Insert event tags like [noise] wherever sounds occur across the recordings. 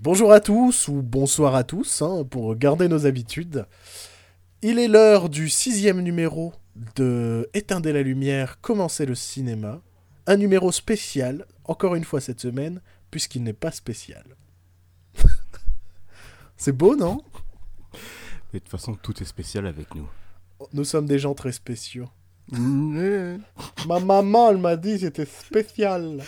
Bonjour à tous ou bonsoir à tous, hein, pour garder nos habitudes. Il est l'heure du sixième numéro de Éteindre la lumière, commencer le cinéma. Un numéro spécial, encore une fois cette semaine, puisqu'il n'est pas spécial. [laughs] C'est beau, non? Et de toute façon, tout est spécial avec nous. Nous sommes des gens très spéciaux. Ma maman, elle m'a dit que c'était spécial.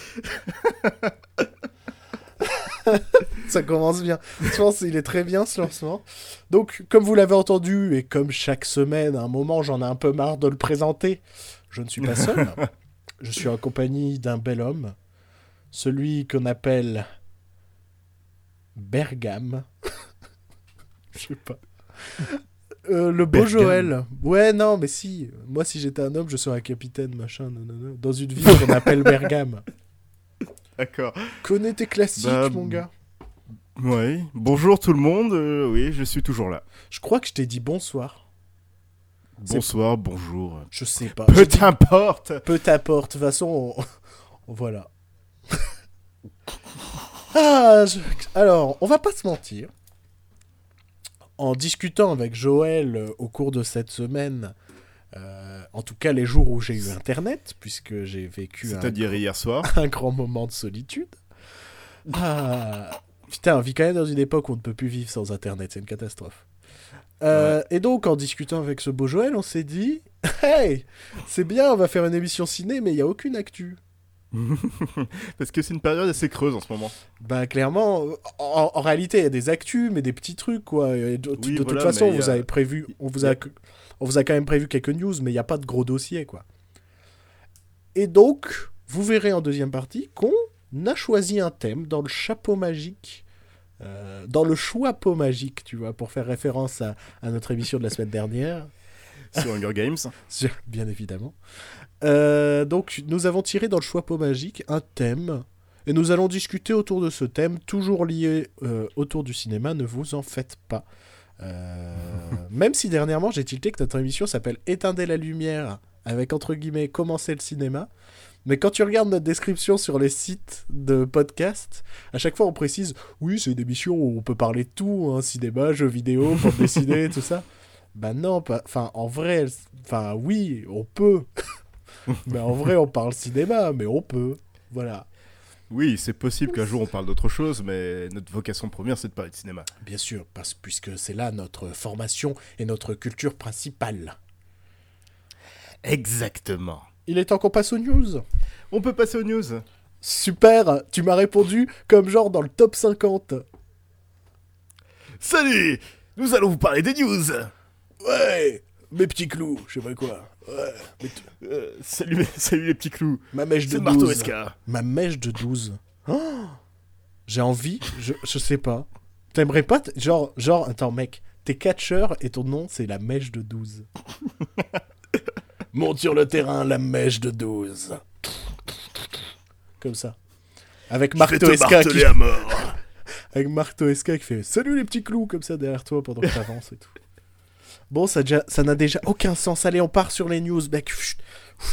[laughs] [laughs] Ça commence bien. Je pense qu'il est très bien ce lancement. Donc, comme vous l'avez entendu, et comme chaque semaine, à un moment, j'en ai un peu marre de le présenter, je ne suis pas seul. [laughs] je suis en compagnie d'un bel homme, celui qu'on appelle Bergame. [laughs] Je sais pas. Euh, le beau Bergame. Joël. Ouais, non, mais si. Moi, si j'étais un homme, je serais un capitaine, machin, nanana, dans une ville qu'on appelle Bergame. D'accord. Connais tes classiques, Bah, mon gars. Oui. Bonjour tout le monde. euh, oui, je suis toujours là. Je crois que je t'ai dit bonsoir. Bonsoir, bonjour. Je sais pas. Peu t'importe. Peu t'importe. De toute façon, on- voilà. [laughs] ah, je- alors, on va pas se mentir. En discutant avec Joël euh, au cours de cette semaine, euh, en tout cas les jours où j'ai eu Internet, puisque j'ai vécu un, C'est-à-dire hier soir. [laughs] un grand moment de solitude. Ah, putain, on vit quand même dans une époque où on ne peut plus vivre sans Internet, c'est une catastrophe. Euh, Et donc, en discutant avec ce beau Joël, on s'est dit [laughs] Hey, c'est bien, on va faire une émission ciné, mais il n'y a aucune actu. [laughs] Parce que c'est une période assez creuse en ce moment. Bah, clairement, en, en réalité, il y a des actus, mais des petits trucs, quoi. Et de toute façon, y vous a- avez prévu, on vous, a, a- on vous a quand même prévu quelques news, mais il n'y a pas de gros dossier, quoi. Et donc, vous verrez en deuxième partie qu'on a choisi un thème dans le chapeau magique, euh, dans le choix pot magique, tu vois, pour faire référence à, à notre émission de la semaine dernière. [laughs] Sur Hunger Games. Sur- Bien évidemment. Euh, donc, nous avons tiré dans le choix pot magique un thème. Et nous allons discuter autour de ce thème, toujours lié euh, autour du cinéma, ne vous en faites pas. [laughs] Même si dernièrement j'ai tilté que notre émission s'appelle Éteindre la lumière, avec entre guillemets commencer le cinéma. Mais quand tu regardes notre description sur les sites de podcast, à chaque fois on précise oui, c'est une émission où on peut parler de tout, hein, cinéma, jeux vidéo, bande [laughs] dessinée, tout ça. Bah non, pas... enfin en vrai, enfin oui, on peut. [laughs] mais en vrai, on parle cinéma, mais on peut. Voilà. Oui, c'est possible qu'un jour on parle d'autre chose, mais notre vocation première c'est de parler de cinéma. Bien sûr, parce, puisque c'est là notre formation et notre culture principale. Exactement. Il est temps qu'on passe aux news. On peut passer aux news. Super, tu m'as répondu comme genre dans le top 50. Salut Nous allons vous parler des news. Ouais, mes petits clous, je sais pas quoi. Ouais, Euh, salut, [laughs] salut les petits clous. ma mèche de C'est Marteau 12. SK. Ma mèche de 12. Oh J'ai envie, je, je sais pas. T'aimerais pas, genre, genre, attends mec, t'es catcheur et ton nom c'est la mèche de 12. [laughs] Monte sur le terrain, la mèche de 12. Comme ça. Avec Marteau te SK qui, à mort. [laughs] avec Marteau SK qui fait Salut les petits clous comme ça derrière toi pendant que t'avances et tout. Bon, ça n'a déjà aucun sens. Allez, on part sur les news, mec.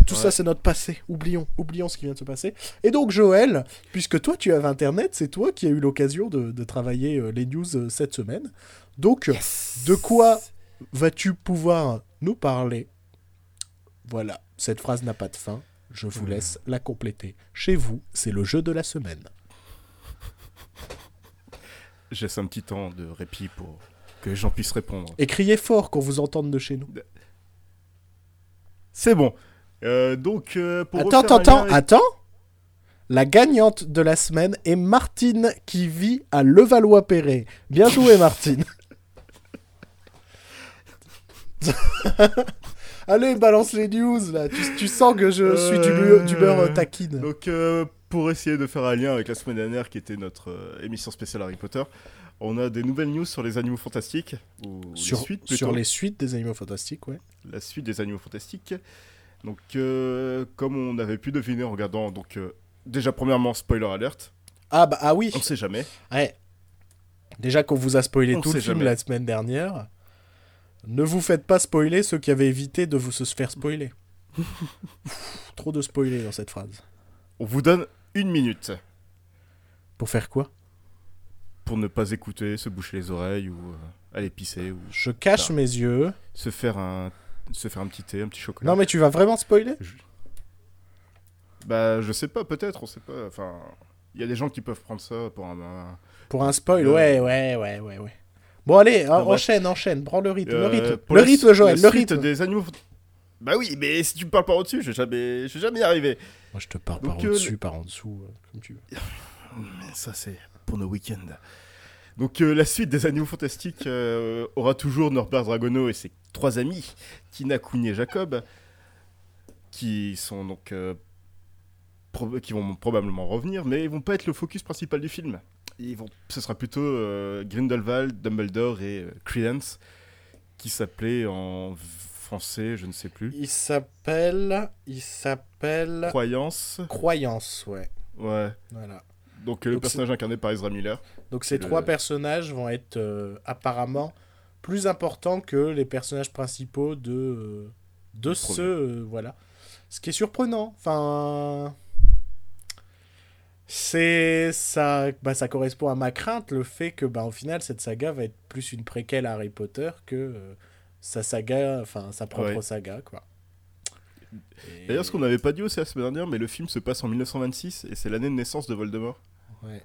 Tout ça, c'est notre passé. Oublions, oublions ce qui vient de se passer. Et donc, Joël, puisque toi, tu avais Internet, c'est toi qui as eu l'occasion de, de travailler euh, les news euh, cette semaine. Donc, de quoi vas-tu pouvoir nous parler Voilà, cette phrase n'a pas de fin. Je vous laisse la compléter. Chez vous, c'est le jeu de la semaine. Je laisse un petit temps de répit pour que les gens puissent répondre. Et criez fort qu'on vous entende de chez nous. C'est bon. Euh, donc, euh, pour Attends, attends, lien avec- attends. La gagnante de la semaine est Martine qui vit à Levallois-Perret. Bien joué, Martine. [laughs] Allez, balance les news là. Tu, tu sens que je suis du d'humeur euh, taquine. Donc, euh, pour essayer de faire un lien avec la semaine dernière, qui était notre euh, émission spéciale Harry Potter, on a des nouvelles news sur les animaux fantastiques, ou Sur, les suites plutôt, sur les suites des animaux fantastiques, ouais. la suite des animaux fantastiques. Donc, euh, comme on avait pu deviner en regardant, donc déjà premièrement spoiler alert, Ah bah ah oui. on sait jamais. Ouais. Déjà qu'on vous a spoilé On tout le film jamais. la semaine dernière, ne vous faites pas spoiler ceux qui avaient évité de vous se faire spoiler. Trop de spoiler dans cette phrase. On vous donne une minute Pour faire quoi? Pour ne pas écouter, se boucher les oreilles ou euh, aller pisser ou Je cache mes yeux. se faire un se faire un petit thé, un petit chocolat. Non, mais tu vas vraiment spoiler? Bah, je sais pas, peut-être, on sait pas. Enfin, il y a des gens qui peuvent prendre ça pour un. un- Pour un spoil, Euh, ouais, ouais, ouais, ouais, ouais. Bon, allez, hein, Ah, bref. enchaîne, enchaîne, prends le rythme, le Euh, rythme, le rythme, Joël, le rythme. des animaux. Bah oui, mais si tu me parles par au-dessus, je vais jamais, je vais jamais y arriver. Moi, je te parle Donc, par euh, par en dessous, euh, comme tu veux. [laughs] Mais ça, c'est pour nos week-ends. Donc, euh, la suite des Animaux Fantastiques euh, aura toujours Norbert Dragono et ses trois amis, Tina, Cooney et Jacob, qui sont donc. euh, qui vont probablement revenir, mais ils vont pas être le focus principal du film. Ils vont, ce sera plutôt euh, Grindelwald, Dumbledore et euh, Credence, qui s'appelait en français, je ne sais plus. Il s'appelle. Il s'appelle. Croyance. Croyance, ouais. Ouais. Voilà. Donc, euh, le personnage incarné par Ezra Miller. Donc ces Le- trois personnages vont être apparemment plus importants que les personnages principaux de, de euh, voilà. Ce qui est surprenant. Enfin... C'est ça, bah, ça correspond à ma crainte, le fait que bah, au final cette saga va être plus une préquelle à Harry Potter que euh, sa saga, enfin sa propre Ouais. saga quoi. Et- D'ailleurs, ce qu'on n'avait pas dit aussi la semaine dernière, mais le film se passe en 1926 et c'est l'année de naissance de Voldemort. Ouais.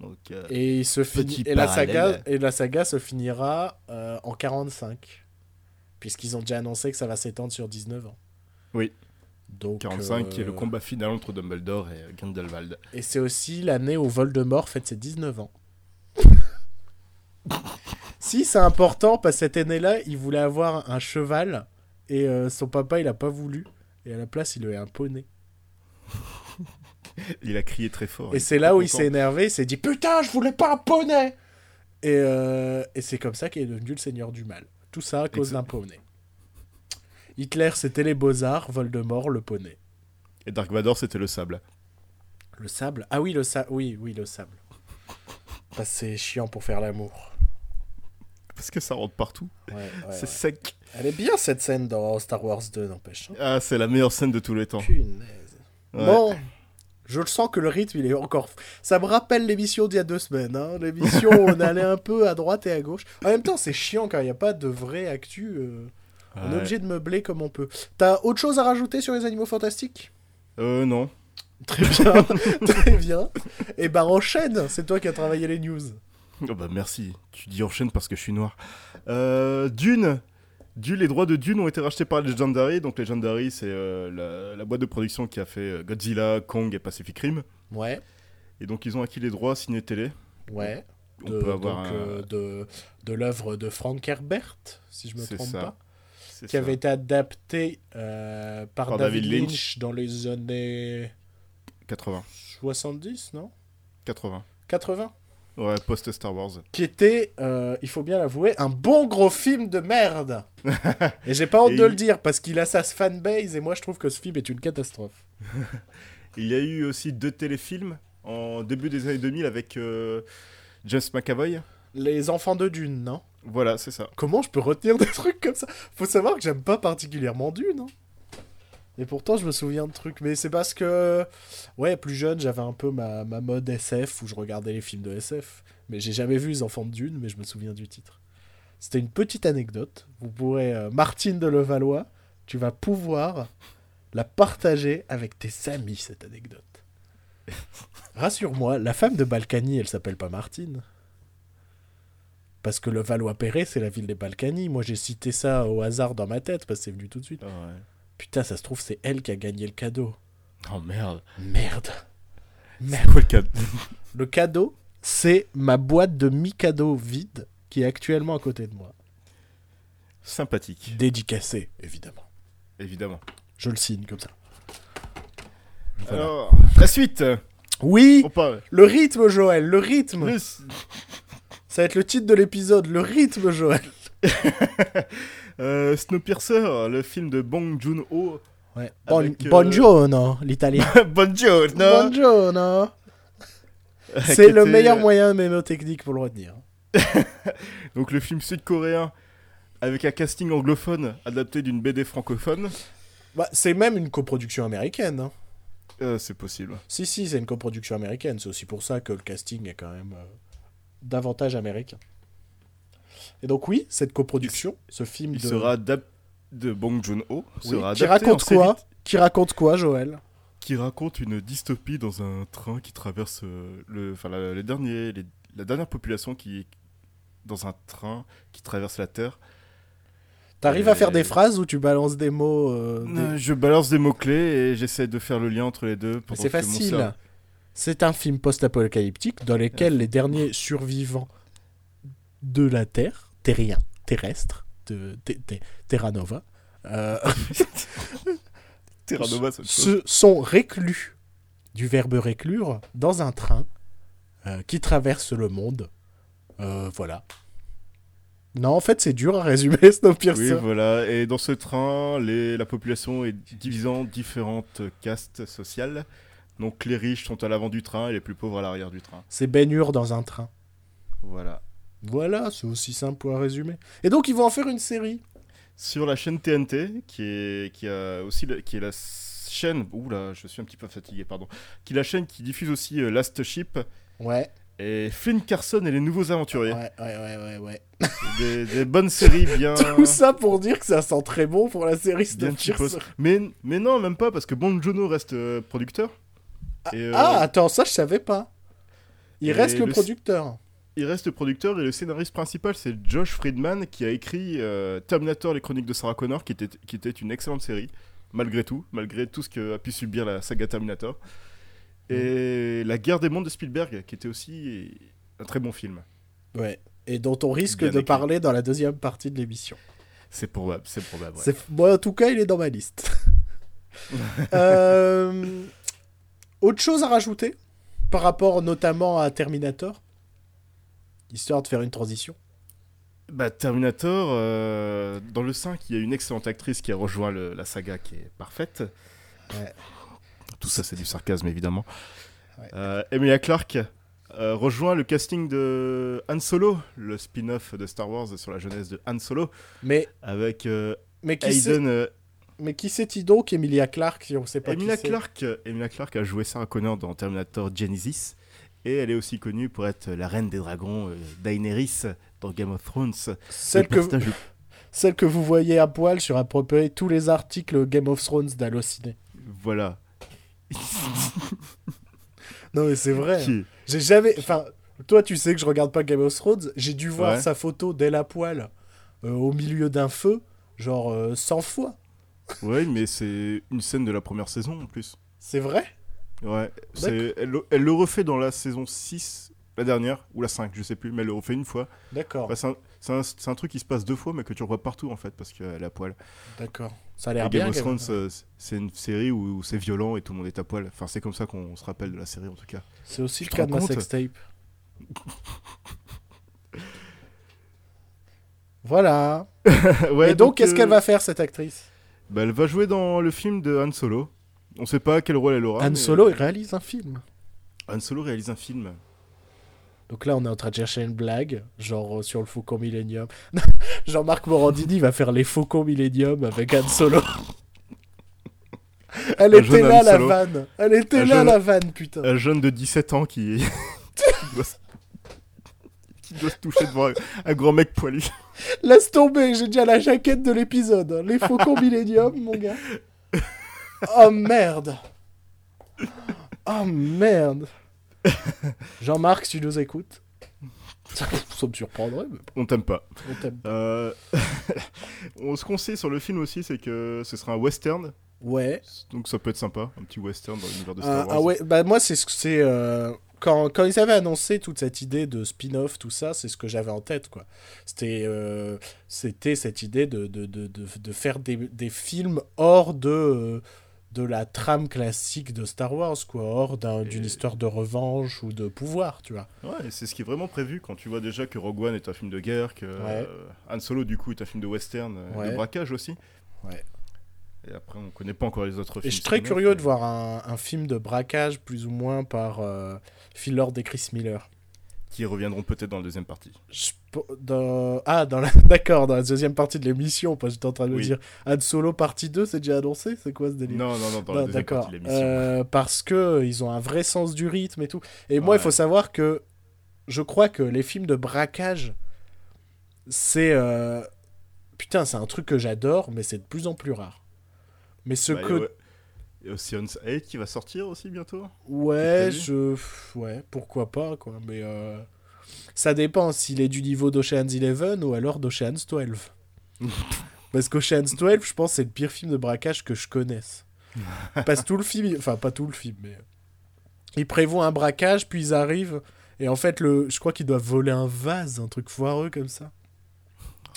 Donc, euh, Et, il se finit... Et, la saga... et la saga se finira euh, en 45. Puisqu'ils ont déjà annoncé que ça va s'étendre sur 19 ans. Oui. Donc, 45, qui est le euh, combat final entre Dumbledore et euh, Grindelwald. Et c'est aussi l'année où Voldemort fête ses 19 ans. [laughs] si, c'est important, parce que cette année-là, il voulait avoir un cheval. Et euh, son papa, il a pas voulu. Et à la place, il lui a un poney. [laughs] Il a crié très fort. Et il c'est là où il s'est énervé, il s'est dit Putain, je voulais pas un poney Et, euh, et c'est comme ça qu'il est devenu le seigneur du mal. Tout ça à cause d'un poney. Hitler, c'était les beaux-arts, Voldemort, le poney. Et Dark Vador, c'était le sable. Le sable? Ah oui, le sable. Oui, oui, le sable. Parce que c'est chiant pour faire l'amour. Parce que ça rentre partout. Ouais, ouais, [laughs] c'est ouais. sec. Elle est bien cette scène dans Star Wars 2, n'empêche. hein. Ah, c'est la meilleure scène de tous les temps. Punaise. Bon, je le sens que le rythme, il est encore. Ça me rappelle l'émission d'il y a deux semaines. Hein. L'émission où on [laughs] allait un peu à droite et à gauche. En même temps, c'est chiant quand il n'y a pas de vraie actu. euh, On est obligé de meubler comme on peut. T'as autre chose à rajouter sur les animaux fantastiques? Euh, non. Très bien, [laughs] très bien. Et ben enchaîne, c'est toi qui as travaillé les news. Oh bah merci. Tu dis enchaîne parce que je suis noir. Euh, Dune. Dune, les droits de Dune ont été rachetés par Legendary. Donc Legendary, c'est euh, la, la boîte de production qui a fait euh, Godzilla, Kong et Pacific Rim. Ouais, Et donc ils ont acquis les droits ciné télé. ouais. On De, peut avoir donc, un... euh, de, de l'œuvre de Frank Herbert, si je me trompe ça. pas. Qui ça. avait été adapté euh, par, Par David, David Lynch. Lynch. dans les années 80. 70, non? 80. 80 Ouais, post-Star Wars. Qui était, euh, il faut bien l'avouer, un bon gros film de merde. [laughs] et j'ai pas honte Et de il- le dire parce qu'il a sa fanbase et moi je trouve que ce film est une catastrophe. [laughs] Il y a eu aussi deux téléfilms en début des années 2000 avec euh, James McAvoy. Les enfants de Dune, non? Voilà, c'est ça. Comment je peux retenir des [laughs] trucs comme ça? Faut savoir que j'aime pas particulièrement Dune. Hein. Et pourtant, je me souviens de trucs. Mais c'est parce que, ouais, plus jeune, j'avais un peu ma, ma mode SF où je regardais les films de SF. Mais j'ai jamais vu Les Enfants de Dune, mais je me souviens du titre. C'était une petite anecdote. Vous pourrez, euh, Martine de Levallois, tu vas pouvoir la partager avec tes amis, cette anecdote. [laughs] Rassure-moi, la femme de Balkany, elle s'appelle pas Martine. Parce que le Valois-Perret, c'est la ville des Balkany. Moi, j'ai cité ça au hasard dans ma tête, parce que c'est venu tout de suite. Putain, ça se trouve, c'est elle qui a gagné le cadeau. Oh merde. Merde. C'est Merde. quoi le cas [laughs] Le cadeau, c'est ma boîte de mi-cadeau vide qui est actuellement à côté de moi. Sympathique, Dédicacée, évidemment. évidemment. Je le signe comme ça. Voilà. Alors, la suite Oui, le rythme, Joël, le rythme. Le- Ça va être le titre de l'épisode, le rythme, Joël. [laughs] Euh, Snowpiercer, le film de Bong Joon-ho. Ouais. Bon, euh, Buongiorno, l'italien. [laughs] Buongiorno Buongiorno. Qui C'est le meilleur moyen mémotechnique pour le retenir. [laughs] Donc le film sud-coréen avec un casting anglophone adapté d'une BD francophone. Bah, c'est même une coproduction américaine. hein. Euh, c'est possible. Si, si, c'est une coproduction américaine. C'est aussi pour ça que le casting est quand même euh, davantage américain. Et donc, oui, cette coproduction, ce film Il de... sera de Bong Joon-ho. Oui, sera qui raconte quoi? Qui raconte quoi, Joël? Qui raconte une dystopie dans un train qui traverse euh, le, enfin, la, les derniers, les- la dernière population qui dans un train qui traverse la Terre. T'arrives à faire Et- des phrases où tu balances des mots euh, des- Euh, Je balance des mots clés et j'essaie de faire le lien entre les deux. C'est mon facile. cerveau- C'est un film post-apocalyptique dans lequel les derniers survivants de la Terre, terriens, terrestres, de, de- de- Terra Nova, [laughs] euh, Terra Nova, se sont réclus du verbe réclure dans un train euh, qui traverse le monde. Euh, voilà. Non, en fait, c'est dur à résumer, [laughs] Snowpiercer. Oui, voilà. Et dans ce train, les, la population est divisée en différentes castes sociales. Donc les riches sont à l'avant du train et les plus pauvres à l'arrière du train. C'est Ben Hur dans un train. Voilà. Voilà, c'est aussi simple pour résumer. Et donc, ils vont en faire une série. Sur la chaîne TNT, qui est, qui a aussi la- qui est la chaîne. Ouh là, je suis un petit peu fatigué, pardon. Qui est la chaîne qui diffuse aussi euh, Last Ship Ouais, et Flynn Carson et les Nouveaux Aventuriers. ouais, ouais, ouais, ouais. ouais. Des, des bonnes séries bien. [laughs] Tout ça pour dire que ça sent très bon pour la série bien cheapos. Mais, mais non, même pas, parce que Bong Joon-ho reste euh, producteur. Et, euh, Ah, attends, ça je savais pas. Il reste le, le- producteur. Il reste producteur et le scénariste principal, c'est Josh Friedman qui a écrit euh, Terminator, les chroniques de Sarah Connor, qui était, qui était une excellente série, malgré tout, malgré tout ce que a pu subir la saga Terminator. Et La guerre des mondes de Spielberg, qui était aussi un très bon film. Ouais. Et dont on risque Bien de écrit. parler dans la deuxième partie de l'émission. C'est probable, c'est probable. ouais. Moi, en tout cas, il est dans ma liste. [laughs] Euh, Autre chose à rajouter par rapport notamment à Terminator Histoire de faire une transition? Bah, Terminator, euh, dans le 5, il y a une excellente actrice qui a rejoint le- la saga qui est parfaite. Ouais. Tout ça, c'est du sarcasme, évidemment. Ouais. Euh, Emilia Clarke euh, rejoint le casting de Han Solo, le spin-off de Star Wars sur la jeunesse de Han Solo, Mais, avec mais qui Hayden. Euh, mais qui c'est-il donc Emilia Clarke si on sait pas Emilia qui Clarke, Emilia Clarke a joué Sarah Connor dans Terminator Genesis. Et elle est aussi connue pour être la reine des dragons, euh, Daenerys, dans Game of Thrones. Celle Le que, [laughs] celle vous voyez à poil sur à près tous les articles Game of Thrones d'Allociné. Voilà. [laughs] Non mais c'est vrai. hein. J'ai jamais. Enfin, toi, tu sais que je regarde pas Game of Thrones. J'ai dû voir Ouais. sa photo dès la poêle euh, au milieu d'un feu, genre euh, 100 fois. Ouais, mais c'est une scène de la première saison en plus. C'est vrai? Ouais, c'est, elle, le- elle le refait dans la saison 6, la dernière, ou la 5, je sais plus, mais elle le refait une fois. D'accord, Bah, c'est, un, c'est un- c'est un truc qui se passe deux fois, mais que tu revois partout en fait, parce qu'elle est à poil. d'accord. Ça a l'air bien. Game of Thrones. euh, c'est une série où, où c'est violent et tout le monde est à poil. Enfin, c'est comme ça qu'on se rappelle de la série en tout cas. C'est aussi tu le cas de ma sextape. [laughs] voilà. [laughs] ouais, Et donc, qu'est-ce euh, qu'elle va faire, cette actrice? Bah, Elle va jouer dans le film de Han Solo. On sait pas quel rôle elle aura. Han mais- Solo, réalise un film. Han Solo réalise un film. Donc là, on est en train de chercher une blague, genre euh, sur le Faucon Millennium. [laughs] Jean-Marc Morandini [laughs] va faire les Faucons Millennium avec Han Solo. [laughs] Elle Un était là, Han la Solo. vanne. Elle était Un là, jeune- la vanne, putain. Un jeune de 17 ans qui, qui, doit... se- qui doit se toucher devant un, un grand mec poilu. Laisse tomber, j'ai déjà la jaquette de l'épisode. Les Faucons [laughs] Millennium, mon gars. Oh merde. Oh merde. Jean-Marc, si tu nous écoutes. Ça me surprendrait, mais On t'aime pas. on t'aime. Euh, [laughs] on- Ce qu'on sait sur le film aussi, c'est que ce sera un western. Ouais. Donc ça peut être sympa, un petit western dans l'univers de Ah, Star Wars. ah ouais, bah moi c'est ce que c'est euh, quand, quand ils avaient annoncé toute cette idée de spin-off, tout ça, c'est ce que j'avais en tête quoi. C'était euh, c'était cette idée de, de, de, de, faire des, des films hors de euh, de la trame classique de Star Wars quoi, hors d'un- d'une Et- histoire de revanche ou de pouvoir, tu vois. Ouais, et c'est ce qui est vraiment prévu quand tu vois déjà que Rogue One est un film de guerre, que euh, Han Solo du coup est un film de western, Ouais. de braquage aussi. Ouais. Et après, on connaît pas encore les autres Et films. je suis très curieux mais- de voir un, un film de braquage plus ou moins par euh, Phil Lord et Chris Miller. qui reviendront peut-être dans la deuxième partie. Je- dans... Ah, dans la... [laughs] d'accord, dans la deuxième partie de l'émission, parce que j'étais en train de me Oui. dire Han Solo partie 2, c'est déjà annoncé C'est quoi ce délire Non, non, non, dans la deuxième partie de l'émission. Euh, parce que euh, ils ont un vrai sens du rythme et tout. Et moi, il faut savoir que je crois que les films de braquage, c'est euh, putain, c'est un truc que j'adore, mais c'est de plus en plus rare. Mais ce Bah, que ouais. A Ocean's 8 qui va sortir aussi bientôt. ouais, je ouais, pourquoi pas quoi. Mais euh, ça dépend s'il est du niveau d'Ocean's Eleven ou alors d'Ocean's 12. [laughs] Parce qu'Ocean's 12, je pense, c'est le pire film de braquage que je connaisse. Parce que tout le film, il- enfin pas tout le film, mais ils prévoient un braquage, puis ils arrivent, et en fait, le, je crois qu'ils doivent voler un vase, un truc foireux comme ça.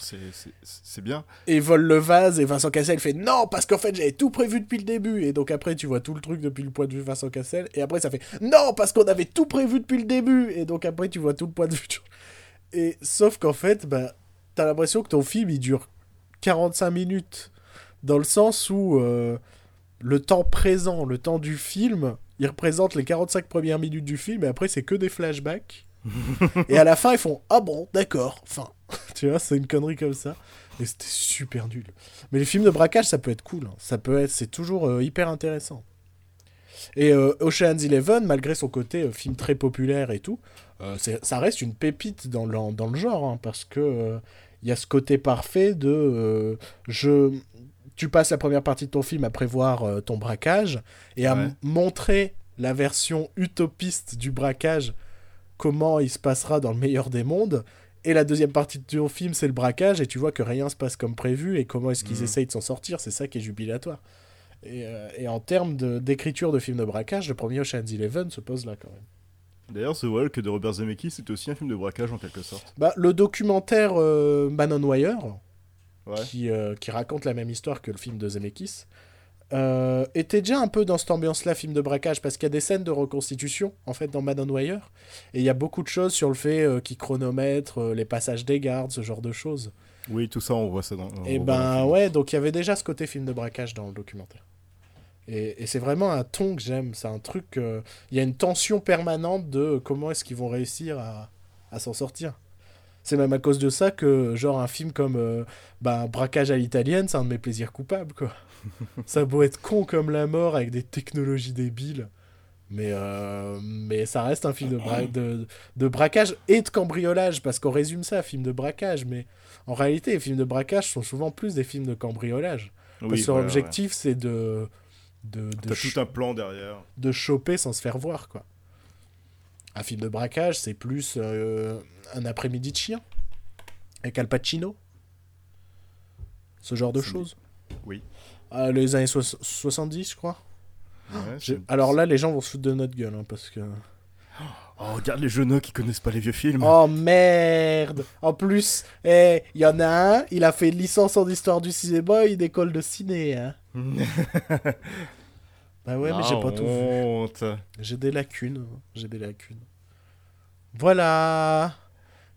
C'est- bien. Et volent le vase, et Vincent Cassel fait non, parce qu'en fait, j'avais tout prévu depuis le début. Et donc après, tu vois tout le truc depuis le point de vue Vincent Cassel, et après, ça fait non, parce qu'on avait tout prévu depuis le début. Et donc après, tu vois tout le point de vue. Et sauf qu'en fait, bah, t'as l'impression que ton film, il dure 45 minutes. Dans le sens où euh, le temps présent, le temps du film, il représente les 45 premières minutes du film, et après, c'est que des flashbacks. [laughs] et à la fin, ils font Ah bon, d'accord, fin. [laughs] tu vois, c'est une connerie comme ça. Et c'était super nul. Mais les films de braquage, ça peut être cool. hein. Ça peut être, c'est toujours euh, hyper intéressant. Et euh, Ocean's Eleven, malgré son côté euh, film très populaire et tout, euh, ça reste une pépite dans le, dans le genre, hein, parce que il y a ce côté parfait de je, tu passes la première partie de ton film à prévoir ton braquage et à Ouais. montrer la version utopiste du braquage, comment il se passera dans le meilleur des mondes. Et la deuxième partie de ton film, c'est le braquage, et tu vois que rien se passe comme prévu, et comment est-ce qu'ils Mhm. essayent de s'en sortir, c'est ça qui est jubilatoire. Et, euh, et en termes de- d'écriture de, films de braquage, le premier Ocean's Eleven se pose là quand même. D'ailleurs, The Walk de Robert Zemeckis, c'est aussi un film de braquage en quelque sorte. Bah, le documentaire euh, Man on Wire, Ouais. qui, euh, qui raconte la même histoire que le film de Zemeckis, euh, était déjà un peu dans cette ambiance-là, film de braquage, parce qu'il y a des scènes de reconstitution, en fait, dans on Wire, et il y a beaucoup de choses sur le fait euh, qu'ils chronomètrent euh, les passages des gardes, ce genre de choses. Oui, tout ça, on voit ça dans. Et le ben ouais, donc il y avait déjà ce côté film de braquage dans le documentaire. Et, et c'est vraiment un ton que j'aime, c'est un truc... Il y a une tension permanente de comment est-ce qu'ils vont réussir à, à s'en sortir. C'est même à cause de ça que, genre, un film comme ben, Braquage à l'italienne, c'est un de mes plaisirs coupables, quoi. Ça a beau être con comme la mort avec des technologies débiles, mais, euh, mais ça reste un film de, bra- de, de braquage et de cambriolage, parce qu'on résume ça, film de braquage, mais en réalité, les films de braquage sont souvent plus des films de cambriolage. Parce Oui, que leur voilà, objectif, c'est de, de, tout un plan derrière. de choper sans se faire voir, quoi. Un film de braquage, c'est plus euh, un après-midi de chien, avec Al Pacino. Ce genre de choses. Oui. Ah, les années soix- 70, je crois. Ouais, Alors là, les gens vont se foutre de notre gueule, hein, parce que... Oh, regarde les jeunes qui connaissent pas les vieux films. Oh merde En plus, il y en a un, il a fait une licence en histoire du cinéma, une école de ciné, hein. [laughs] Bah ouais, mais j'ai pas tout vu. J'ai des lacunes, j'ai des lacunes. Voilà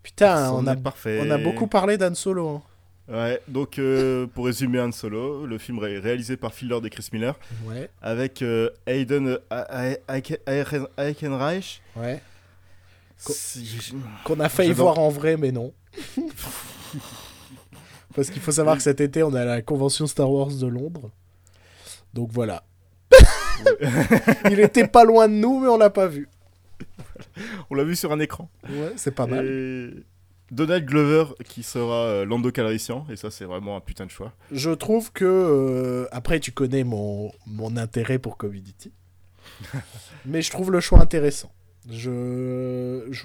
Putain, on a, parfait. on a beaucoup parlé d'Anne Solo. hein. Ouais, donc euh, pour résumer Han Solo, le film est réalisé par Phil Lord et Chris Miller Ouais, avec euh, Hayden Eichenreich. ouais. C'est- Qu'on a failli voir en vrai, mais non. [laughs] Parce qu'il faut savoir que cet été, on est à la convention Star Wars de Londres. Donc voilà. [laughs] il était pas loin de nous, mais on l'a pas vu. On l'a vu sur un écran. Ouais, c'est pas mal. Et Donald Glover qui sera euh, Lando Calrissian et ça c'est vraiment un putain de choix. Je trouve que. euh, après, tu connais mon, mon intérêt pour Community. [laughs] mais je trouve le choix intéressant. Je. Je,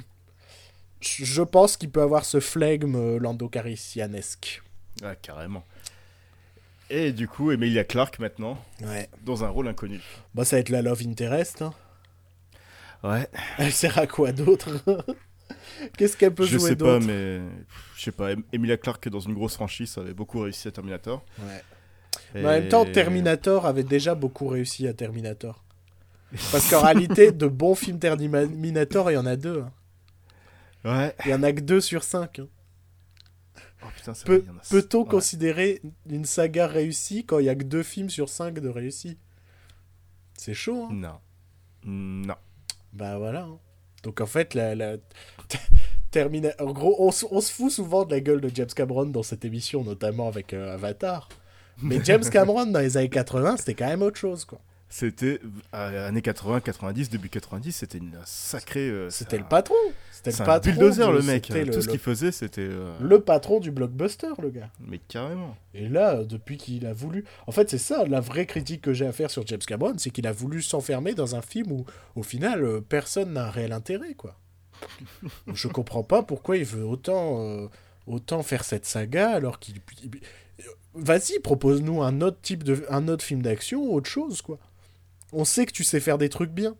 je pense qu'il peut avoir ce flegme euh, Lando Calrissianesque. Ah carrément. Et du coup Emilia Clarke maintenant Ouais. dans un rôle inconnu. Bah, ça va être la Love Interest. hein. Ouais. Elle sert à quoi d'autre? [laughs] Qu'est-ce qu'elle peut Je jouer sais pas mais je sais pas Em- Emilia Clarke dans une grosse franchise avait beaucoup réussi à Terminator. Ouais. Et- Mais en même temps, Terminator avait déjà beaucoup réussi à Terminator. Parce qu'en [laughs] réalité, de bons films Terminator, il y en a deux. hein. Ouais. Il y en a que deux sur cinq. hein. Oh Peut-on ouais. considérer une saga réussie quand il y a que deux films sur cinq de réussis C'est chaud, hein Non. Non. Bah voilà. hein. Donc en fait, la, la... [laughs] Termina... en gros, on, on se fout souvent de la gueule de James Cameron dans cette émission, notamment avec euh, Avatar. Mais [laughs] James Cameron, dans les années 80, c'était quand même autre chose, quoi. C'était euh, années 80, 90, début 90, c'était une sacrée. euh, C'était le patron. C'était le patron. bulldozer le mec. Tout ce qu'il faisait, c'était. euh, le- patron du blockbuster, le gars. Mais carrément. Et là, euh, depuis qu'il a voulu... En fait, c'est ça, la vraie critique que j'ai à faire sur James Cameron, c'est qu'il a voulu s'enfermer dans un film où, au final, euh, personne n'a un réel intérêt, quoi. Je comprends pas pourquoi il veut autant, euh, autant faire cette saga, alors qu'il... il- Vas-y, propose-nous un autre type de... un autre film d'action, autre chose, quoi. On sait que tu sais faire des trucs bien.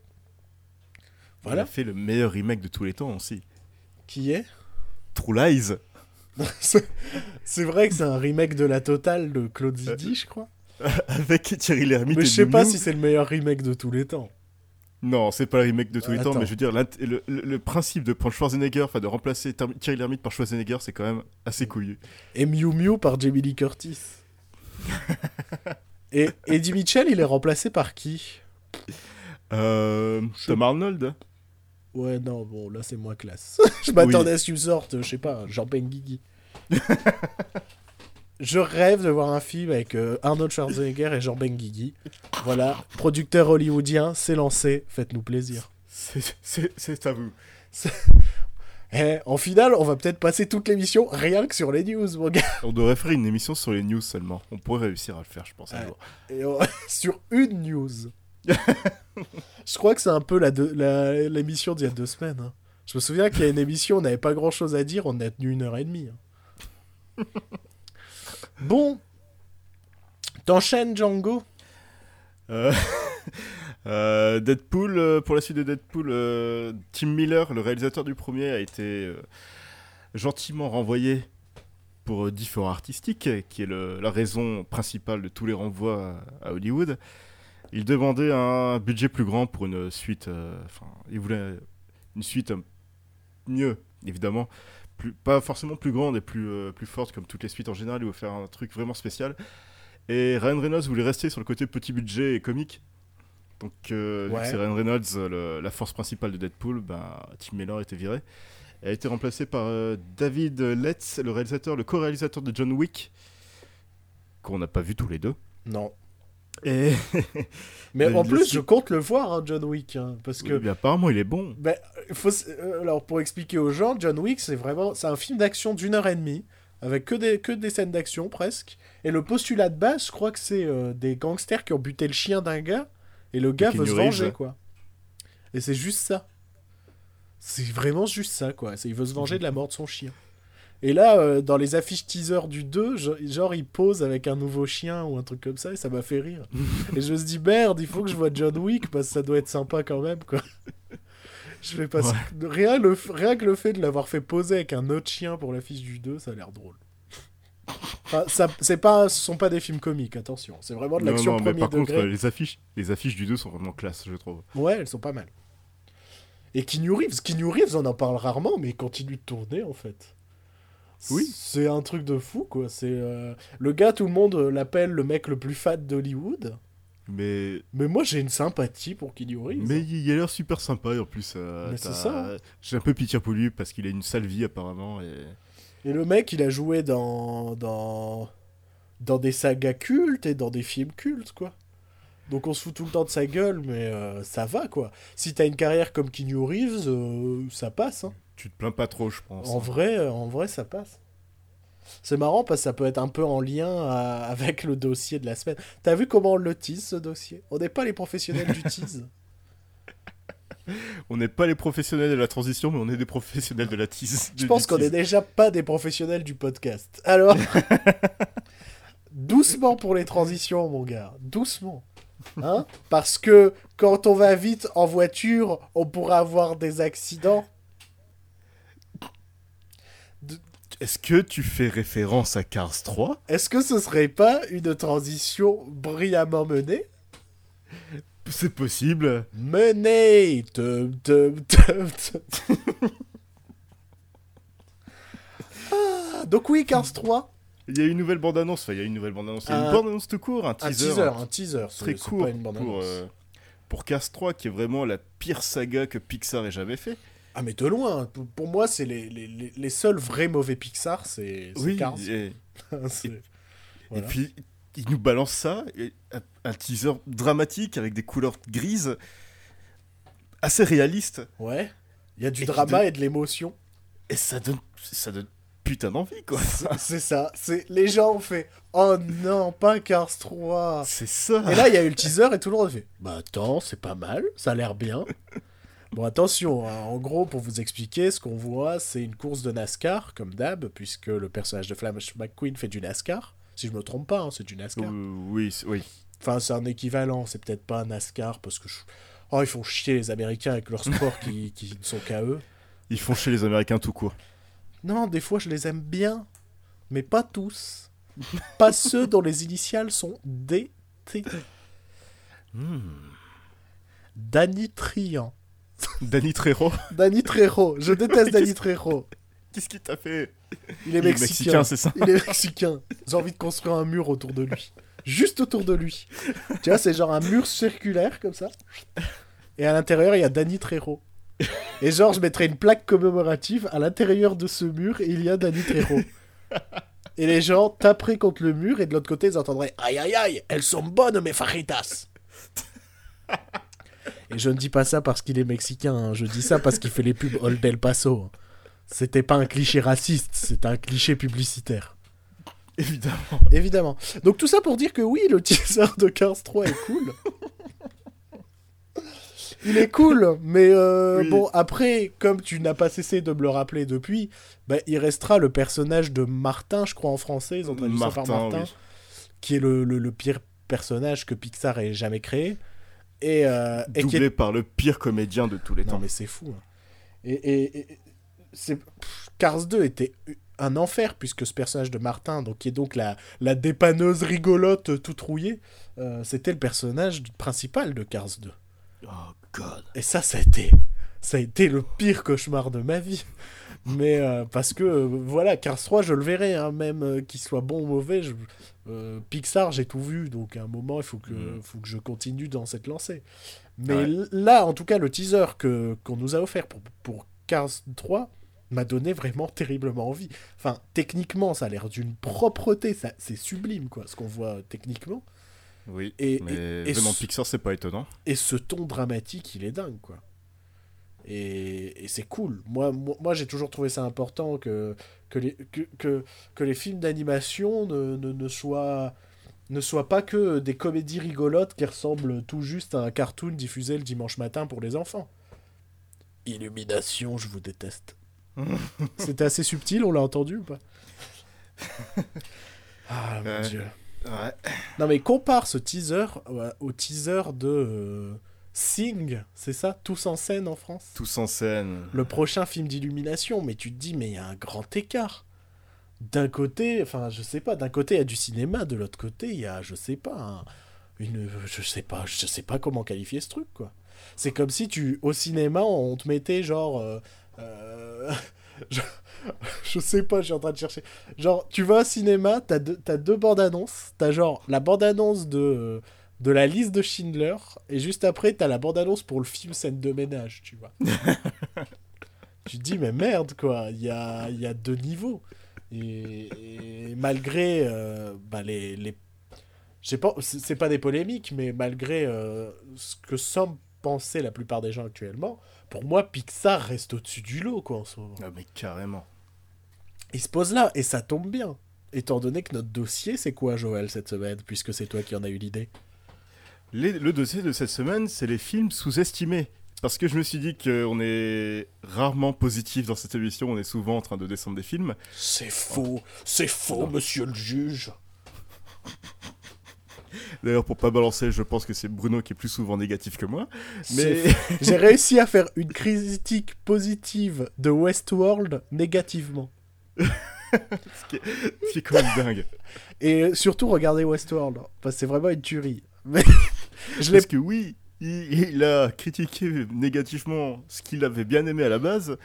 Il Voilà. a fait le meilleur remake de tous les temps aussi. Qui est? True Lies. [laughs] C'est vrai que c'est un remake de la totale de Claude Zidi, je crois. [laughs] Avec Thierry Lhermitte Mais je sais pas Miu Miu. si c'est le meilleur remake de tous les temps. Non, c'est pas le remake de tous les temps, Attends. mais je veux dire, le, le- le principe de prendre Schwarzenegger, enfin de remplacer Thierry Lhermitte par Schwarzenegger, c'est quand même assez couillu. Et Mew Mew par Jamie Lee Curtis. [laughs] Et Eddie Mitchell, il est remplacé par qui? Euh, Tom Arnold Ouais, non, bon, là c'est moins classe. [laughs] je m'attendais à ce qu'il me sorte, je sais pas, Jean Benguigui. [laughs] je rêve de voir un film avec euh, Arnold Schwarzenegger et Jean Benguigui. Voilà, producteur hollywoodien, c'est lancé, faites-nous plaisir. C'est- à vous. Eh, en finale, on va peut-être passer toute l'émission rien que sur les news, mon gars. On devrait faire une émission sur les news seulement. On pourrait réussir à le faire, je pense, un Ouais. jour. Et on- [laughs] sur une news. Je crois que c'est un peu l'émission d'il y a deux semaines. hein. Je me souviens qu'il y a une émission, on n'avait pas grand chose à dire, on a tenu une heure et demie. hein. bon. T'enchaînes, Django? Euh, [laughs] euh, Deadpool, euh, pour la suite de Deadpool, Tim Miller, le réalisateur du premier, a été gentiment renvoyé pour différents artistiques, qui est la raison principale de tous les renvois à Hollywood. Il demandait un budget plus grand pour une suite. euh, Enfin, il voulait une suite euh, mieux, évidemment. Plus, pas forcément plus grande et plus, euh, plus forte comme toutes les suites en général. Il voulait faire un truc vraiment spécial. Et Ryan Reynolds voulait rester sur le côté petit budget et comique. Donc, euh, vu que c'est Ryan Reynolds, le- la force principale de Deadpool, ben, Tim Miller a été viré. Elle a été remplacée par David Letts, le réalisateur, le co-réalisateur de John Wick, qu'on n'a pas vu tous les deux. Non. Et [laughs] Mais en plus, je compte le voir, hein, John Wick. hein, parce que Oui, mais apparemment, il est bon. Faut, s- euh, alors pour expliquer aux gens, John Wick, c'est vraiment, c'est un film d'action d'une heure et demie, avec que des, que des scènes d'action presque. Et le postulat de base, je crois que c'est euh, des gangsters qui ont buté le chien d'un gars, et le gars veut se venger, quoi. Et c'est juste ça. C'est vraiment juste ça, quoi. Il veut se venger de la mort de son chien. Et là, euh, dans les affiches teaser du 2, je- genre, il pose avec un nouveau chien ou un truc comme ça, et ça m'a fait rire. [laughs] et je me dis, merde, il faut que je vois John Wick, parce que ça doit être sympa quand même, quoi. [laughs] Je vais passer... rien, le... rien que le fait de l'avoir fait poser avec un autre chien pour l'affiche du 2, ça a l'air drôle. Enfin, ça, c'est pas, ce sont pas des films comiques, attention. C'est vraiment de l'action non, mais premier par contre, degré. les affiches, les affiches du 2 sont vraiment classe, je trouve. Ouais, elles sont pas mal. Et Keanu Reeves, Keanu Reeves, on en parle rarement, mais il continue de tourner en fait. Oui. C'est un truc de fou quoi. C'est euh, le gars, tout le monde euh, l'appelle le mec le plus fat d'Hollywood. Mais, Mais moi, j'ai une sympathie pour Keanu Reeves. mais il a l'air super sympa et en plus. euh, Mais c'est ça. J'ai un peu pitié pour lui parce qu'il a une sale vie apparemment. Et... Et le mec, il a joué dans dans dans des sagas cultes et dans des films cultes quoi. Donc on se fout tout le temps de sa gueule, mais euh, ça va quoi. Si t'as une carrière comme Keanu Reeves, ça passe. Hein. Tu te plains pas trop, je pense. En vrai, euh, en vrai, ça passe. C'est marrant parce que ça peut être un peu en lien à- [laughs] avec le dossier de la semaine. T'as vu comment on le tease ce dossier? On n'est pas les professionnels du tease. [laughs] [laughs] On n'est pas les professionnels de la transition, mais on est des professionnels de la tease. Je pense qu'on est déjà pas des professionnels du podcast. Alors, doucement pour les transitions, mon gars. Doucement. Hein? Parce que quand on va vite en voiture, on pourra avoir des accidents. Est-ce que tu fais référence à Cars 3 Est-ce que ce serait pas une transition brillamment menée? C'est possible. Menée Tum, tum, tum, tum. Ah, Donc oui, Cars 3. Il y a une nouvelle bande-annonce. Enfin, il y a une nouvelle bande-annonce. Il y a Un- une bande-annonce tout court, un Un teaser. teaser, un teaser. Très court pas une bande pour, euh, pour Cars 3, qui est vraiment la pire saga que Pixar ait jamais fait. Ah mais de loin, pour moi c'est les, les, les- les seuls vrais mauvais Pixar, c'est c'est Cars. et, [laughs] C'est- et voilà. puis il nous balance ça, un, teaser dramatique avec des couleurs grises, assez réaliste, Ouais, il y a du Et drama et de l'émotion. et ça donne, ça donne putain d'envie, quoi. C'est- C'est ça, c'est les gens ont fait « Oh non, pas Cars 3 !» C'est ça. Et là, il y a eu le teaser et tout le monde a fait Bah attends, c'est pas mal, ça a l'air bien. [laughs] Bon, attention, hein, en gros, pour vous expliquer, ce qu'on voit, c'est une course de NASCAR, comme d'hab, puisque le personnage de Flash McQueen fait du NASCAR. Si je me trompe pas, hein, c'est du NASCAR. Oui, oui. Enfin, c'est un équivalent, c'est peut-être pas un NASCAR, parce que. je- Oh, ils font chier les Américains avec leur sport qui, [laughs] qui ne sont qu'à eux. Ils font chez les Américains tout court. Non, des fois, je les aime bien, mais pas tous. pas [laughs] ceux dont les initiales sont DT. Hmm. Danny Trian. [laughs] Danny Trejo, Danny Trejo, je déteste Danny Trejo. qu'est-ce qu'il t'a fait Il est Il est mexicain. c'est ça Il est mexicain. J'ai envie de construire un mur autour de lui. Juste autour de lui. Tu vois, c'est genre un mur circulaire comme ça. Et à l'intérieur, il y a Danny Trejo. Et genre, je mettrais une plaque commémorative à l'intérieur de ce mur et il y a Danny Trejo. Et les gens taperaient contre le mur et de l'autre côté, ils entendraient Aïe aïe aïe, elles sont bonnes mes fajitas. Et je ne dis pas ça parce qu'il est mexicain, hein. je dis ça parce qu'il fait les pubs Old El Paso. C'était pas un cliché raciste, c'est un cliché publicitaire. Évidemment. Évidemment. Donc tout ça pour dire que oui, le teaser de Cars 3 est cool. Il est cool, mais euh, Oui. bon, après, comme tu n'as pas cessé de me le rappeler depuis, bah, il restera le personnage de Martin, je crois en français, ils ont traduit ça par Martin, Martin, oui. qui est le, le- le pire personnage que Pixar ait jamais créé. Et, euh, et est Doublé par le pire comédien de tous les non, temps. mais c'est fou. hein. Et, et- et- c'est Cars 2 était un enfer puisque ce personnage de Martin, donc qui est donc la, la dépanneuse rigolote euh, toute rouillée, euh, c'était le personnage principal de Cars 2. Oh god. Et ça, ça a été, ça a été le pire cauchemar de ma vie. Mais euh, parce que euh, voilà, Cars 3, je le verrai, hein, même qu'il soit bon ou mauvais. je- euh, Pixar, j'ai tout vu, donc à un moment, il faut que, Mhm. faut que je continue dans cette lancée. Mais Ouais. là, en tout cas, le teaser que qu'on nous a offert pour, pour Cars 3 m'a donné vraiment terriblement envie. Enfin, techniquement, ça a l'air d'une propreté, ça, c'est sublime, quoi, ce qu'on voit euh, techniquement. Oui. Et- mais et- et venant ce- Pixar, c'est pas étonnant. Et ce ton dramatique, il est dingue, quoi. Et, et c'est cool. Moi, moi, moi, j'ai toujours trouvé ça important que, que, les, que, que, que les films d'animation ne, ne, ne, soient, ne soient pas que des comédies rigolotes qui ressemblent tout juste à un cartoon diffusé le dimanche matin pour les enfants. Illumination, je vous déteste. [laughs] C'était assez subtil, on l'a entendu ou pas? [laughs] Ah mon Ouais. dieu. Ouais. Non mais compare ce teaser au, au teaser de euh, Sing, c'est ça Tous en scène en France Tous en scène. Le prochain film d'illumination, mais tu te dis, mais il y a un grand écart. D'un côté, enfin, je sais pas, d'un côté, il y a du cinéma, de l'autre côté, il y a, je sais pas, un- une. Je sais pas, je sais pas comment qualifier ce truc, quoi. C'est comme si tu, au cinéma, on te mettait genre. euh, euh, [laughs] je, je sais pas, je suis en train de chercher. Genre, tu vas au cinéma, t'as deux, deux bandes annonces. T'as genre la bande annonce de, de la liste de Schindler, et juste après, t'as la bande annonce pour le film Scène de ménage, tu vois. [laughs] tu te dis, mais merde, quoi, il y a, y a deux niveaux. Et, et malgré euh, bah, les. les... Pas, c'est pas des polémiques, mais malgré euh, ce que semblent penser la plupart des gens actuellement, pour moi, Pixar reste au-dessus du lot, quoi, en ce moment. Ah, mais carrément. Il se pose là, et ça tombe bien. Étant donné que notre dossier, c'est quoi, Joël, cette semaine, puisque c'est toi qui en as eu l'idée? Les- le dossier de cette semaine, c'est les films sous-estimés. Parce que je me suis dit qu'on est rarement positif dans cette émission, on est souvent en train de descendre des films. C'est faux, c'est faux, Non. monsieur le juge. D'ailleurs, pour pas balancer, je pense que c'est Bruno qui est plus souvent négatif que moi. Mais [laughs] J'ai réussi à faire une critique positive de Westworld négativement. ce qui est quand même dingue. Et surtout, regardez Westworld. Parce que c'est vraiment une tuerie. Mais je Parce que oui, il, il a critiqué négativement ce qu'il avait bien aimé à la base,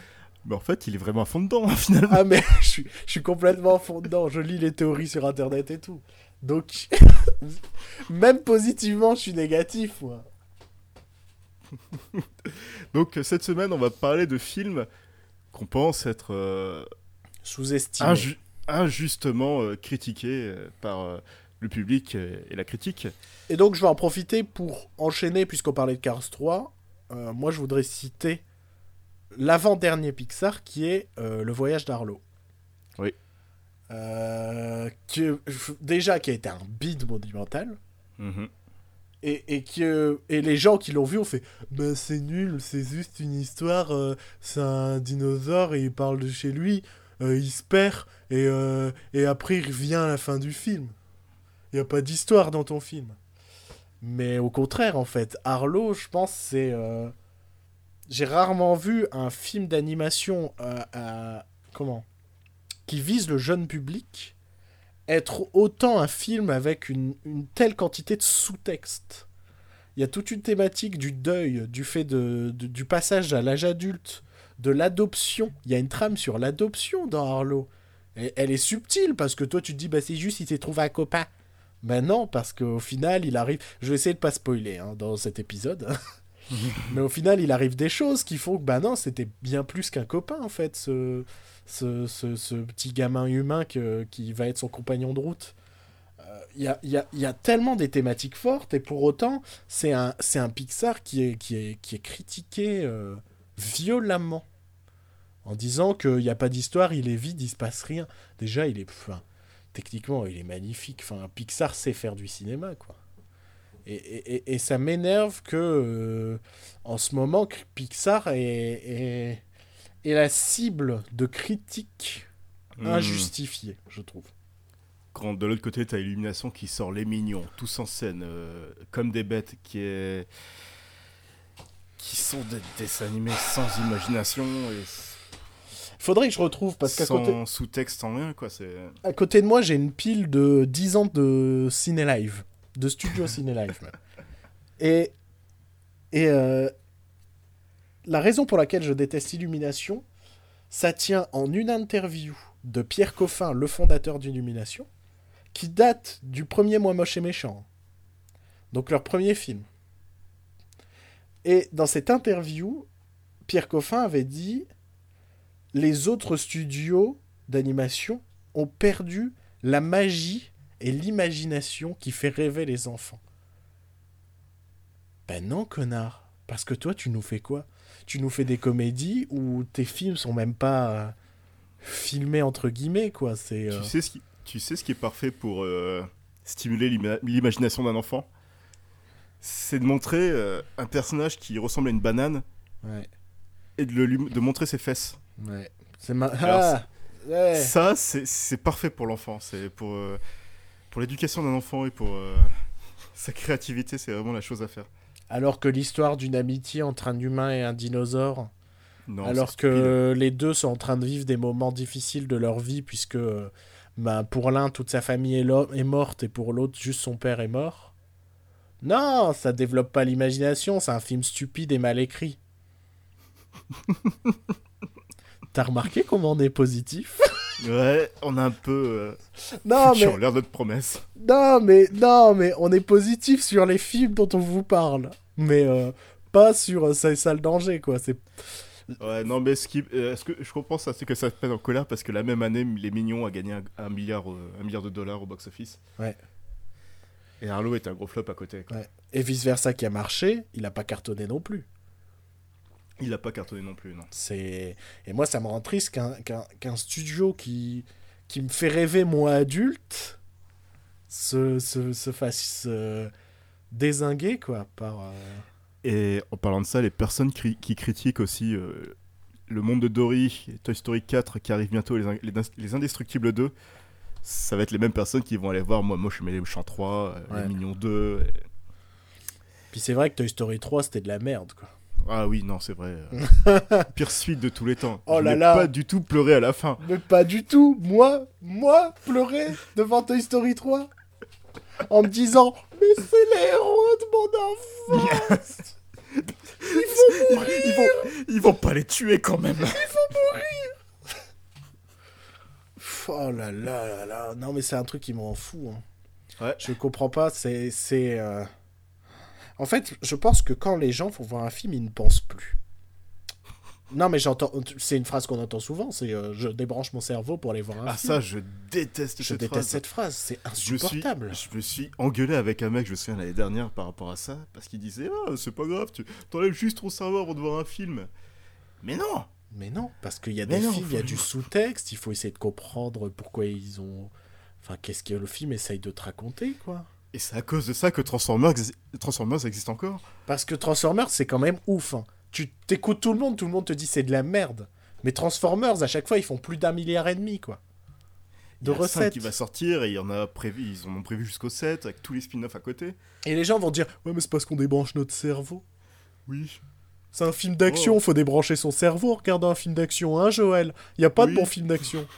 mais en fait, il est vraiment à fond dedans, [laughs] finalement. Ah mais [laughs] je suis, je suis complètement à fond dedans, je lis les théories sur internet et tout. Donc, [laughs] même positivement, je suis négatif, moi. Donc cette semaine, on va parler de films qu'on pense être euh, Sous-estimé. inju- injustement euh, critiqués euh, par le public euh, et la critique. Et donc, je vais en profiter pour enchaîner, puisqu'on parlait de Cars 3. Euh, moi, je voudrais citer l'avant-dernier Pixar, qui est euh, Le Voyage d'Arlo. Oui. Euh, que, déjà, qui a été un bide monumental. Mhm. Et, et, que, et les gens qui l'ont vu ont fait Bah, c'est nul, c'est juste une histoire. c'est un dinosaure et il parle de chez lui. il se perd et, et après il revient à la fin du film. Il n'y a pas d'histoire dans ton film. Mais au contraire, en fait, Arlo, je pense, c'est. euh, J'ai rarement vu un film d'animation euh, comment qui vise le jeune public être autant un film avec une, telle quantité de sous-texte. Il y a toute une thématique du deuil, du fait de, du passage à l'âge adulte, de l'adoption. Il y a une trame sur l'adoption dans Arlo. Elle est subtile parce que toi tu te dis bah c'est juste il s'est trouvé un copain. Ben non parce qu'au final il arrive. Je vais essayer de pas spoiler hein, dans cet épisode. [laughs] Mais au final il arrive des choses qui font que bah non c'était bien plus qu'un copain en fait ce, ce, ce, petit gamin humain que, qui va être son compagnon de route. Euh, Il y, a, y a- y a tellement des thématiques fortes et pour autant c'est un, c'est un Pixar qui est, qui est, qui est critiqué euh, violemment en disant qu'il n'y a pas d'histoire, il est vide, il se passe rien. Déjà, il est, enfin, techniquement, il est magnifique. Enfin, Pixar sait faire du cinéma, quoi. Et, et- et- ça m'énerve que, euh, en ce moment, que Pixar est, est, est la cible de critiques Mhm. injustifiées, je trouve. Quand de l'autre côté, t'as Illumination qui sort Les Mignons, tous en scène, euh, comme des bêtes, qui est... qui sont des dessins animés sans imagination et Faudrait que je retrouve, parce qu'à côté, sous-texte, sans rien, quoi. À côté de moi, j'ai une pile de 10 ans de ciné live, de studio ciné live. même. [laughs] Et, et euh, la raison pour laquelle je déteste Illumination, ça tient en une interview de Pierre Coffin, le fondateur d'Illumination, qui date du premier Moi Moche et Méchant. Donc leur premier film. Et dans cette interview, Pierre Coffin avait dit les autres studios d'animation ont perdu la magie et l'imagination qui fait rêver les enfants. Ben non, connard. Parce que toi, tu nous fais quoi? Tu nous fais des comédies où tes films sont même pas euh, filmés entre guillemets, quoi. C'est euh, Tu, sais ce qui... tu sais ce qui est parfait pour euh, stimuler l'ima- l'imagination d'un enfant? C'est de montrer euh, un personnage qui ressemble à une banane ouais, et de, le de montrer ses fesses. ouais. C'est ma... Ah ouais. Ça, c'est parfait pour l'enfant. C'est pour, euh, pour l'éducation d'un enfant et pour euh, sa créativité, c'est vraiment la chose à faire. Alors que l'histoire d'une amitié entre un humain et un dinosaure, Non, alors que les deux sont en train de vivre des moments difficiles de leur vie, puisque ben, pour l'un, toute sa famille est, est morte, et pour l'autre, juste son père est mort. Non, ça développe pas l'imagination, c'est un film stupide et mal écrit. [laughs] T'as remarqué comment on est positif? Ouais, on a un peu Non, euh, mais en l'air notre promesse. Non, mais non, mais on est positif sur les films dont on vous parle, mais euh, pas sur euh, ça, ça le danger, quoi. C'est Ouais, non, mais ce, qui, euh, ce que je comprends, ça, c'est que ça se pète en colère parce que la même année, Les Mignons a gagné un, un milliard, euh, un milliard de dollars au box-office. Ouais. Et Arlo est un gros flop à côté. quoi. ouais. et vice versa qui a marché, il a pas cartonné non plus. Il a pas cartonné non plus, non. C'est et moi ça me rend triste qu'un qu'un qu'un studio qui qui me fait rêver moi adulte se, se, se fasse euh, désinguer quoi par. euh, Et en parlant de ça, les personnes cri- qui critiquent aussi euh, le monde de Dory Toy Story 4 qui arrive bientôt, les, in- les, les Indestructibles 2, ça va être les mêmes personnes qui vont aller voir Moi, moi je mets les méchants 3, euh, Ouais. Les Mignons 2. et- Puis c'est vrai que Toy Story 3 c'était de la merde quoi. Ah oui, non, c'est vrai. euh, [laughs] Pire suite de tous les temps. Oh Je là n'ai là. pas du tout pleuré à la fin. Mais pas du tout. Moi, moi, pleurer devant Toy Story 3 en me disant Mais c'est les héros de mon enfance [laughs] Ils vont, ils vont pas les tuer quand même. Pff, Oh là là là là. Non, mais c'est un truc qui m'en fout. hein. Ouais. Je comprends pas. C'est. c'est euh, En fait, je pense que quand les gens vont voir un film, ils ne pensent plus. Non, mais j'entends. C'est une phrase qu'on entend souvent. C'est euh, je débranche mon cerveau pour aller voir un Ah, film. ça, je déteste je cette déteste phrase. cette phrase. C'est Je me, suis, insupportable. je me suis engueulé avec un mec, je me souviens l'année dernière par rapport à ça, parce qu'il disait Ah, c'est pas grave, tu t'enlèves juste ton cerveau avant de voir un film. Mais non Mais non, parce qu'il y a Mais des non, films, il y a du sous-texte. Il faut essayer de comprendre pourquoi ils ont. Enfin, qu'est-ce que le film essaye de te raconter, quoi. Et c'est à cause de ça que Transformers, exi- Transformers existe encore. Parce que Transformers, c'est quand même ouf. hein. Tu t'écoutes tout le monde, tout le monde te dit c'est de la merde. Mais Transformers, à chaque fois, ils font plus d'un milliard et demi, quoi. Il De y a recettes. qui va sortir et il y en a prévu, ils en ont prévu jusqu'au 7 avec tous les spin-offs à côté. Et les gens vont dire Ouais, mais c'est parce qu'on débranche notre cerveau. Oui. C'est un film d'action, Oh. faut débrancher son cerveau en regardant un film d'action, hein, Joël Il y a pas de bon film d'action.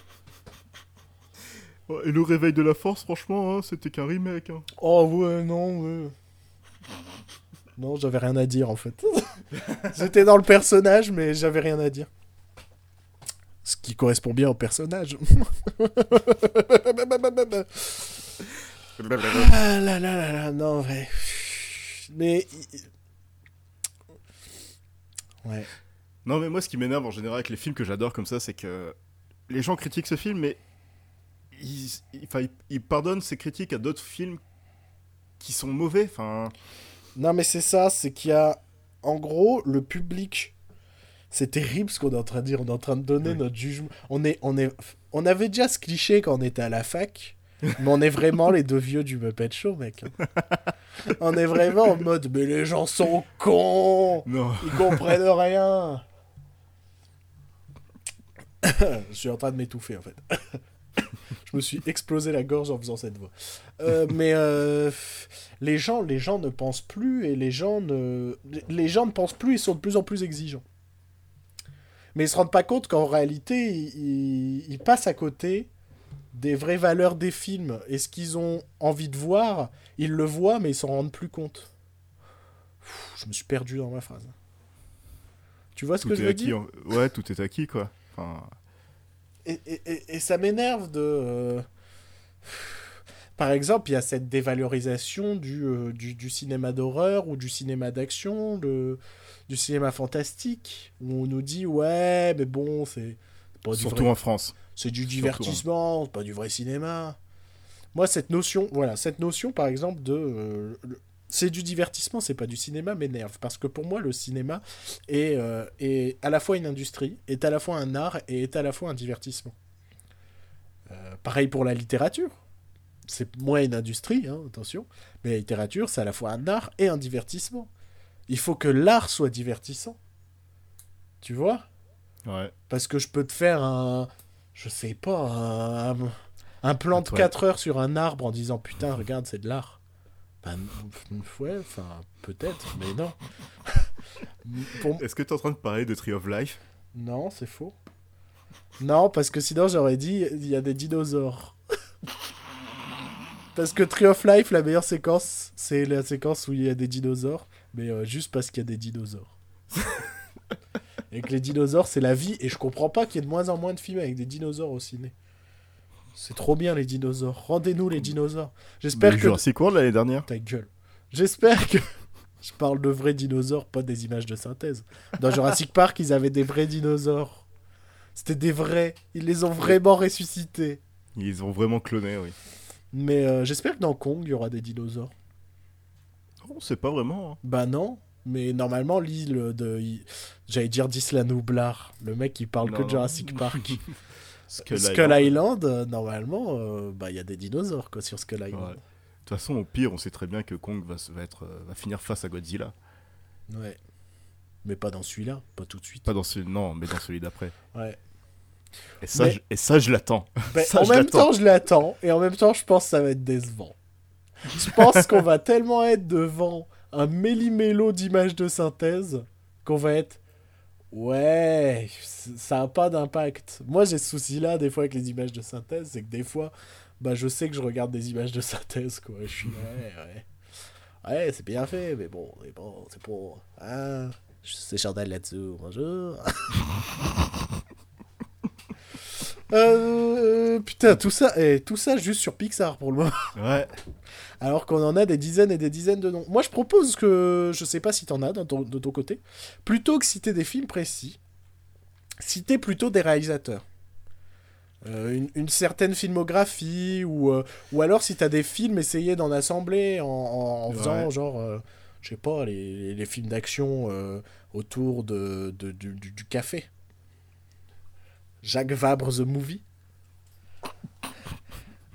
Et le réveil de la force, franchement, hein, c'était qu'un remake. hein. Oh, ouais, non, ouais. Non, j'avais rien à dire, en fait. [laughs] J'étais dans le personnage, mais j'avais rien à dire. Ce qui correspond bien au personnage. Ah là là là là, non, vrai. Mais. Ouais. Non, mais moi, ce qui m'énerve en général avec les films que j'adore comme ça, c'est que les gens critiquent ce film, mais enfin, ils- ils pardonnent ces critiques à d'autres films qui sont mauvais. Enfin, Non, mais c'est ça, c'est qu'il y a. En gros, le public. C'est terrible ce qu'on est en train de dire. On est en train de donner Oui. notre jugement. On, est, on, est, on avait déjà ce cliché quand on était à la fac. mais on est vraiment les deux vieux du Muppet Show, mec. on est vraiment en mode, mais les gens sont cons non. Ils comprennent rien Je suis en train de m'étouffer, en fait. Je me suis explosé la gorge en faisant cette voix. Euh, [laughs] mais euh, les, gens, les gens ne pensent plus et les gens ne, les gens ne pensent plus et sont de plus en plus exigeants. Mais ils se rendent pas compte qu'en réalité, ils, ils- ils passent à côté des vraies valeurs des films. Et ce qu'ils ont envie de voir, ils le voient, mais ils s'en rendent plus compte. Pff, Je me suis perdu dans ma phrase. Tu vois ce Tout que je veux acquis. dire? en- Ouais, tout est acquis, quoi. Enfin, et, et- et- ça m'énerve de. euh, Par exemple, il y a cette dévalorisation du, euh, du, du cinéma d'horreur ou du cinéma d'action, du cinéma fantastique, où on nous dit ouais, mais bon, c'est pas du surtout vrai- en France. c'est du surtout, divertissement, c'est pas du vrai cinéma. Moi, cette notion, voilà, cette notion, par exemple, de euh, le- c'est du divertissement, c'est pas du cinéma, m'énerve parce que pour moi, le cinéma est, euh, est à la fois une industrie, est à la fois un art et est à la fois un divertissement. Euh, pareil pour la littérature. C'est moins une industrie, hein, attention, mais la littérature, c'est à la fois un art et un divertissement. Il faut que l'art soit divertissant. Tu vois? Ouais. parce que je peux te faire un. Je sais pas, un, un plan de Ouais. 4 heures sur un arbre en disant putain, regarde, c'est de l'art. Ben, ouais, enfin, peut-être, mais non. [laughs] Pour- Est-ce que tu es en train de parler de Tree of Life? Non, c'est faux. Non, parce que sinon j'aurais dit il y a des dinosaures. [laughs] parce que Tree of Life, la meilleure séquence, c'est la séquence où il y a des dinosaures, mais euh, juste parce qu'il y a des dinosaures. [laughs] et que les dinosaures, c'est la vie, et je comprends pas qu'il y ait de moins en moins de films avec des dinosaures au ciné. C'est trop bien les dinosaures. Rendez-nous les dinosaures. J'espère que. Jurassic World l'année dernière Ta gueule. J'espère que. [laughs] Je parle de vrais dinosaures, pas des images de synthèse. Dans Jurassic Park, ils avaient des vrais dinosaures. C'était des vrais. Ils les ont vraiment ressuscités. Ils ont vraiment cloné, oui. Mais euh, j'espère que dans Kong, il y aura des dinosaures. On sait pas vraiment. hein. Bah non. Mais normalement, l'île de. il- J'allais dire d'Isla Nublar. Le mec qui parle Non, que de. Jurassic Park. [laughs] Skull Skull, Island. Island, euh, normalement, euh, bah il y a des dinosaures quoi sur Skull Island. Ouais. De toute façon, au pire, on sait très bien que Kong va, être, euh, va finir face à Godzilla. Ouais. Mais pas dans celui-là, pas tout de suite. Pas dans celui non, mais dans celui d'après. Ouais. Et ça, Mais- je, et ça, je l'attends. [laughs] En même temps, je l'attends. Et en même temps, je pense que ça va être décevant. Je pense qu'on va tellement être devant un méli-mélo d'images de synthèse qu'on va être. Ouais, ça a pas d'impact. Moi, j'ai ce souci-là, des fois, avec les images de synthèse. C'est que des fois, bah, je sais que je regarde des images de [laughs] synthèse, quoi. Je suis. Ouais, ouais. Ouais, c'est bien fait, mais bon, mais bon c'est pour. Hein, c'est Chantal là-dessous, bonjour. [laughs] Euh, putain, tout ça, et tout ça juste sur Pixar pour le moment. Ouais. Alors qu'on en a des dizaines et des dizaines de noms. Moi, je propose que, je sais pas si t'en as ton- de ton côté, plutôt que citer des films précis, citer plutôt des réalisateurs. Euh, une, une certaine filmographie, ou, euh, ou alors si t'as des films, essayer d'en assembler en, en- en faisant genre, euh, je sais pas, les, les films d'action euh, autour de, de- du, du- du café. Jacques Vabre The Movie.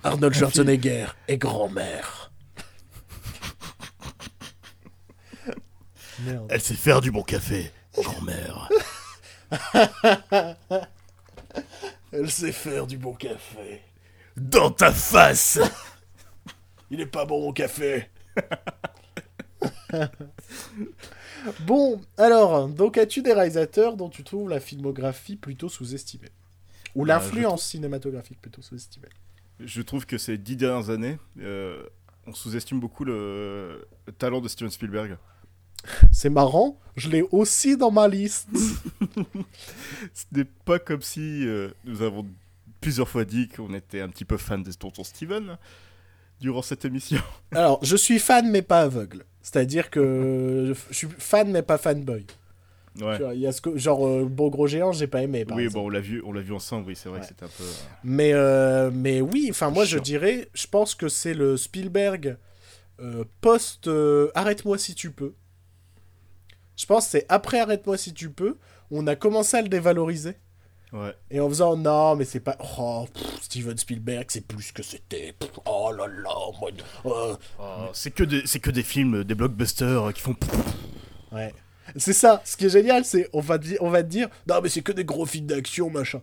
Arnold Schwarzenegger et grand-mère. Merde. Elle sait faire du bon café, grand-mère. [laughs] Elle sait faire du bon café. Dans ta face Il est pas bon mon café. [laughs] bon, alors, donc as-tu des réalisateurs dont tu trouves la filmographie plutôt sous-estimée? Ou Bah, l'influence cinématographique plutôt sous-estimée Je trouve que ces dix dernières années, euh, on sous-estime beaucoup le... le talent de Steven Spielberg. [laughs] C'est marrant, je l'ai aussi dans ma liste. [laughs] Ce n'est pas comme si euh, nous avons plusieurs fois dit qu'on était un petit peu fan de tonton Steven durant cette émission. alors, je suis fan mais pas aveugle. C'est-à-dire que je suis fan mais pas fanboy. Ouais. Tu vois, Il y a ce que, genre, euh, Beau Gros Géant, j'ai pas aimé. Par Oui, exemple. bon, on l'a vu, on l'a vu ensemble. Oui, c'est vrai Ouais. que c'était un peu. euh, Mais, euh, mais oui, enfin moi je dirais, je pense que c'est le Spielberg euh, post Arrête-moi si tu peux. Je pense que c'est après Arrête-moi si tu peux, on a commencé à le dévaloriser. Ouais. Et en faisant non, mais c'est pas. Oh, pff, Steven Spielberg, c'est plus que c'était. Oh là là, moi. Oh, c'est que des, c'est que des films, des blockbusters qui font. Ouais. C'est ça, ce qui est génial, c'est on va, on va te dire non, mais c'est que des gros films d'action, machin.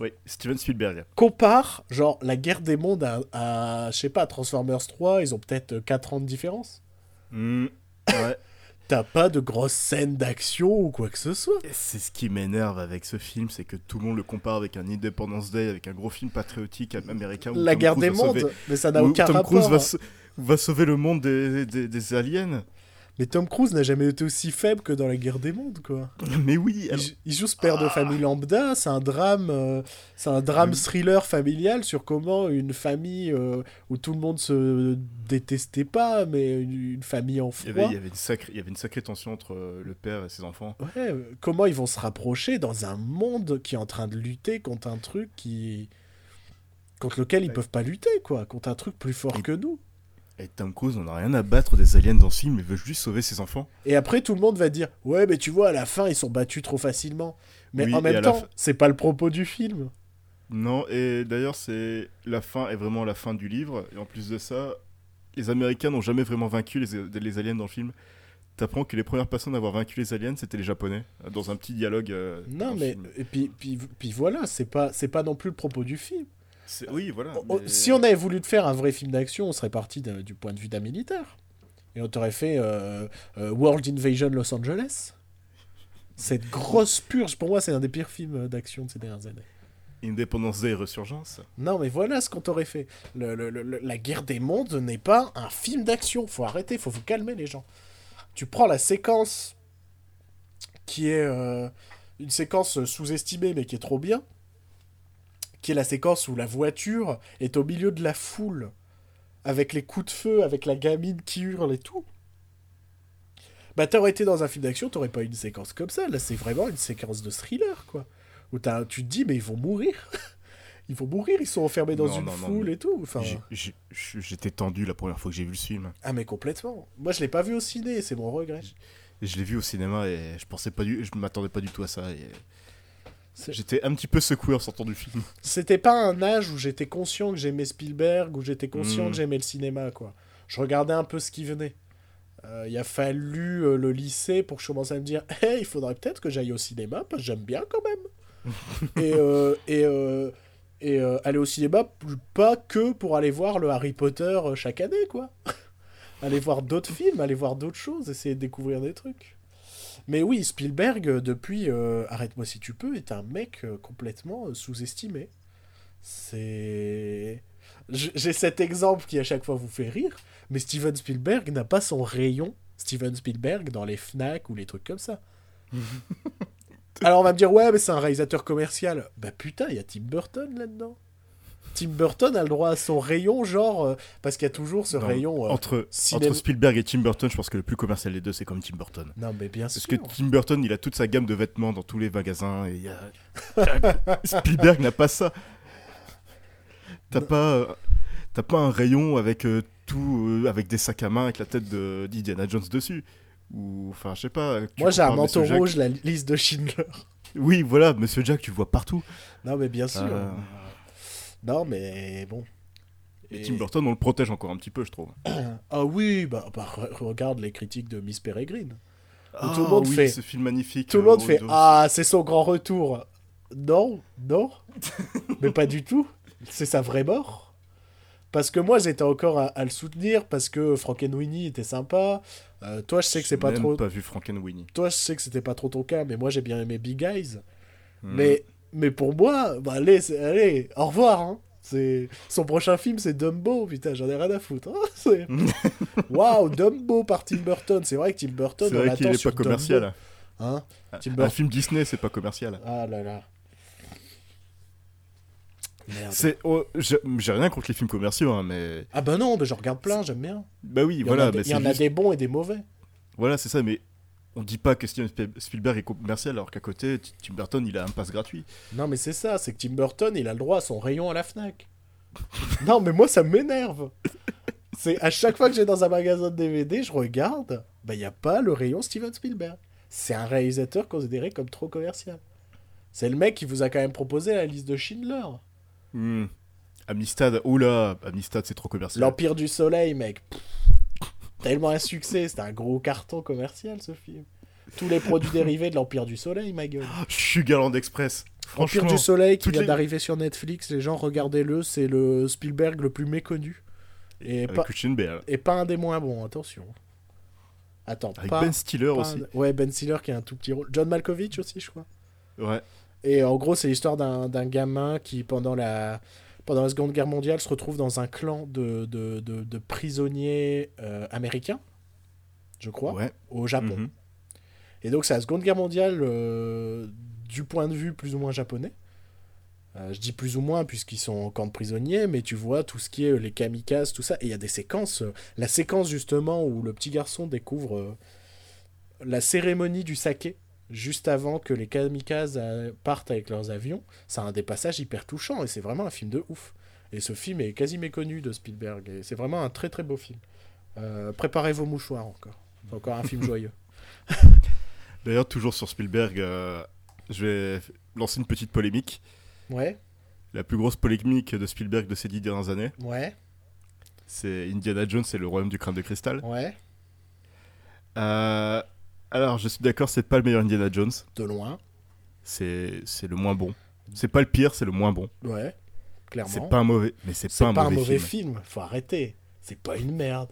Oui, Steven Spielberg. Compare, genre, la guerre des mondes à, à, je sais pas, Transformers 3, ils ont peut-être 4 ans de différence. Hmm, Ouais. [laughs] T'as pas de grosses scènes d'action ou quoi que ce soit. C'est ce qui m'énerve avec ce film, c'est que tout le monde le compare avec un Independence Day, avec un gros film patriotique américain. où La Tom guerre Cruise des mondes, sauver- mais ça n'a aucun Tom rapport. Cruise va, hein. sa- va sauver le monde des, des, des aliens. Mais Tom Cruise n'a jamais été aussi faible que dans la guerre des mondes, quoi. Mais oui, Il, alors- il joue ce père de famille lambda, c'est un drame, euh, c'est un drame thriller familial sur comment une famille euh, où tout le monde se détestait pas, mais une, une famille en il y, avait, il, y avait une sacrée, il y avait une sacrée tension entre euh, le père et ses enfants. Ouais, comment ils vont se rapprocher dans un monde qui est en train de lutter contre un truc qui contre lequel ils Ouais. peuvent pas lutter quoi, contre un truc plus fort Et- que nous. Et Tom Cruise, on n'a rien à battre des aliens dans ce film, il veut juste sauver ses enfants. Et après tout le monde va dire "Ouais, mais tu vois à la fin ils sont battus trop facilement." Mais Oui, en même temps, c'est pas le propos du film. Non, et d'ailleurs, c'est la fin est vraiment la fin du livre. Et en plus de ça, les Américains n'ont jamais vraiment vaincu les, les aliens dans le film. T'apprends que les premières personnes à avoir vaincu les aliens, c'était les Japonais, dans un petit dialogue. euh, Non mais et puis, puis puis voilà, c'est pas c'est pas non plus le propos du film. Oui, voilà. Oh, mais- Si on avait voulu te faire un vrai film d'action, on serait parti du point de vue d'un militaire. Et on t'aurait fait euh, euh, World Invasion Los Angeles. Cette grosse purge, pour moi, c'est un des pires films d'action de ces dernières années. Independence Day et Resurgence. Non, mais voilà ce qu'on t'aurait fait. Le- le- le- la guerre des mondes n'est pas un film d'action. Faut arrêter, faut vous calmer, les gens. Tu prends la séquence qui est euh, une séquence sous-estimée, mais qui est trop bien, qui est la séquence où la voiture est au milieu de la foule, avec les coups de feu, avec la gamine qui hurle et tout. Bah, t'aurais été dans un film d'action, t'aurais pas eu une séquence comme ça. Là, c'est vraiment une séquence de thriller, quoi. Où t'as- tu te dis, mais ils vont mourir. [laughs] ils vont mourir, ils sont enfermés dans Non, une non, foule et tout. Enfin, J'étais tendu la première fois que j'ai vu le film. ah, mais complètement. Moi, je l'ai pas vu au ciné, c'est mon regret. Et je l'ai vu au cinéma et je pensais pas du, je m'attendais pas du tout à ça. Et j'étais un petit peu secoué en sortant du film. [laughs] C'était pas un âge où j'étais conscient que j'aimais Spielberg, où j'étais conscient Mm. que j'aimais le cinéma, quoi. Je regardais un peu ce qui venait. Euh, il a fallu euh, le lycée pour que je commence à me dire Hey, il faudrait peut-être que j'aille au cinéma, parce que j'aime bien quand même. [laughs] et euh, et, et aller au cinéma, pas que pour aller voir le Harry Potter chaque année, quoi. [laughs] aller voir d'autres films, aller voir d'autres choses, essayer de découvrir des trucs. Mais oui, Spielberg, euh, depuis euh, Arrête-moi si tu peux, est un mec euh, complètement sous-estimé. C'est. J'ai cet exemple qui à chaque fois vous fait rire, mais Steven Spielberg n'a pas son rayon Steven Spielberg dans les Fnac ou les trucs comme ça. [laughs] Alors on va me dire, ouais, mais c'est un réalisateur commercial. Bah putain, il y a Tim Burton là-dedans. Tim Burton a le droit à son rayon, genre, euh, parce qu'il y a toujours ce Non, rayon. euh, entre, cinéma- entre Spielberg et Tim Burton, je pense que le plus commercial des deux, c'est comme Tim Burton. Non, mais bien Parce sûr. que Tim Burton, il a toute sa gamme de vêtements dans tous les magasins. Et il y a... [laughs] Spielberg n'a pas ça. T'as pas, euh, pas un rayon avec tout, avec des sacs à main avec la tête de d'Indiana Jones dessus. Ou, enfin, je sais pas. Moi, j'ai un manteau Jack- rouge, la liste de Schindler. Oui, voilà, Monsieur Jack, tu le vois partout. Non, mais bien sûr. Euh. Non, mais bon. Et Et- Tim Burton, on le protège encore un petit peu, je trouve. [clears throat] Ah oui, bah, bah, re- regarde les critiques de Miss Peregrine. Ah, tout le monde oui, fait- ce film magnifique. Tout le euh, monde au fait. Ah, c'est son grand retour. Non, non, [laughs] mais pas du tout. C'est sa vraie mort. Parce que moi, j'étais encore à, à le soutenir parce que Frankenweenie était sympa. Euh, toi, je sais que c'est pas même trop. pas vu Frankenweenie. Toi, je sais que c'était pas trop ton cas, mais moi, j'ai bien aimé Big Eyes. Hmm. Mais, mais pour moi, bah, allez, allez, au revoir. Hein. C'est son prochain film, c'est Dumbo. Putain, j'en ai rien à foutre. hein. [laughs] [laughs] Waouh, Dumbo par Tim Burton. C'est vrai que Tim Burton, C'est vrai qu'il est pas commercial. Hein Tim Un film Disney, c'est pas commercial. Ah là là. Merde. C'est, oh, j'ai rien contre les films commerciaux, hein, mais Ah bah non, mais je regarde plein, j'aime bien. bah oui, Il y voilà, en a, bah, des- il y en a des bons et des mauvais. voilà, c'est ça, mais on dit pas que Steven Spiel- Spielberg est commercial alors qu'à côté, Tim Burton, il a un pass gratuit. Non mais c'est ça, c'est que Tim Burton, il a le droit à son rayon à la Fnac. [laughs] non mais moi ça m'énerve. C'est à chaque fois que j'ai dans un magasin de DVD, je regarde, bah il y a pas le rayon Steven Spielberg. C'est un réalisateur considéré comme trop commercial. C'est le mec qui vous a quand même proposé la liste de Schindler. Hmm. Amistad, oula, Amistad, c'est trop commercial. L'Empire du Soleil, mec. Pff, tellement un succès, c'était un gros carton commercial ce film. Tous les produits dérivés de l'Empire du Soleil, ma gueule. Sugarland Express, Empire du Soleil qui vient les- d'arriver sur Netflix, les gens regardez-le, c'est le Spielberg le plus méconnu. Et Avec pas, Cushenberg. et pas un des moins bons, attention. Attends, Avec pas, Ben Stiller pas aussi. un- Ouais, Ben Stiller qui a un tout petit rôle. John Malkovich aussi, je crois. Ouais. Et en gros, c'est l'histoire d'un d'un gamin qui, pendant la, pendant la Seconde Guerre mondiale, se retrouve dans un clan de, de, de- de prisonniers euh, américains, je crois, Ouais. au Japon. Mhm. Et donc, c'est la Seconde Guerre mondiale euh, du point de vue plus ou moins japonais. Euh, je dis plus ou moins puisqu'ils sont en camp de prisonniers, mais tu vois tout ce qui est les kamikazes, tout ça. Et il y a des séquences. la séquence justement où le petit garçon découvre la cérémonie du saké juste avant que les kamikazes euh, partent avec leurs avions. C'est un des passages hyper touchants et c'est vraiment un film de ouf. Et ce film est quasi méconnu de Spielberg. Et c'est vraiment un très très beau film. Euh, préparez vos mouchoirs encore. C'est encore un film joyeux. [laughs] D'ailleurs, toujours sur Spielberg, euh, je vais lancer une petite polémique. Ouais, La plus grosse polémique de Spielberg de ces dix dernières années, ouais, c'est Indiana Jones et le royaume du crâne de cristal. ouais. Euh, alors, je suis d'accord, c'est pas le meilleur Indiana Jones. De loin. C'est le moins bon. C'est pas le pire, c'est le moins bon. Ouais, clairement. C'est pas un mauvais, mais c'est pas, un mauvais, film. film. Faut arrêter. C'est pas une merde.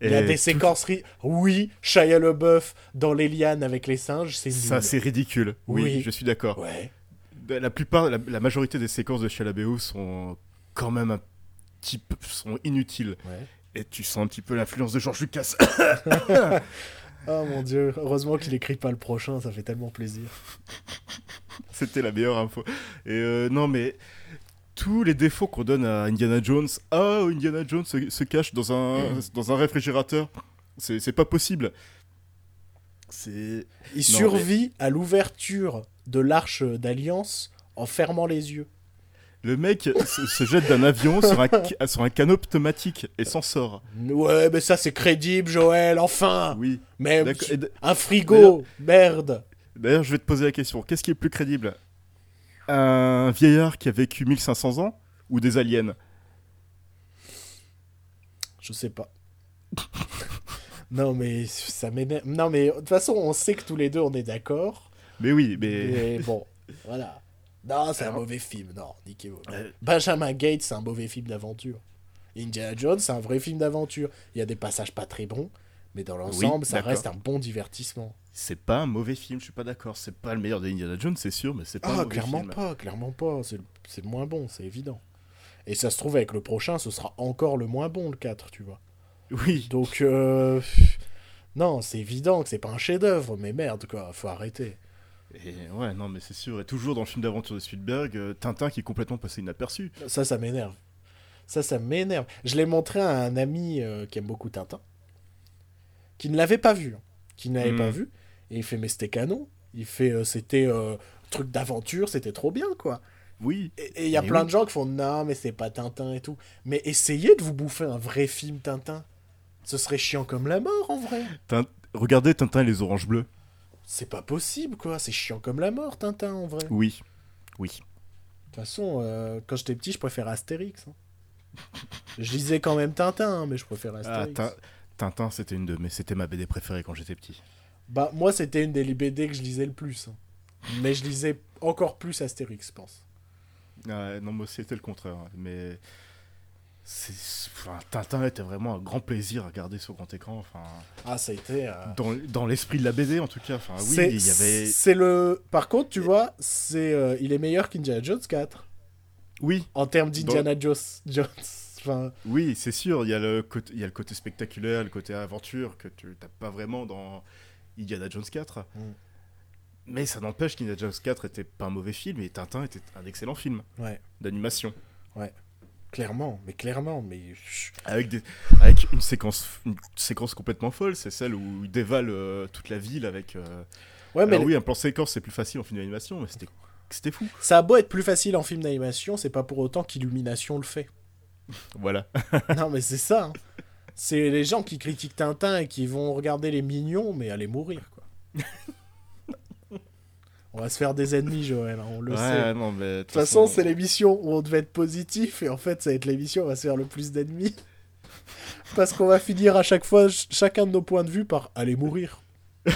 Il y a des tout- séquences. ri- Oui, Shia LeBeouf dans les lianes avec les singes, c'est Ça, c'est ridicule. Oui, Oui. je suis d'accord. Ouais. La plupart, la, la majorité des séquences de Shia LaBeouf sont quand même un petit peu, sont inutiles. ouais. Et tu sens un petit peu l'influence de George Lucas. [laughs] [laughs] Oh mon dieu, heureusement qu'il écrit pas le prochain, ça fait tellement plaisir. C'était la meilleure info. Et euh, non, mais tous les défauts qu'on donne à Indiana Jones, ah, Indiana Jones se, se cache dans un, [coughs] dans un réfrigérateur, c'est pas possible. Il Non, survit à l'ouverture de l'arche d'alliance en fermant les yeux. Le mec se, se jette d'un avion sur un, sur un canot pneumatique et s'en sort. Ouais, mais ça c'est crédible, Joël, enfin Oui. Mais un frigo, merde D'ailleurs, je vais te poser la question qu'est-ce qui est plus crédible? Un vieillard qui a vécu 1500 ans ou des aliens? Je sais pas. [laughs] non, mais ça m'énerve. Non, mais de toute façon, on sait que tous les deux on est d'accord. Mais oui, mais. Mais bon, voilà. Non, c'est un mauvais film. Non, niquez-vous. Euh, Benjamin Gates, c'est un mauvais film d'aventure. Indiana Jones, c'est un vrai film d'aventure. Il y a des passages pas très bons, mais dans l'ensemble, ça reste un bon divertissement. C'est pas un mauvais film, je suis pas d'accord. C'est pas le meilleur d'Indiana Jones, c'est sûr, mais c'est pas un Ah, mauvais clairement film. pas, clairement pas. C'est le, c'est le moins bon, c'est évident. Et ça se trouve, avec le prochain, ce sera encore le moins bon, le 4, tu vois. Oui. Donc, euh, non, c'est évident que c'est pas un chef-d'œuvre, mais merde, quoi, faut arrêter. Et ouais, non, mais c'est sûr. Et toujours dans le film d'aventure de Spielberg, euh, Tintin qui est complètement passé inaperçu. Ça, ça m'énerve. Ça, ça m'énerve. Je l'ai montré à un ami euh, qui aime beaucoup Tintin, qui ne l'avait pas vu. hein. Qui ne l'avait pas vu. Et il fait, mais c'était canon. Il fait, euh, c'était truc d'aventure, c'était trop bien, quoi. Oui. Et il y a plein oui. de gens qui font, non, mais c'est pas Tintin et tout. Mais essayez de vous bouffer un vrai film Tintin. Ce serait chiant comme la mort, en vrai. Regardez Tintin et les oranges bleues. C'est pas possible, quoi. C'est chiant comme la mort, Tintin, en vrai. De Oui. Oui. toute façon, euh, quand j'étais petit, je préférais Astérix. hein. Je lisais quand même Tintin, hein, mais je préférais Ah, Astérix. Tin- Tintin, c'était une de mes, c'était ma BD préférée quand j'étais petit. Bah, moi, c'était une des BD que je lisais le plus. hein. Mais je lisais encore plus Astérix, je pense. Ah, non, moi c'était le contraire. Mais enfin, Tintin était vraiment un grand plaisir à regarder sur grand écran. Enfin, Ah, ça a été. euh, dans, dans l'esprit de la BD en tout cas. Enfin, oui, c'est- il y avait. C'est le. Par contre, tu vois, c'est, euh, il est meilleur qu'Indiana Jones 4 Oui, en termes d'Indiana Jones. [laughs] Jones. Enfin, oui, c'est sûr. Il y a le côté, il y a le côté spectaculaire, le côté aventure que tu n'as pas vraiment dans Indiana Jones 4. Mm. Mais ça n'empêche qu'Indiana Jones 4 était pas un mauvais film et Tintin était un excellent film ouais, d'animation. Clairement, mais clairement, mais. Avec, des, avec une, séquence, une séquence complètement folle, c'est celle où il dévale euh, toute la ville avec. euh, Ouais, mais alors oui, un plan séquence c'est plus facile en film d'animation, mais c'était, c'était fou. ça a beau être plus facile en film d'animation, c'est pas pour autant qu'Illumination le fait. [laughs] Voilà. [laughs] non, mais c'est ça. hein. C'est les gens qui critiquent Tintin et qui vont regarder les mignons, mais aller mourir, quoi. [laughs] on va se faire des ennemis, Joël, hein, on le sait. ouais, non, mais. De toute façon, c'est l'émission où on devait être positif, et en fait, ça va être l'émission où on va se faire le plus d'ennemis. [laughs] Parce qu'on va finir à chaque fois, ch- chacun de nos points de vue, par aller mourir. [laughs]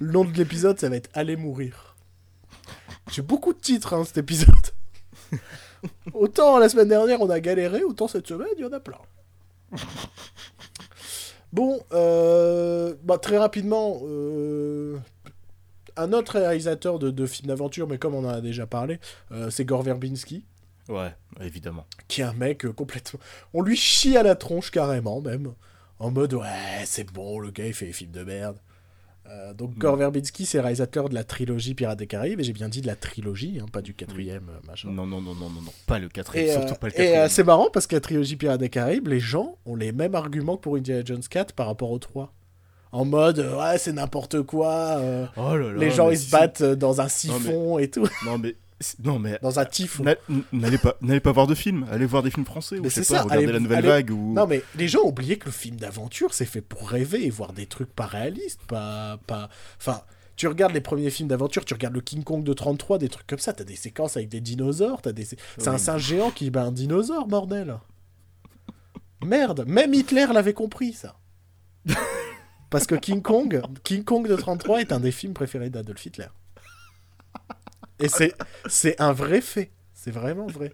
le nom de l'épisode, ça va être Aller mourir. J'ai beaucoup de titres, hein, cet épisode. [laughs] autant la semaine dernière, on a galéré, autant cette semaine, il y en a plein. Bon, euh, bah, très rapidement, euh, un autre réalisateur de, de films d'aventure, mais comme on en a déjà parlé, euh, c'est Gore Verbinski, Ouais, évidemment. qui est un mec euh, complètement... On lui chie à la tronche carrément, même. En mode, ouais, c'est bon, le gars, il fait des films de merde. Euh, donc Gore Verbinski, c'est réalisateur de la trilogie Pirates des Caraïbes, et j'ai bien dit de la trilogie, hein, pas du quatrième euh, machin. Non, non, non, non, non, non. Pas le quatrième, Et, surtout pas le et, quatrième. euh, c'est marrant parce que la trilogie Pirates des Caraïbes, les gens ont les mêmes arguments que pour Indiana Jones 4 par rapport aux 3. En mode, euh, ouais, c'est n'importe quoi, euh, Oh là là, les gens ils si se battent euh, dans un siphon et tout. Non, mais. Non, mais. Dans un typhon. n'a- N'allez pas, n'allez pas voir de films, allez voir des films français ou je sais pas, regardez la nouvelle allez- vague ou Non, mais les gens ont oublié que le film d'aventure, c'est fait pour rêver et voir des trucs pas réalistes, pas. pas... Enfin, tu regardes les premiers films d'aventure, tu regardes le King Kong de 33, des trucs comme ça, t'as des séquences avec des dinosaures, t'as des... c'est un singe géant qui bat un dinosaure, bordel Merde, même Hitler l'avait compris, ça [laughs] Parce que King Kong, King Kong de 33 est un des films préférés d'Adolf Hitler. Et c'est, c'est un vrai fait. C'est vraiment vrai.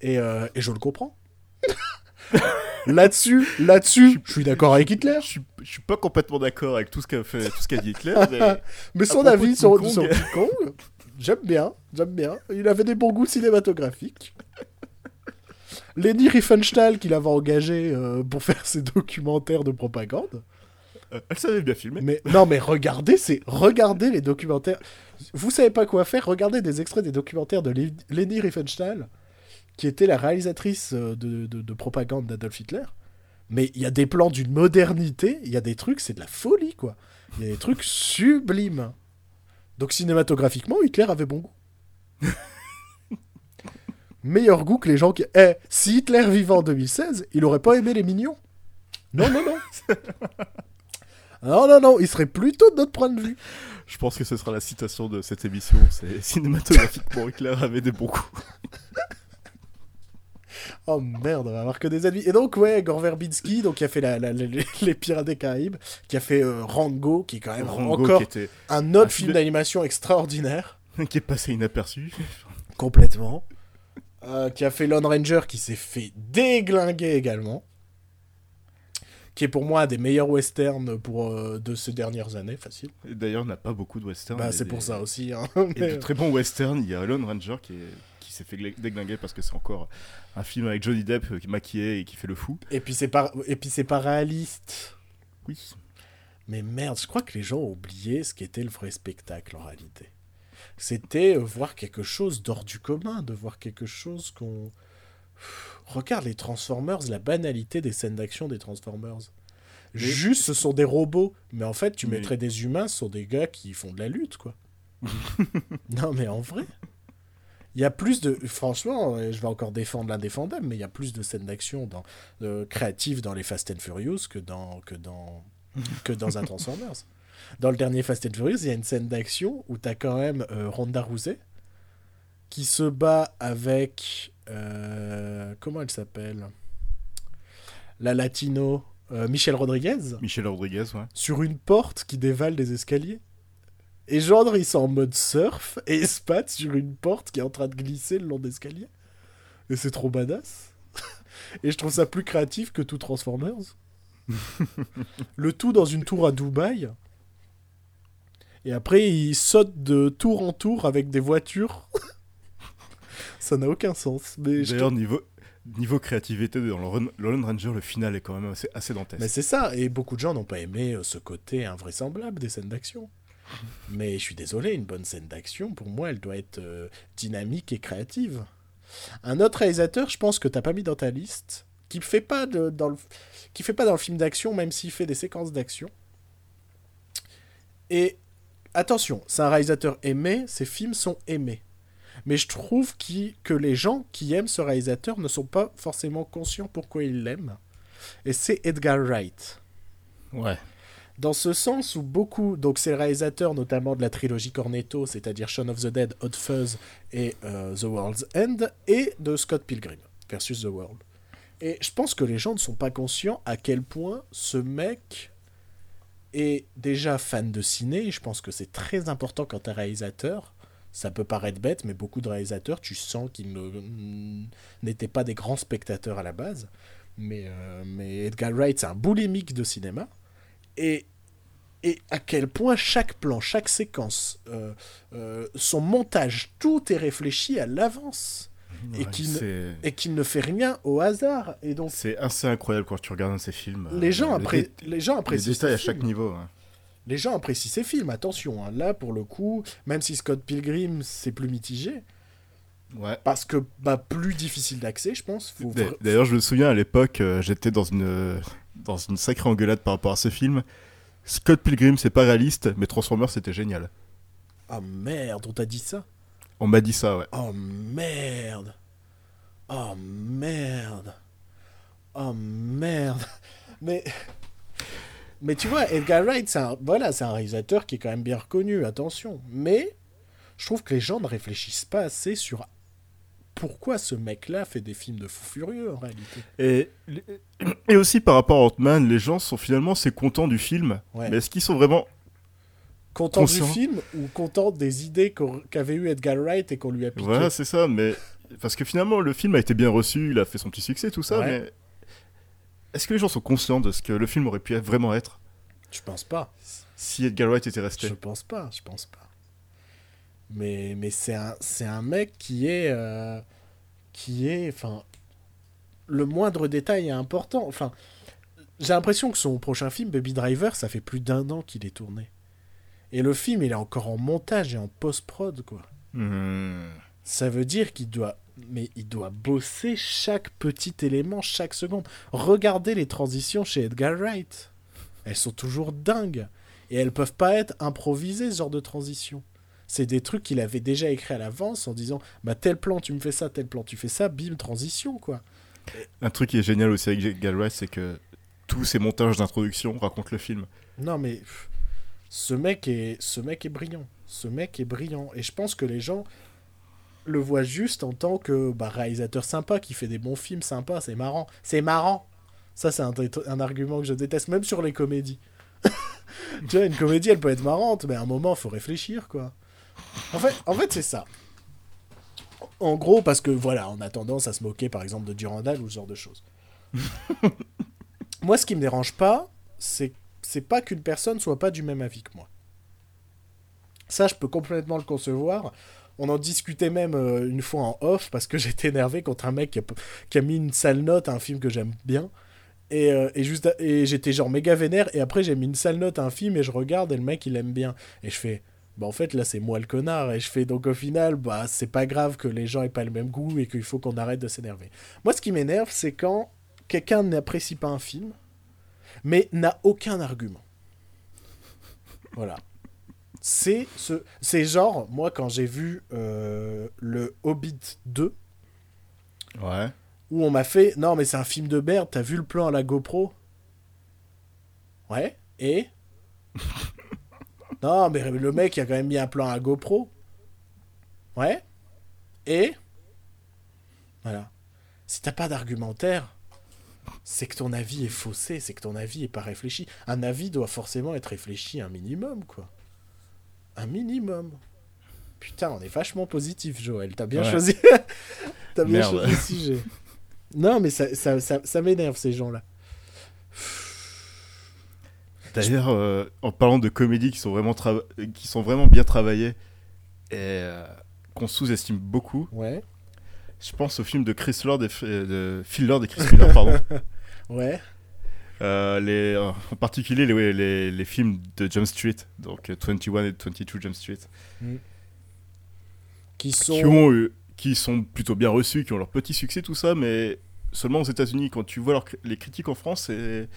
Et, euh, et je le comprends. [laughs] là-dessus, là-dessus, je suis d'accord avec Hitler. je suis, je suis pas complètement d'accord avec tout ce qu'a fait, tout ce qu'a dit Hitler, [laughs] mais Mais son avis sur, King sur Kong. King Kong, j'aime bien, j'aime bien. Il avait des bons goûts cinématographiques. Leni Riefenstahl, qu'il avait engagé euh, pour faire ses documentaires de propagande. Euh, elle savait bien filmer. Mais non, mais regardez, c'est regardez les documentaires. Vous savez pas quoi faire Regardez des extraits des documentaires de Le- Leni Riefenstahl, qui était la réalisatrice euh, de, de- de propagande d'Adolf Hitler. Mais il y a des plans d'une modernité, il y a des trucs, c'est de la folie, quoi. Il y a des trucs sublimes. Donc cinématographiquement, Hitler avait bon goût. [laughs] Meilleur goût que les gens qui... Eh, si Hitler vivait en 2016, il aurait pas aimé les mignons. Non, non, non. [laughs] Non, non, non, il serait plutôt de notre point de vue. Je pense que ce sera la citation de cette émission. C'est [laughs] cinématographiquement Hitler avait des bons coups. [laughs] Oh merde, on va avoir que des ennemis. Et donc, ouais, Gore Verbinski, donc, qui a fait la- la- la- les, Pirates des Caraïbes, qui a fait euh, Rango, qui est quand même Rango encore qui était, un autre un film- d'animation extraordinaire, [laughs] qui est passé inaperçu. complètement. Euh, qui a fait Lone Ranger, qui s'est fait déglinguer également. Qui est pour moi un des meilleurs westerns pour, euh, de ces dernières années, facile. Et D'ailleurs, on n'a pas beaucoup de westerns. Bah, et c'est des- pour ça aussi. hein. [laughs] Et Mais, de très bons westerns. Il y a Lone Ranger qui, est- qui s'est fait déglinguer parce que c'est encore un film avec Johnny Depp euh, qui est maquillé et qui fait le fou. et puis c'est pas, et puis c'est pas réaliste. Oui. Mais merde, je crois que les gens ont oublié ce qu'était le vrai spectacle en réalité. C'était euh, voir quelque chose d'hors du commun, de voir quelque chose qu'on... Regarde les Transformers, la banalité des scènes d'action des Transformers. Juste, ce sont des robots. Mais en fait, tu Mais- mettrais des humains sur des gars qui font de la lutte, quoi. [laughs] non, mais en vrai. Il y a plus de. Franchement, euh, je vais encore défendre l'indéfendable, mais il y a plus de scènes d'action dans, euh, créatives dans les Fast and Furious que dans, que dans, que dans un [laughs] Transformers. Dans le dernier Fast and Furious, il y a une scène d'action où tu as quand même euh, Ronda Rousey qui se bat avec. Euh, comment elle s'appelle? La latino. euh, Michelle Rodriguez? Michel Rodriguez, ouais. sur une porte qui dévale des escaliers? Et genre, ils sont en mode surf et ils se battent sur une porte qui est en train de glisser le long d'escalier. Et c'est trop badass. et je trouve ça plus créatif que tout Transformers. [laughs] le tout dans une tour à Dubaï. Et après, ils sautent de tour en tour avec des voitures. Ça n'a aucun sens. Je D'ailleurs, niveau, niveau créativité, dans le Run- le Lone Ranger, le final est quand même assez, assez dantesque. Mais c'est ça, et beaucoup de gens n'ont pas aimé euh, ce côté invraisemblable des scènes d'action. [laughs] Mais je suis désolé, une bonne scène d'action, pour moi, elle doit être euh, dynamique et créative. Un autre réalisateur, je pense que t'as pas mis dans ta liste, qui fait pas de, dans le, qui fait pas dans le film d'action, même s'il fait des séquences d'action. Et attention, c'est un réalisateur aimé, ses films sont aimés. Mais je trouve que les gens qui aiment ce réalisateur ne sont pas forcément conscients pourquoi ils l'aiment. Et c'est Edgar Wright. Ouais. Dans ce sens où beaucoup, donc c'est le réalisateur notamment de la trilogie Cornetto, c'est-à-dire Shaun of the Dead, Hot Fuzz et euh, The World's End, et de Scott Pilgrim versus The World. Et je pense que les gens ne sont pas conscients à quel point ce mec est déjà fan de ciné. Je pense que c'est très important quand es réalisateur. Ça peut paraître bête, mais beaucoup de réalisateurs, tu sens qu'ils ne- n'étaient pas des grands spectateurs à la base. Mais, euh, mais Edgar Wright, c'est un boulimique de cinéma. Et, et à quel point chaque plan, chaque séquence, euh, euh, son montage, tout est réfléchi à l'avance. Et Ouais, qui ne- Et qu'il ne fait rien au hasard. Et donc, C'est assez incroyable quand tu regardes un de ces films. les gens, dé- les gens les apprécient détails ces à chaque niveau. hein. Les gens apprécient ces films, attention. hein. Là, pour le coup, même si Scott Pilgrim, c'est plus mitigé, Ouais. parce que bah, plus difficile d'accès, je pense. Faut D'ailleurs, je me souviens à l'époque, euh, j'étais dans une, dans une sacrée engueulade par rapport à ce film. Scott Pilgrim, c'est pas réaliste, mais Transformers, c'était génial. Oh merde, on t'a dit ça? On m'a dit ça, ouais. Oh merde Oh merde Oh merde Mais mais tu vois, Edgar Wright, c'est un, voilà, c'est un réalisateur qui est quand même bien reconnu, attention. Mais je trouve que les gens ne réfléchissent pas assez sur pourquoi ce mec-là fait des films de fou furieux en réalité. Et, et aussi par rapport à Ant-Man, les gens sont finalement assez contents du film. Ouais. Mais est-ce qu'ils sont vraiment. Content Conscient. du film ou content des idées qu'avait eu Edgar Wright et qu'on lui a piqué Voilà, c'est ça, mais. Parce que finalement, le film a été bien reçu, il a fait son petit succès, tout ça, Ouais. mais. Est-ce que les gens sont conscients de ce que le film aurait pu vraiment être Je pense pas. si Edgar Wright était resté Je pense pas, je pense pas. Mais, mais c'est un, un mec qui est. euh, qui est. Enfin. Le moindre détail est important. Enfin. J'ai l'impression que son prochain film, Baby Driver, ça fait plus d'un an qu'il est tourné. Et le film, il est encore en montage et en post-prod, quoi. Hmm. Ça veut dire qu'il doit. Mais il doit bosser chaque petit élément, chaque seconde. Regardez les transitions chez Edgar Wright. Elles sont toujours dingues. Et elles peuvent pas être improvisées, ce genre de transition. C'est des trucs qu'il avait déjà écrits à l'avance en disant Bah, tel plan, tu me fais ça, tel plan, tu fais ça, bim, transition, quoi. Un truc qui est génial aussi avec Edgar Wright, c'est que tous ces montages d'introduction racontent le film. Non, mais ce mec est, ce mec est brillant. Ce mec est brillant. Et je pense que les gens le voient juste en tant que bah, réalisateur sympa qui fait des bons films sympas. C'est marrant. C'est marrant. Ça, c'est un, un argument que je déteste, même sur les comédies. [laughs] tu vois, une comédie, elle peut être marrante, mais à un moment, faut réfléchir, quoi. En fait, en fait c'est ça. En gros, parce que voilà, on a tendance à se moquer, par exemple, de Durandal ou ce genre de choses. [laughs] Moi, ce qui me dérange pas, c'est c'est pas qu'une personne soit pas du même avis que moi. Ça, je peux complètement le concevoir. On en discutait même euh, une fois en off parce que [laughs] j'étais énervé contre un mec qui a, mis une sale note à un film que j'aime bien. Et, euh, et juste, et j'étais genre méga vénère. Et après, j'ai mis une sale note à un film et je regarde et le mec, il aime bien. Et je fais, bah en fait, là, c'est moi le connard. Et je fais, donc au final, bah c'est pas grave que les gens aient pas le même goût et qu'il faut qu'on arrête de s'énerver. Moi, ce qui m'énerve, c'est quand quelqu'un n'apprécie pas un film, mais n'a aucun argument. Voilà. C'est ce, c'est genre, moi, quand j'ai vu euh, le Hobbit 2, Ouais. où on m'a fait non mais c'est un film de merde t'as vu le plan à la GoPro? Ouais et? [laughs] Non mais le mec il a quand même mis un plan à la GoPro. Ouais et? Voilà. Si t'as pas d'argumentaire c'est que ton avis est faussé c'est que ton avis est pas réfléchi. Un avis doit forcément être réfléchi un minimum quoi un minimum putain on est vachement positif Joël t'as bien Ouais. choisi [laughs] t'as bien Merde. choisi le sujet non, mais ça, ça, ça, ça m'énerve, ces gens-là. D'ailleurs, euh, en parlant de comédies qui sont vraiment, qui sont vraiment bien travaillées et euh, qu'on sous-estime beaucoup, Ouais, je pense au film de Chris Lord et F- de Phil Lord et Chris Miller, pardon. [laughs] ouais, Euh, les, euh, en particulier les, les, les films de Jump Street, donc euh, 21 et 22 Jump Street, qui sont... qui, ont, eu- qui sont plutôt bien reçus, qui ont leur petit succès, tout ça, mais seulement aux États-Unis. Quand tu vois les critiques en France, c'est.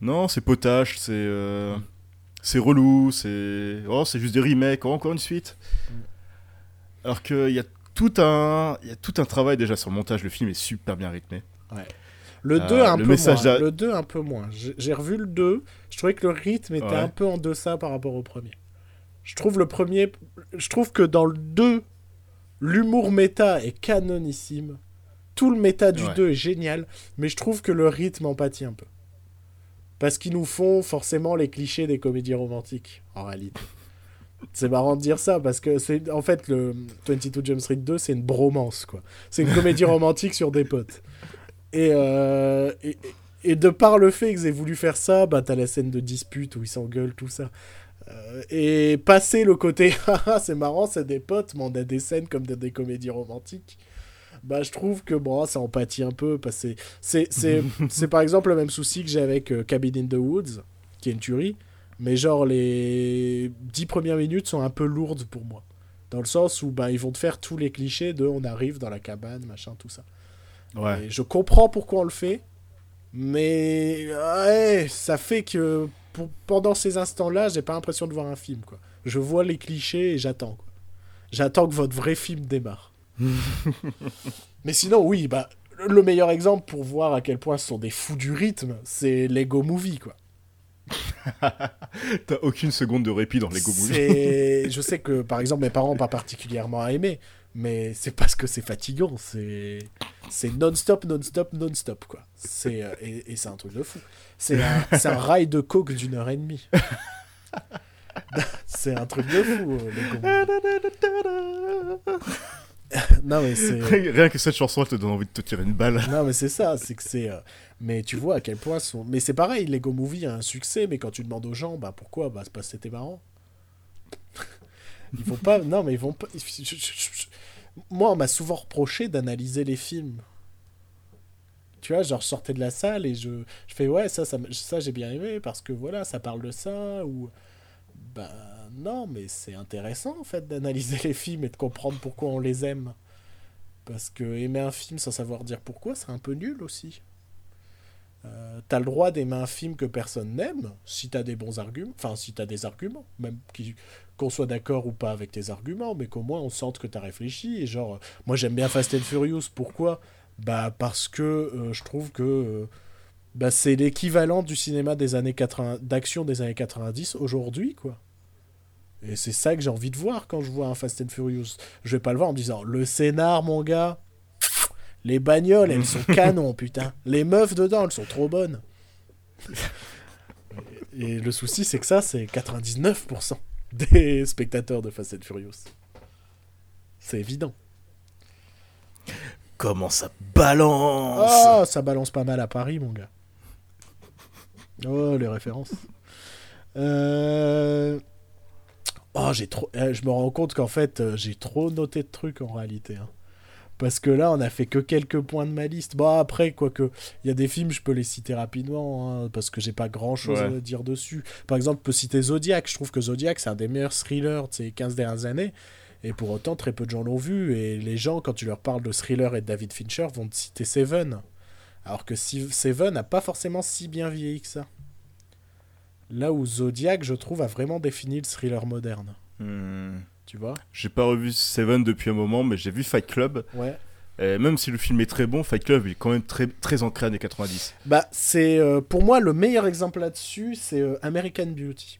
Non, c'est potache, c'est. euh, C'est relou, c'est. Oh, c'est juste des remakes, oh, encore une suite. Alors qu'il y a tout un. Il y a tout un travail déjà sur le montage, le film est super bien rythmé. Le Euh, 2 un le peu message moins. Le 2 un peu moins. J'ai j'ai revu le 2, je trouvais que le rythme était Ouais. un peu en deçà par rapport au premier. Je trouve le premier... Je trouve que dans le 2, l'humour méta est canonissime. Tout le méta du Ouais. 2 est génial, mais je trouve que le rythme en pâtit un peu. Parce qu'ils nous font forcément les clichés des comédies romantiques, en réalité. C'est marrant de dire ça, parce que c'est en fait le 22 Jump Street 2, c'est une bromance, quoi. C'est une comédie [laughs] romantique sur des potes. Et, euh, et, et de par le fait qu'ils aient voulu faire ça, bah t'as la scène de dispute où ils s'engueulent, tout ça. Euh, et passer le côté, haha, [laughs] c'est marrant, c'est des potes, mais on a des scènes comme dans des comédies romantiques. Bah, je trouve que bon, ça empathie un peu. Parce que c'est, c'est, [laughs] c'est par exemple le même souci que j'ai avec euh, Cabin in the Woods, qui est une tuerie. Mais genre, les dix premières minutes sont un peu lourdes pour moi. Dans le sens où bah, ils vont te faire tous les clichés de on arrive dans la cabane, machin, tout ça. Ouais. Et je comprends pourquoi on le fait, mais ouais, ça fait que pour- pendant ces instants-là, j'ai pas l'impression de voir un film. Quoi. Je vois les clichés et j'attends. J'attends que votre vrai film démarre. [laughs] mais sinon, oui, bah, le meilleur exemple pour voir à quel point ce sont des fous du rythme, c'est Lego Movie. Quoi. [laughs] T'as aucune seconde de répit dans Lego Movie. Je sais que, par exemple, mes parents n'ont pas particulièrement aimé, mais c'est parce que c'est fatigant. C'est c'est non-stop, non-stop, non-stop, quoi. C'est euh, et, et c'est un truc de fou. C'est un, [laughs] c'est un rail de coke d'une heure et demie. c'est un truc de fou, euh. [laughs] Non, mais c'est... Rien que cette chanson, elle te donne envie de te tirer une balle. Non, mais c'est ça, c'est que c'est. euh, Mais tu vois à quel point. Mais c'est pareil, Lego Movie a un succès, mais quand tu demandes aux gens, bah pourquoi Bah c'est parce que c'était marrant. [laughs] Ils vont pas. Non, mais ils vont pas. je- je- je- je- Moi, on m'a souvent reproché d'analyser les films. Tu vois, genre, je sortais de la salle et je, je fais ouais, ça, ça, ça j'ai bien aimé parce que voilà, ça parle de ça ou. Bah non, mais c'est intéressant en fait d'analyser [laughs] les films et de comprendre pourquoi on les aime. Parce que aimer un film sans savoir dire pourquoi, c'est un peu nul aussi. Euh, t'as le droit d'aimer un film que personne n'aime, si t'as des bons arguments, enfin si t'as des arguments, même qu'on soit d'accord ou pas avec tes arguments, mais qu'au moins on sente que t'as réfléchi. Et genre, euh, moi j'aime bien Fast and Furious, pourquoi? Bah parce que euh, je trouve que bah, c'est l'équivalent du cinéma des années 80, d'action des années 90 aujourd'hui, quoi. Et c'est ça que j'ai envie de voir quand je vois un Fast and Furious. Je vais pas le voir en disant le scénar, mon gars. Les bagnoles, elles sont [laughs] canons, putain. Les meufs dedans, elles sont trop bonnes. Et le souci, c'est que ça, c'est 99% des spectateurs de Fast and Furious. C'est évident. Comment ça balance Oh, ça balance pas mal à Paris, mon gars. Oh, les références. Euh... Oh, j'ai trop. euh, Je me rends compte qu'en fait, euh, j'ai trop noté de trucs en réalité. hein. Parce que là, on a fait que quelques points de ma liste. Bon, après, quoique, il y a des films, je peux les citer rapidement, hein, parce que j'ai pas grand chose Ouais. à dire dessus. Par exemple, je peux citer Zodiac. Je trouve que Zodiac, c'est un des meilleurs thrillers de ces 15 dernières années. Et pour autant, très peu de gens l'ont vu. Et les gens, quand tu leur parles de thriller et de David Fincher, vont te citer Seven. Alors que Seven n'a pas forcément si bien vieilli que ça. Là où Zodiac, je trouve, a vraiment défini le thriller moderne. Hmm. Tu vois J'ai pas revu Seven depuis un moment, mais j'ai vu Fight Club. Ouais. Et même si le film est très bon, Fight Club est quand même très, très ancré années 90. Bah, c'est euh, pour moi le meilleur exemple là-dessus, c'est euh, American Beauty.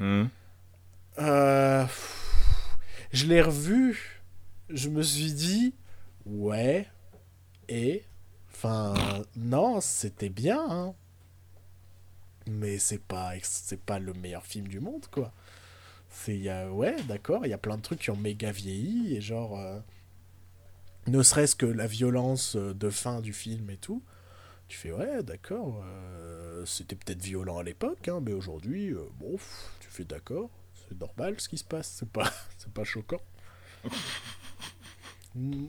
Hmm. Euh, pff, je l'ai revu, je me suis dit, ouais, et, enfin, non, c'était bien, hein. mais c'est pas, c'est pas le meilleur film du monde, quoi. C'est, y a- ouais, d'accord, il y a plein de trucs qui ont méga vieilli, et genre, euh, ne serait-ce que la violence euh, de fin du film et tout. Tu fais, ouais, d'accord, euh, c'était peut-être violent à l'époque, hein, mais aujourd'hui, bon, tu fais d'accord, c'est normal ce qui se passe, c'est pas, [laughs] c'est pas choquant. Mm,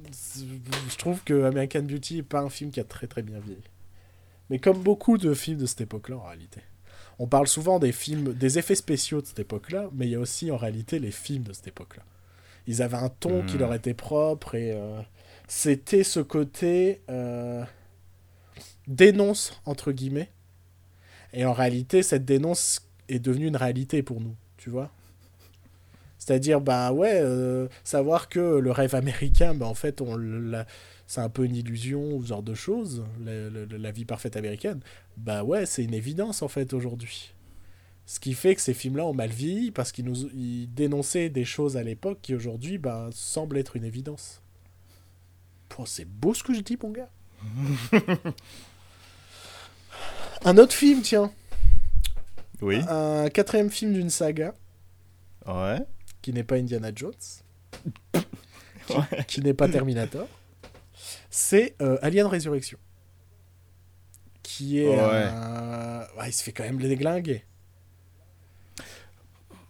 Je trouve que American Beauty est pas un film qui a très très bien vieilli. Mais comme beaucoup de films de cette époque-là, en réalité. On parle souvent des films, des effets spéciaux de cette époque-là, mais il y a aussi en réalité les films de cette époque-là. Ils avaient un ton qui Mhm. leur était propre et euh, c'était ce côté euh, dénonce entre guillemets. Et en réalité, cette dénonce est devenue une réalité pour nous, tu vois. C'est-à-dire, bah ouais, euh, savoir que le rêve américain, bah en fait, on l'a- c'est un peu une illusion ou ce genre de choses, la, la- la vie parfaite américaine. Bah ouais, c'est une évidence en fait aujourd'hui. Ce qui fait que ces films-là ont mal vieilli parce qu'ils nous ils dénonçaient des choses à l'époque qui aujourd'hui bah, semblent être une évidence. Pouah, c'est beau ce que je dis, mon gars. [laughs] un autre film, tiens. Oui. Un quatrième film d'une saga Ouais. qui n'est pas Indiana Jones, [laughs] Ouais. qui n'est pas Terminator. C'est euh, Alien Résurrection. Qui est. Ouais. un- ouais, il se fait quand même déglinguer.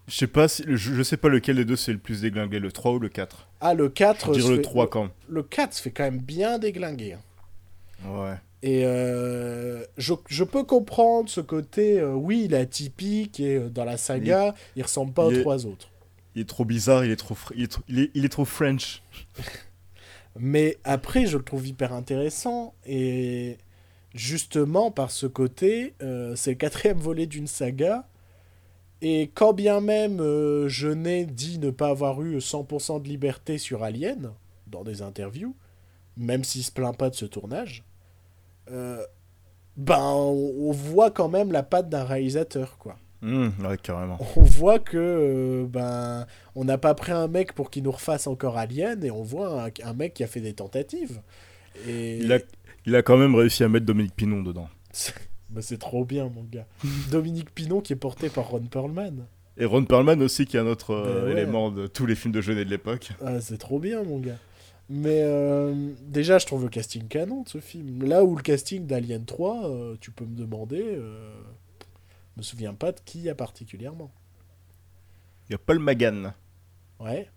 Je sais pas si, je, je sais pas lequel des deux c'est le plus déglingué, le 3 ou le 4. Ah, le 4. Je dirais le fait- 3 quand même. Le 4 se fait quand même bien déglinguer. hein. Ouais. Et euh, je, je peux comprendre ce côté, euh, oui, il est atypique et euh, dans la saga, il, ressemble pas il aux est- trois autres. Il est trop bizarre, il est trop, il est il est, il est trop French. [laughs] Mais après, je le trouve hyper intéressant et justement par ce côté, euh, c'est le quatrième volet d'une saga. Et quand bien même euh, je n'ai dit ne pas avoir eu 100% de liberté sur Alien, dans des interviews, même s'il se plaint pas de ce tournage, euh, ben on, on voit quand même la patte d'un réalisateur, quoi. Ouais, carrément. On voit que euh, ben on n'a pas pris un mec pour qu'il nous refasse encore Alien et on voit un, un mec qui a fait des tentatives. Et Il a, il a quand même réussi à mettre Dominique Pinon dedans. Ben, c'est trop bien mon gars. [laughs] Dominique Pinon qui est porté par Ron Perlman. Et Ron Perlman aussi, qui est un autre euh, Ben ouais. élément de tous les films de jeunet de l'époque. Ah, c'est trop bien mon gars. Mais euh, déjà je trouve le casting canon de ce film. Là où le casting d'Alien 3, euh, tu peux me demander, euh, me souviens pas de qui il y a particulièrement. Il y a Paul Magan. Ouais.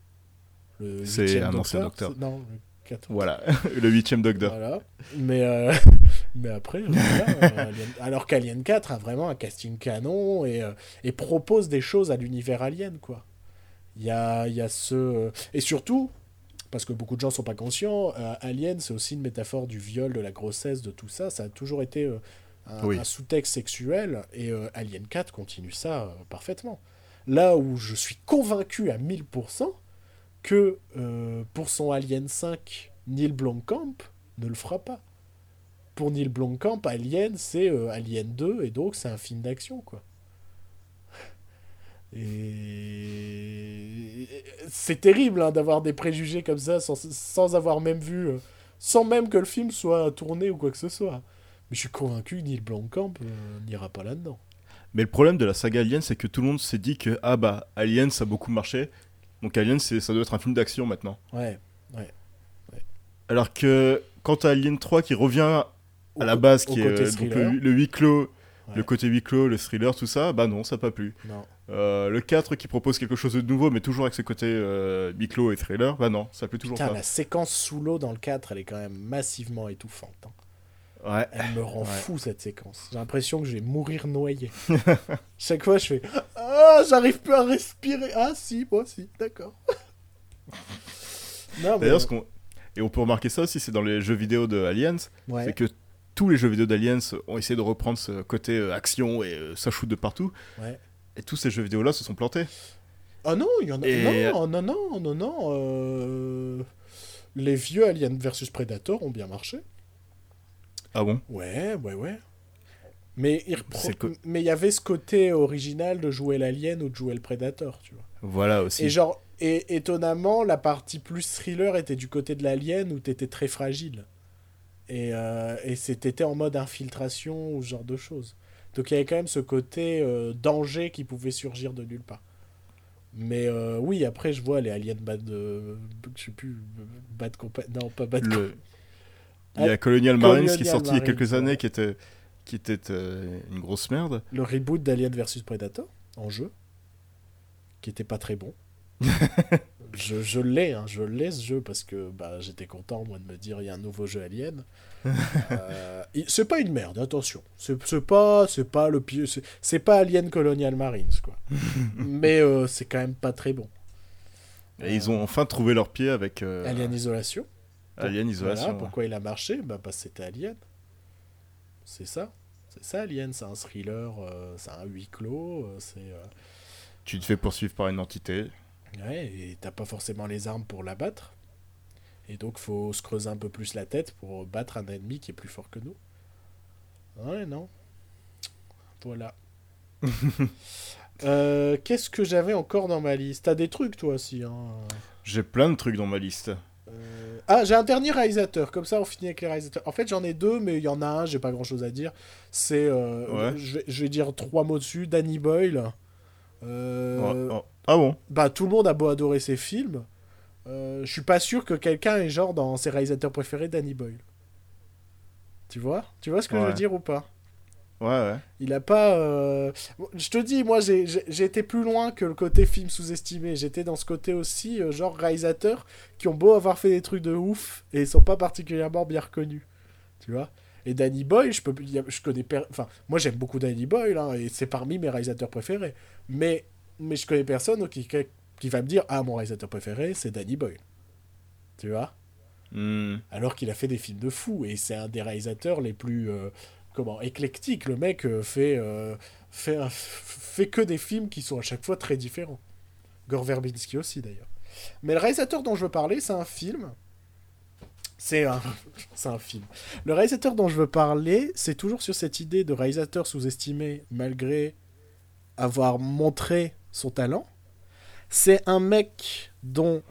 Le C'est un ancien docteur. Non, le quatrième. Voilà, [laughs] le huitième docteur. Voilà. Mais, euh, [laughs] mais après, euh, voilà, euh, Alien- alors qu'Alien 4 a vraiment un casting canon et, euh, et propose des choses à l'univers Alien, quoi. Il y a, y a ce... Et surtout, parce que beaucoup de gens sont pas conscients, Alien, c'est aussi une métaphore du viol, de la grossesse, de tout ça. Ça a toujours été un, Oui. un sous-texte sexuel et euh, Alien 4 continue ça euh, parfaitement. Là où je suis convaincu à 1000% que euh, pour son Alien 5, Neil Blomkamp ne le fera pas. Pour Neil Blomkamp, Alien, c'est Alien 2, et donc c'est un film d'action, quoi. Et c'est terrible hein, d'avoir des préjugés comme ça sans, sans avoir même vu, sans même que le film soit tourné ou quoi que ce soit. Mais je suis convaincu que Neil Blomkamp euh, n'ira pas là-dedans. Mais le problème de la saga Alien, c'est que tout le monde s'est dit que, ah bah, Alien, ça a beaucoup marché. Donc Alien, c'est- ça doit être un film d'action maintenant. Ouais. Alors que quand t'as Alien 3 qui revient Au à la base, qui est euh, donc le, le huis clos, Ouais. le côté huis clos, le thriller, tout ça, bah non, ça n'a pas plu. Non. Euh, le 4 qui propose quelque chose de nouveau, mais toujours avec ce côté euh, biclo et thriller. Bah non, ça plaît toujours Putain, pas. la séquence sous l'eau dans le 4, elle est quand même massivement étouffante. hein. Ouais. Elle me rend Ouais. fou cette séquence. J'ai l'impression que je vais mourir noyé. [laughs] Chaque fois, je fais Ah, j'arrive plus à respirer. Ah, si, moi aussi, d'accord. mais. D'ailleurs, ce qu'on. Et on peut remarquer ça aussi, c'est dans les jeux vidéo de Aliens, ouais. c'est que tous les jeux vidéo d'Aliens ont essayé de reprendre ce côté euh, action et euh, ça shoot de partout. Ouais. Et tous ces jeux vidéo là se sont plantés. Ah non, il y en a. Et- Non, non, non, non, non. euh, Les vieux Alien versus Predator ont bien marché. Ah bon? Ouais, ouais, ouais. Mais il repro- mais il y avait ce côté original de jouer l'Alien ou de jouer le Predator, tu vois. Voilà aussi. Et genre, et étonnamment, la partie plus thriller était du côté de l'alien où t'étais très fragile. Et, euh, et c'était en mode infiltration ou ce genre de choses. Donc il y avait quand même ce côté euh, danger qui pouvait surgir de nulle part. Mais euh, oui, après je vois les aliens bad, je sais plus, bad compagnie, non pas bad Le- Il y a Colonial Marines qui est sorti il y a quelques années, qui était, qui était euh, une grosse merde. le reboot d'Alien vs Predator en jeu, qui était pas très bon. [laughs] je je l'ai, hein, je l'ai ce jeu parce que bah, j'étais content moi de me dire il y a un nouveau jeu Alien. [laughs] Euh, c'est pas une merde, attention. C'est pas, c'est pas le pire, c'est- c'est pas Alien Colonial Marines quoi. [laughs] Mais euh, c'est quand même pas très bon. Et ils ont enfin trouvé leur pied avec euh, Alien Isolation. Alien Isolation. Voilà, pourquoi il a marché? Bah parce que c'était Alien. C'est ça. C'est ça Alien, c'est un thriller, euh, c'est un huis clos, euh, c'est euh, Tu te fais poursuivre par une entité. Ouais, et t'as pas forcément les armes pour la battre. Et donc faut se creuser un peu plus la tête pour battre un ennemi qui est plus fort que nous. Ouais, non. Voilà. [laughs] Qu'est-ce que j'avais encore dans ma liste? T'as des trucs toi aussi. Hein? J'ai plein de trucs dans ma liste. Euh, Ah, j'ai un dernier réalisateur. Comme ça, on finit avec les réalisateurs. En fait, j'en ai deux, mais il y en a un, j'ai pas grand chose à dire. C'est. euh, Ouais. je, vais, je vais dire trois mots dessus. Danny Boyle. Euh, Oh, oh. Ah bon? bah tout le monde a beau adorer ses films, je suis pas sûr que quelqu'un est genre dans ses réalisateurs préférés Danny Boyle. Tu vois? Tu vois ce que je veux Ouais. dire ou pas? Ouais, ouais. Il a pas. euh, Je te dis, moi j'ai- été plus loin que le côté film sous-estimé. J'étais dans ce côté aussi, euh, genre réalisateurs qui ont beau avoir fait des trucs de ouf et ils sont pas particulièrement bien reconnus. Tu vois Et Danny Boyle, je, peux, je connais. per- Enfin, moi j'aime beaucoup Danny Boyle hein, et c'est parmi mes réalisateurs préférés. Mais, mais je connais personne qui, qui va me dire Ah, mon réalisateur préféré, c'est Danny Boyle. Tu vois? Hmm. alors qu'il a fait des films de fou et c'est un des réalisateurs les plus euh, comment éclectiques le mec euh, fait euh, fait que des films qui sont à chaque fois très différents. Gore Verbinski aussi d'ailleurs. Mais le réalisateur dont je veux parler c'est un film. [laughs] C'est un film. Le réalisateur dont je veux parler c'est toujours sur cette idée de réalisateur sous-estimé malgré avoir montré son talent. C'est un mec dont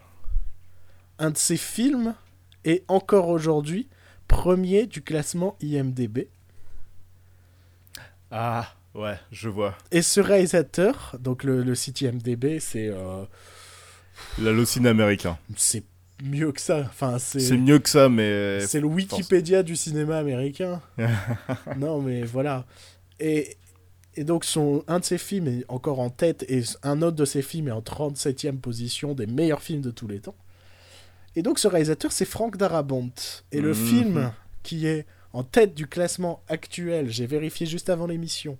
un de ses films est encore aujourd'hui premier du classement IMDB. Ah, ouais, je vois. Et ce réalisateur, donc le, le site IMDB, c'est euh, L'halluciné américain. c'est mieux que ça. Enfin, c'est C'est mieux que ça, mais. c'est le Wikipédia du cinéma américain. [laughs] non, mais voilà. Et, et donc, son, un de ses films est encore en tête et un autre de ses films est en 37e position des meilleurs films de tous les temps. Et donc, ce réalisateur, c'est Frank Darabont. Et le Mhm. film qui est en tête du classement actuel, j'ai vérifié juste avant l'émission,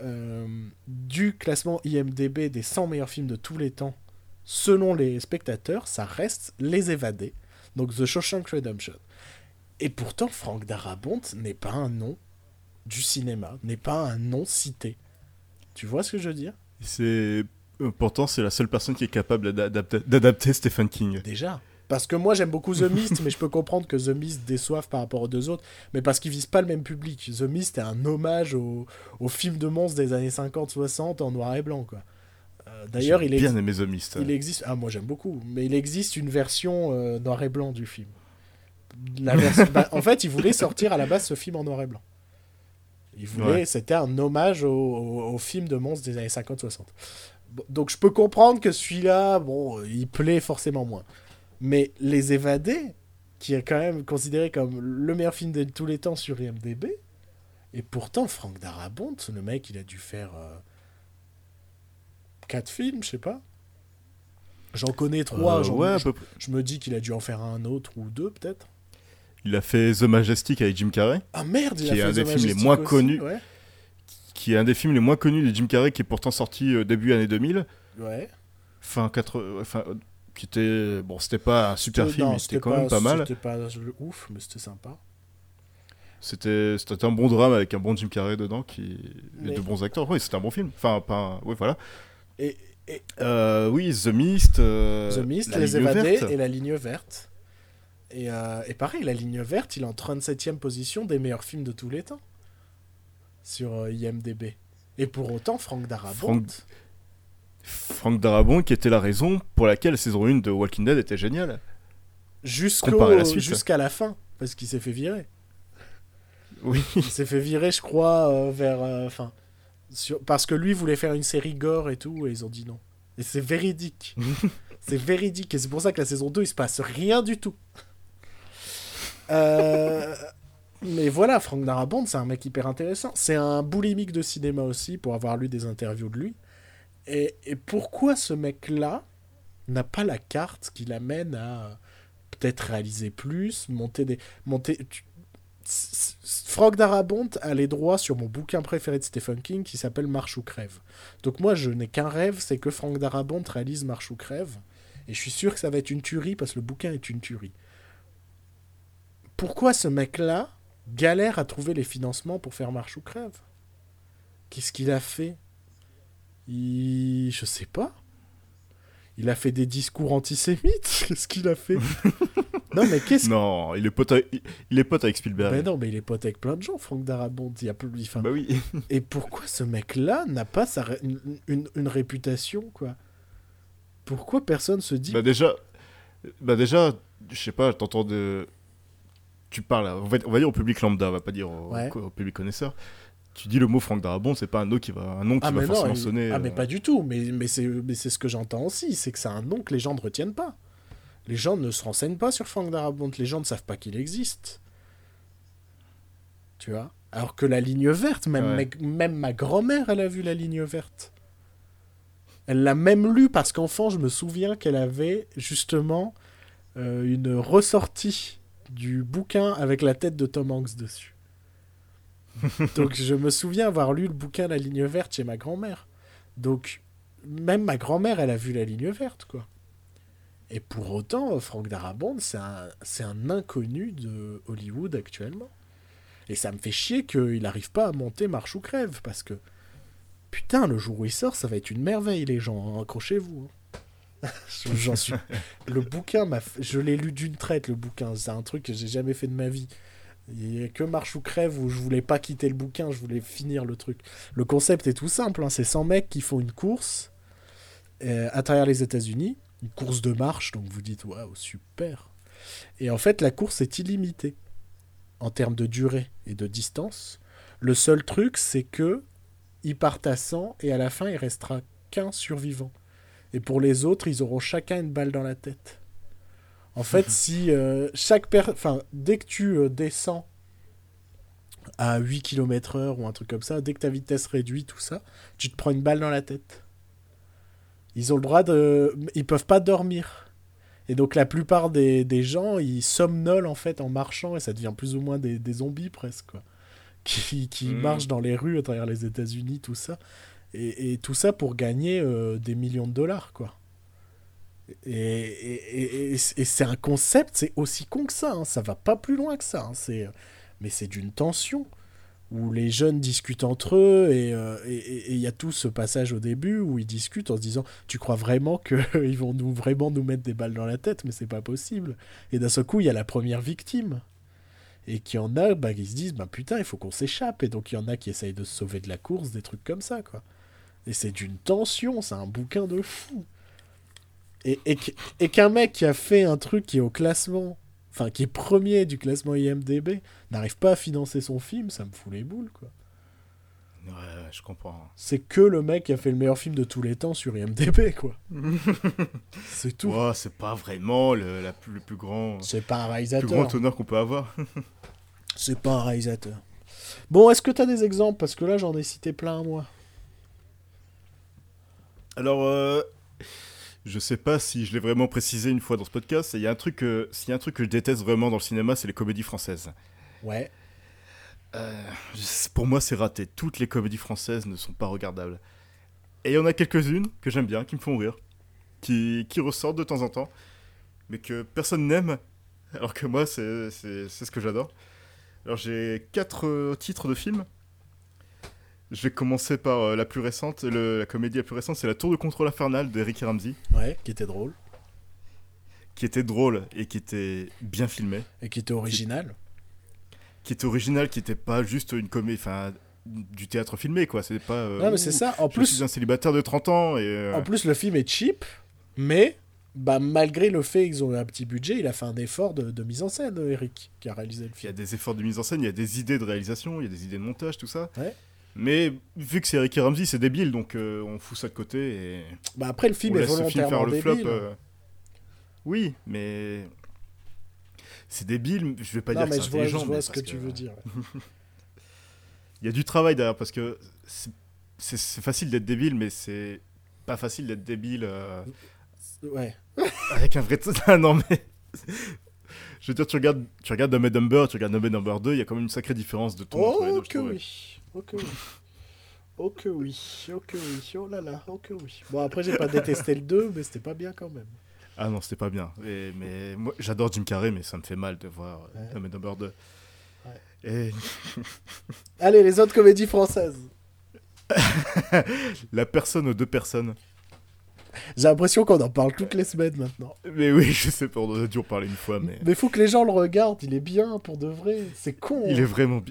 euh, du classement IMDB des 100 meilleurs films de tous les temps, selon les spectateurs, ça reste Les Évadés, donc The Shawshank Redemption. Et pourtant, Frank Darabont n'est pas un nom du cinéma, n'est pas un nom cité. Tu vois ce que je veux dire? C'est. euh, Pourtant, c'est la seule personne qui est capable d'adapter d'adapter Stephen King. Déjà. Parce que moi j'aime beaucoup The Mist, mais je peux comprendre que The Mist déçoive par rapport aux deux autres, mais parce qu'ils visent pas le même public. The Mist est un hommage au, au film de monstres des années 50-60 en noir et blanc, quoi. Euh, D'ailleurs, J'ai il, bien aimé The Mist. il existe. Ah, moi j'aime beaucoup, mais il existe une version euh, noir et blanc du film. La version- bah, en fait, il voulait sortir à la base ce film en noir et blanc. Il voulait, Ouais. c'était un hommage au, au- au film de monstres des années 50-60. Bon, donc je peux comprendre que celui-là, bon, il plaît forcément moins. Mais Les Évadés, qui est quand même considéré comme le meilleur film de tous les temps sur IMDb, et pourtant Frank Darabont, le mec, il a dû faire euh, 4 films, je sais pas. J'en connais trois. Euh, ouais, je, peu près. je me dis qu'il a dû en faire un autre ou deux, peut-être. Il a fait The Majestic avec Jim Carrey, Ah merde, il Qui a est fait un The des films les moins aussi, connus. Ouais. qui est un des films les moins connus de Jim Carrey, qui est pourtant sorti euh, début année 2000, ouais. fin 80, enfin, euh, qui était bon, c'était pas un super film, non, mais c'était quand même pas mal. C'était pas le ouf, mais c'était sympa. C'était c'était un bon drame avec un bon Jim Carrey dedans, qui Mais- et de bons acteurs. Oui, c'était un bon film. Enfin, pas, un- oui, voilà. Et, et Euh, oui, The Mist, euh, The Mist, La Les Évadés Verte. et La Ligne Verte. Et, euh, et pareil, La Ligne Verte, il est en 37e position des meilleurs films de tous les temps. Sur IMDB. Et pour autant, Frank Darabont... Frank- Frank Darabont, qui était la raison pour laquelle la saison 1 de Walking Dead était géniale. jusqu'au- comparé à la jusqu'à la fin, parce qu'il s'est fait virer. Oui. Il s'est fait virer, je crois, euh, vers... euh, Enfin, sur... parce que lui voulait faire une série gore et tout, et ils ont dit non. Et c'est véridique. [laughs] c'est véridique, et c'est pour ça que la saison 2, il se passe rien du tout. Euh, Mais voilà, Frank Darabont, c'est un mec hyper intéressant. C'est un boulimique de cinéma aussi, pour avoir lu des interviews de lui. Et, pourquoi ce mec-là n'a pas la carte qui l'amène à euh, peut-être réaliser plus, monter des... Monter... tu- Frank Darabont a les droits sur mon bouquin préféré de Stephen King qui s'appelle Marche ou crève. Donc moi, je n'ai qu'un rêve, c'est que Frank Darabont réalise Marche ou crève. Et je suis sûr que ça va être une tuerie parce que le bouquin est une tuerie. Pourquoi ce mec-là galère à trouver les financements pour faire Marche ou crève? Qu'est-ce qu'il a fait? Il... Je sais pas. Il a fait des discours antisémites [laughs] Qu'est-ce qu'il a fait? Non mais qu'est-ce Non, il est pote, avec- il- est pote avec Spielberg. Ben non, mais il est pote avec plein de gens, Franck Darabont. Il y a plus... enfin, Bah oui. [laughs] Et pourquoi ce mec-là n'a pas sa une, une- une réputation, quoi? Pourquoi personne se dit... Bah déjà, bah déjà, je sais pas, t'entends de, tu parles, on va, on va dire au public lambda, on va pas dire au, Ouais. au public connaisseur. Tu dis le mot Franck Darabont, c'est pas un nom qui va, un nom qui ah, va non, forcément sonner. ah, mais euh, pas du tout. Mais, mais c'est ce que j'entends aussi. C'est que c'est un nom que les gens ne retiennent pas. Les gens ne se renseignent pas sur Franck Darabont. Les gens ne savent pas qu'il existe. Tu vois? Alors que la ligne verte, même, Ouais. mec- même ma grand-mère, elle a vu la ligne verte. Elle l'a même lu parce qu'enfant, je me souviens qu'elle avait justement euh, une ressortie du bouquin avec la tête de Tom Hanks dessus. [laughs] Donc je me souviens avoir lu le bouquin La ligne verte chez ma grand-mère. Donc même ma grand-mère, elle a vu la ligne verte, quoi. Et pour autant, Franck Darabont, c'est un, un inconnu de Hollywood actuellement. Et ça me fait chier qu'il n'arrive pas à monter Marche ou Crève, parce que putain, le jour où il sort, ça va être une merveille, les gens. hein, Accrochez-vous. hein. [laughs] Je- J'en suis. Le bouquin, je l'ai lu d'une traite, le bouquin. C'est un truc que j'ai jamais fait de ma vie. Il n'y a que Marche ou Crève où je voulais pas quitter le bouquin, je voulais finir le truc. Le concept est tout simple, hein, c'est 100 mecs qui font une course euh, à travers les États-Unis, une course de marche, donc vous dites waouh, super. Et en fait, la course est illimitée en termes de durée et de distance. Le seul truc, c'est que ils partent à 100 et à la fin, il restera qu'un survivant. Et pour les autres, ils auront chacun une balle dans la tête. En fait, si euh, chaque per... enfin, dès que tu euh, descends à 8 km heure ou un truc comme ça, dès que ta vitesse réduit, tout ça, tu te prends une balle dans la tête. Ils ont le droit de... Ils peuvent pas dormir. Et donc la plupart des, des gens, ils somnolent en fait en marchant et ça devient plus ou moins des, des zombies presque, quoi. [laughs] Qui, qui Mhm. marchent dans les rues à travers les États-Unis, tout ça. Et, et tout ça pour gagner euh, des millions de dollars, quoi. Et, c'est un concept, c'est aussi con que ça, hein. ça va pas plus loin que ça. hein. C'est, mais c'est d'une tension où les jeunes discutent entre eux et euh, et- il y a tout ce passage au début où ils discutent en se disant tu crois vraiment qu'ils [laughs] vont nous vraiment nous mettre des balles dans la tête? Mais c'est pas possible et d'un seul coup il y a la première victime et qu'il y en a bah, qui se disent bah putain il faut qu'on s'échappe et donc il y en a qui essayent de se sauver de la course des trucs comme ça et c'est d'une tension c'est un bouquin de fou et, et, qu'- et qu'un mec qui a fait un truc qui est au classement enfin qui est premier du classement IMDB n'arrive pas à financer son film ça me fout les boules quoi Ouais, je comprends. c'est que le mec qui a fait le meilleur film de tous les temps sur IMDb, quoi. [laughs] c'est tout. Ouais, c'est pas vraiment le, la plus, le plus grand, C'est pas un plus réalisateur. grand honneur qu'on peut avoir. [laughs] C'est pas un réalisateur. Bon, est-ce que t'as des exemples? Parce que là, j'en ai cité plein, moi. Alors, euh, je sais pas si je l'ai vraiment précisé une fois dans ce podcast. Il y a un truc, que- s'il y a un truc que je déteste vraiment dans le cinéma, c'est les comédies françaises. Ouais. Euh, pour moi, c'est raté. Toutes les comédies françaises ne sont pas regardables. Et il y en a quelques-unes que j'aime bien, qui me font rire, qui, qui ressortent de temps en temps, mais que personne n'aime, alors que moi, c'est ce que j'adore. Alors, j'ai quatre euh, titres de films. Je vais commencer par euh, la plus récente. le- la comédie la plus récente, c'est La Tour de contrôle infernal d'Eric et Ramsey, Ouais, qui était drôle. qui était drôle et qui était bien filmé, Et qui était original. qui était original, qui était pas juste une comédie, enfin, du théâtre filmé, quoi. C'est pas. euh, non, mais c'est ça. En Je plus, suis un célibataire de 30 ans et. euh, en plus, le film est cheap, mais bah, malgré le fait qu'ils ont eu un petit budget, il a fait un effort de, de mise en scène, Eric, qui a réalisé le Il y a film. des efforts de mise en scène, il y a des idées de réalisation, il y a des idées de montage, tout ça. Ouais. Mais vu que c'est Eric et Ramsey, c'est débile, donc euh, on fout ça de côté et Bah, après, le film on est ce film volontairement faire le flop. débile. euh. Oui, mais c'est débile. Je vais pas non, dire mais que je c'est vois, je intelligent, vois mais ce que tu veux dire. [laughs] Il y a du travail derrière parce que c'est- facile d'être débile, mais c'est pas facile d'être débile euh, Ouais. [laughs] avec un vrai. Ah non mais. [laughs] Je veux dire, tu regardes, tu regardes Dumb Dumber, tu regardes Dumb and Dumber 2, il y a quand même une sacrée différence de ton Oh que oui. Oh que oui. Oh que oui. Oh que oui. Oh là là. Oh que oui. Bon, après, j'ai pas détesté le 2, mais c'était pas bien quand même. Ah non, c'était pas bien. Et- mais moi, j'adore Jim Carrey, mais ça me fait mal de voir euh, Ouais. Dumb and Dumber 2. Ouais. Et [laughs] Allez, les autres comédies françaises. [laughs] la personne aux deux personnes. J'ai l'impression qu'on en parle toutes les semaines maintenant. Mais oui, je sais pas, on a dû en parler une fois, mais Mais faut que les gens le regardent, il est bien pour de vrai. C'est con. il est vraiment.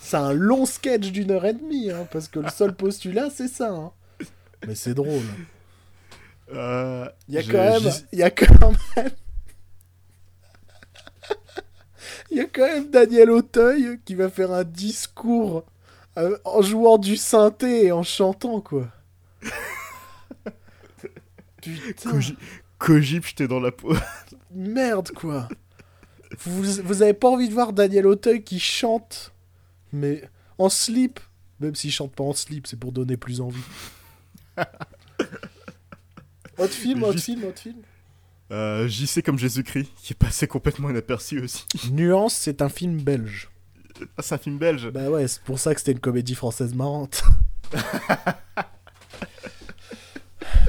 C'est un long sketch d'une heure et demie, hein, parce que le seul postulat, c'est ça. hein. Mais c'est drôle. Euh, Il y a quand même. Il y a quand même. [laughs] Il y a quand même Daniel Auteuil qui va faire un discours euh, en jouant du synthé et en chantant, quoi. [laughs] Putain, Koji- Kojip, j'étais dans la peau. merde, quoi. Vous, vous avez pas envie de voir Daniel Auteuil qui chante, mais en slip. Même s'il chante pas en slip, c'est pour donner plus envie. [laughs] Autre film, autre Juste- film, autre film? Euh, JC comme Jésus-Christ, qui est passé complètement inaperçu aussi. [laughs] Nuance, c'est un film belge. Ah, c'est un film belge. Bah ouais, c'est pour ça que c'était une comédie française marrante. [laughs]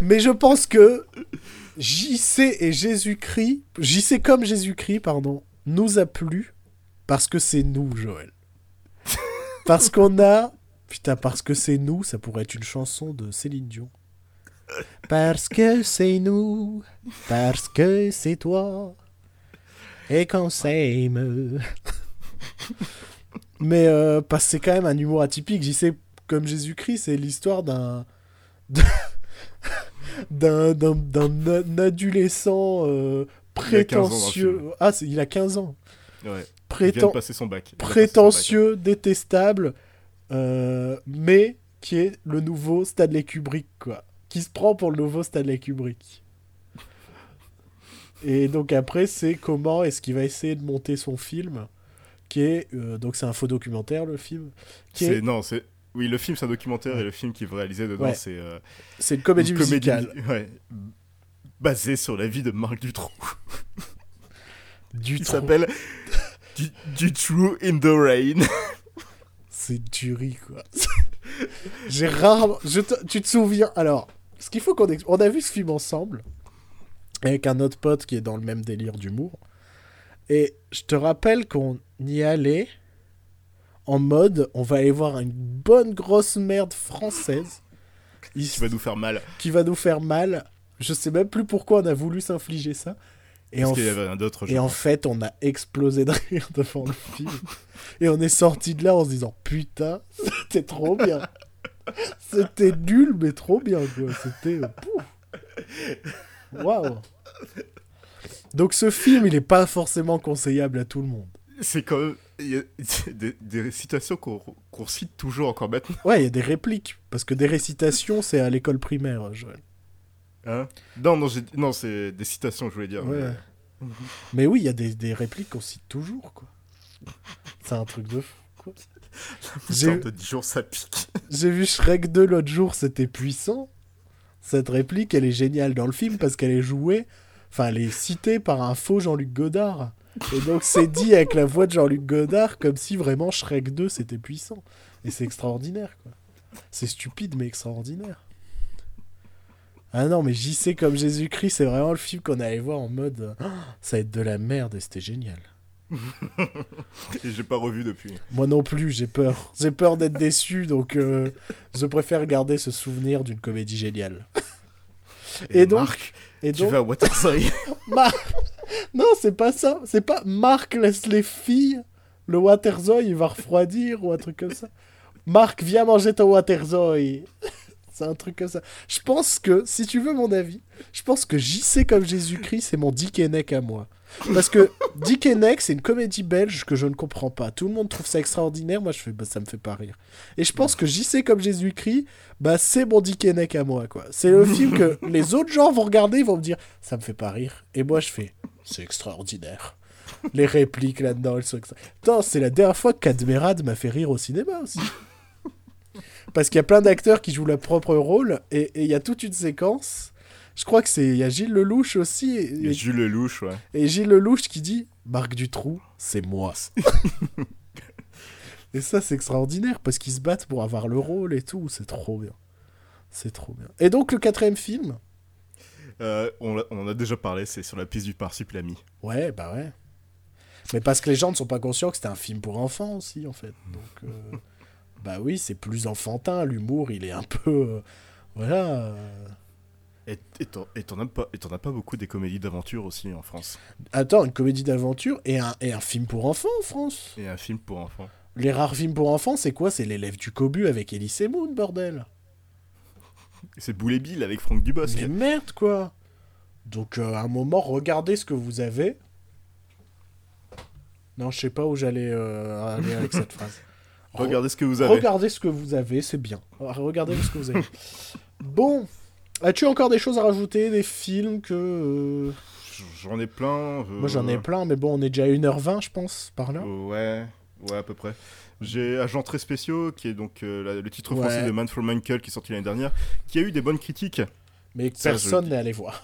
Mais je pense que JC et Jésus-Christ, JC comme Jésus-Christ, pardon, nous a plu parce que c'est nous, Joël. Parce qu'on a. Putain, parce que c'est nous, ça pourrait être une chanson de Céline Dion. Parce que c'est nous, parce que c'est toi, et qu'on s'aime. Mais euh, parce que c'est quand même un humour atypique. J'y sais, comme Jésus-Christ, c'est l'histoire d'un. d'un, adolescent euh, Il a 15 ans dans le prétentieux. Ah, il a 15 ans. Ouais. De passer son bac. Son prétentieux, détestable, euh, mais qui est le nouveau Stanley Kubrick, quoi. Qui se prend pour le nouveau Stanley Kubrick. Et donc après, c'est comment est-ce qu'il va essayer de monter son film, qui est euh, donc c'est un faux documentaire le film, qui est non, c'est oui, le film c'est un documentaire et le film qu'il veut réaliser dedans Ouais. c'est euh, c'est une comédie une musicale ouais, basée sur la vie de Marc Dutroux. du Il s'appelle du, Dutroux in the Rain. [laughs] C'est du riz, quoi. [laughs] J'ai rarement. je te- Tu te souviens. Alors, ce qu'il faut qu'on. On a vu ce film ensemble. Avec un autre pote qui est dans le même délire d'humour. Et je te rappelle qu'on y allait en mode on va aller voir une bonne grosse merde française. Qui va nous faire mal. qui va nous faire mal. Je sais même plus pourquoi on a voulu s'infliger ça. Et en y avait d'autre. et fait, on a explosé de rire [laughs] devant le film. Et on est sorti de là en se disant Putain, [laughs] c'était trop bien. C'était nul, mais trop bien, quoi. C'était. euh, pouf. Waouh. Donc, ce film, il est pas forcément conseillable à tout le monde. C'est quand même il y a [laughs] des, des citations qu'on qu'on cite toujours encore maintenant. Ouais, il y a des répliques. Parce que des récitations, c'est à l'école primaire, Joël. Hein non, non, j'ai- non, c'est des citations, je voulais dire. Ouais. mais- [laughs] Mais oui, il y a des, des répliques qu'on cite toujours, quoi. C'est un truc de fou, quoi. J'ai- de Dijon, ça pique. [laughs] J'ai vu Shrek 2 l'autre jour, c'était puissant. Cette réplique, elle est géniale dans le film parce qu'elle est jouée, enfin, elle est citée par un faux Jean-Luc Godard. Et donc, c'est dit avec la voix de Jean-Luc Godard comme si vraiment Shrek 2 c'était puissant. Et c'est extraordinaire, quoi. C'est stupide, mais extraordinaire. Ah non, mais sais comme Jésus-Christ, c'est vraiment le film qu'on allait voir en mode Ah, ça va être de la merde et c'était génial. [laughs] Et j'ai pas revu depuis. Moi non plus, j'ai peur. J'ai peur d'être déçu, donc euh, je préfère garder ce souvenir d'une comédie géniale. Et donc- Marc, Et tu donc, vas à Waterside. [laughs] Marc... Non, c'est pas ça. C'est pas Marc laisse les filles. Le Waterzoy, il va refroidir ou un truc comme ça. Marc, viens manger ton Waterzoy. C'est un truc comme ça. Je pense que, si tu veux mon avis, je pense que JC comme Jésus-Christ, c'est mon Dick Henneck à moi. Parce que Dick Henneck, c'est une comédie belge que je ne comprends pas. Tout le monde trouve ça extraordinaire. Moi, je fais, bah, ça me fait pas rire. Et je pense que JC comme Jésus-Christ, bah, c'est mon Dick Henneck à moi, quoi. C'est le film que [laughs] les autres gens vont regarder, ils vont me dire, ça me fait pas rire. Et moi, je fais, c'est extraordinaire. Les répliques là-dedans, elles sont. Attends, c'est la dernière fois que Cadmerade m'a fait rire au cinéma aussi. Parce qu'il y a plein d'acteurs qui jouent leur propre rôle et il y a toute une séquence. Je crois que c'est. Il y a Gilles Lelouch aussi. Et, Et Jules Lelouch, ouais. et Gilles Lelouch qui dit Marc Dutroux, c'est moi. [laughs] et ça, c'est extraordinaire parce qu'ils se battent pour avoir le rôle et tout. C'est trop bien. C'est trop bien. Et donc, le quatrième film? Euh, on, en a déjà parlé, c'est sur la piste du Parsupilami. Ouais, bah ouais. Mais parce que les gens ne sont pas conscients que c'était un film pour enfants aussi, en fait. Donc, euh, [laughs] bah oui, c'est plus enfantin. L'humour, il est un peu. euh, voilà. euh. Et t'en as, pas- et t'en as pas beaucoup des comédies d'aventure aussi en France. Attends, une comédie d'aventure et un, et un film pour enfants en France. Et un film pour enfants. Les rares films pour enfants, c'est quoi? C'est l'élève du Cobu avec Elise Moon, bordel. C'est Boule et Bill avec Franck Dubosc. Mais merde, quoi. Donc, euh, à un moment, regardez ce que vous avez. Non, je sais pas où j'allais euh, aller avec cette [laughs] phrase. Regardez ce que vous avez. Regardez ce que vous avez, c'est bien. Regardez ce que vous avez. [laughs] bon, as-tu encore des choses à rajouter, des films que... euh, J'en ai plein. euh, Moi j'en ai plein, mais bon, on est déjà à 1h20, je pense, par là. euh, ouais, ouais, à peu près. J'ai Agent très spéciaux, qui est donc euh, la- le titre Ouais. français de Man from Uncle, qui est sorti l'année dernière, qui a eu des bonnes critiques, Mais Ça, je personne le n'est allé voir.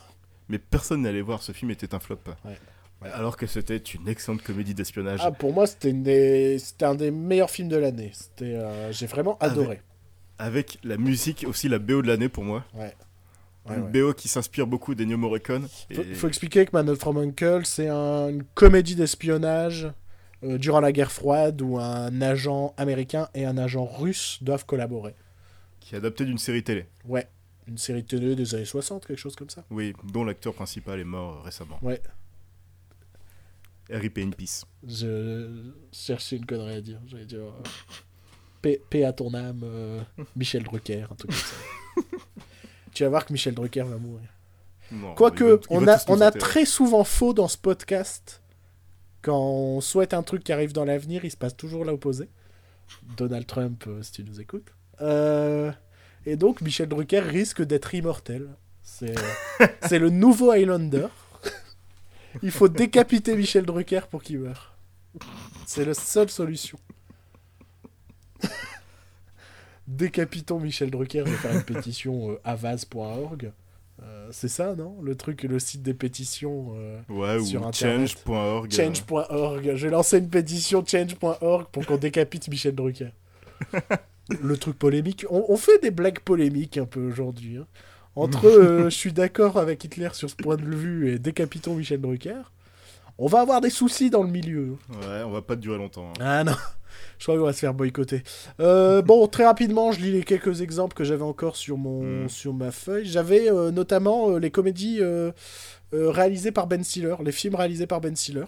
mais personne n'est allé voir. Ce film était un flop. Ouais. Ouais. Alors que c'était une excellente comédie d'espionnage. Ah, pour moi, c'était des... un des meilleurs films de l'année. C'était, euh, J'ai vraiment adoré. Avec la musique, aussi la BO de l'année pour moi. Ouais. Ouais, une ouais. BO qui s'inspire beaucoup d'Ennio Morricone. Faut, et- faut expliquer que Man from Uncle, c'est un- une comédie d'espionnage euh, durant la guerre froide où un agent américain et un agent russe doivent collaborer. qui est adapté d'une série télé. Ouais, une série télé des années 60, quelque chose comme ça. Oui, dont l'acteur principal est mort euh, récemment. Ouais, R.I.P. in Peace. je cherchais une connerie à dire. J'allais dire. euh, paix, paix à ton âme, euh, [laughs] Michel Drucker, un truc comme ça. tu vas voir que Michel Drucker va mourir. Quoique, on va a, on a très souvent faux dans ce podcast. Quand on souhaite un truc qui arrive dans l'avenir, il se passe toujours l'opposé. Donald Trump, euh, si tu nous écoutes. Euh, et donc, Michel Drucker risque d'être immortel. C'est [laughs] c'est le nouveau Highlander. Il faut décapiter Michel Drucker pour qu'il meure. C'est la seule solution. Décapitons Michel Drucker, je vais faire une pétition euh, avaz.org. Euh, c'est ça, non? Le truc, le site des pétitions. euh, Ouais, sur ou change.org. Change.org. Je vais lancer une pétition change.org pour qu'on décapite Michel Drucker. [laughs] Le truc polémique. On, on fait des blagues polémiques un peu aujourd'hui. hein. Entre [laughs] euh, je suis d'accord avec Hitler sur ce point de vue et décapitons Michel Drucker, on va avoir des soucis dans le milieu. Ouais, on va pas durer longtemps. hein. Ah non, je crois qu'on va se faire boycotter. Euh, bon, très rapidement, je lis les quelques exemples que j'avais encore sur, mon, Mm. sur ma feuille. J'avais euh, notamment euh, les comédies euh, euh, réalisées par Ben Stiller, les films réalisés par Ben Stiller.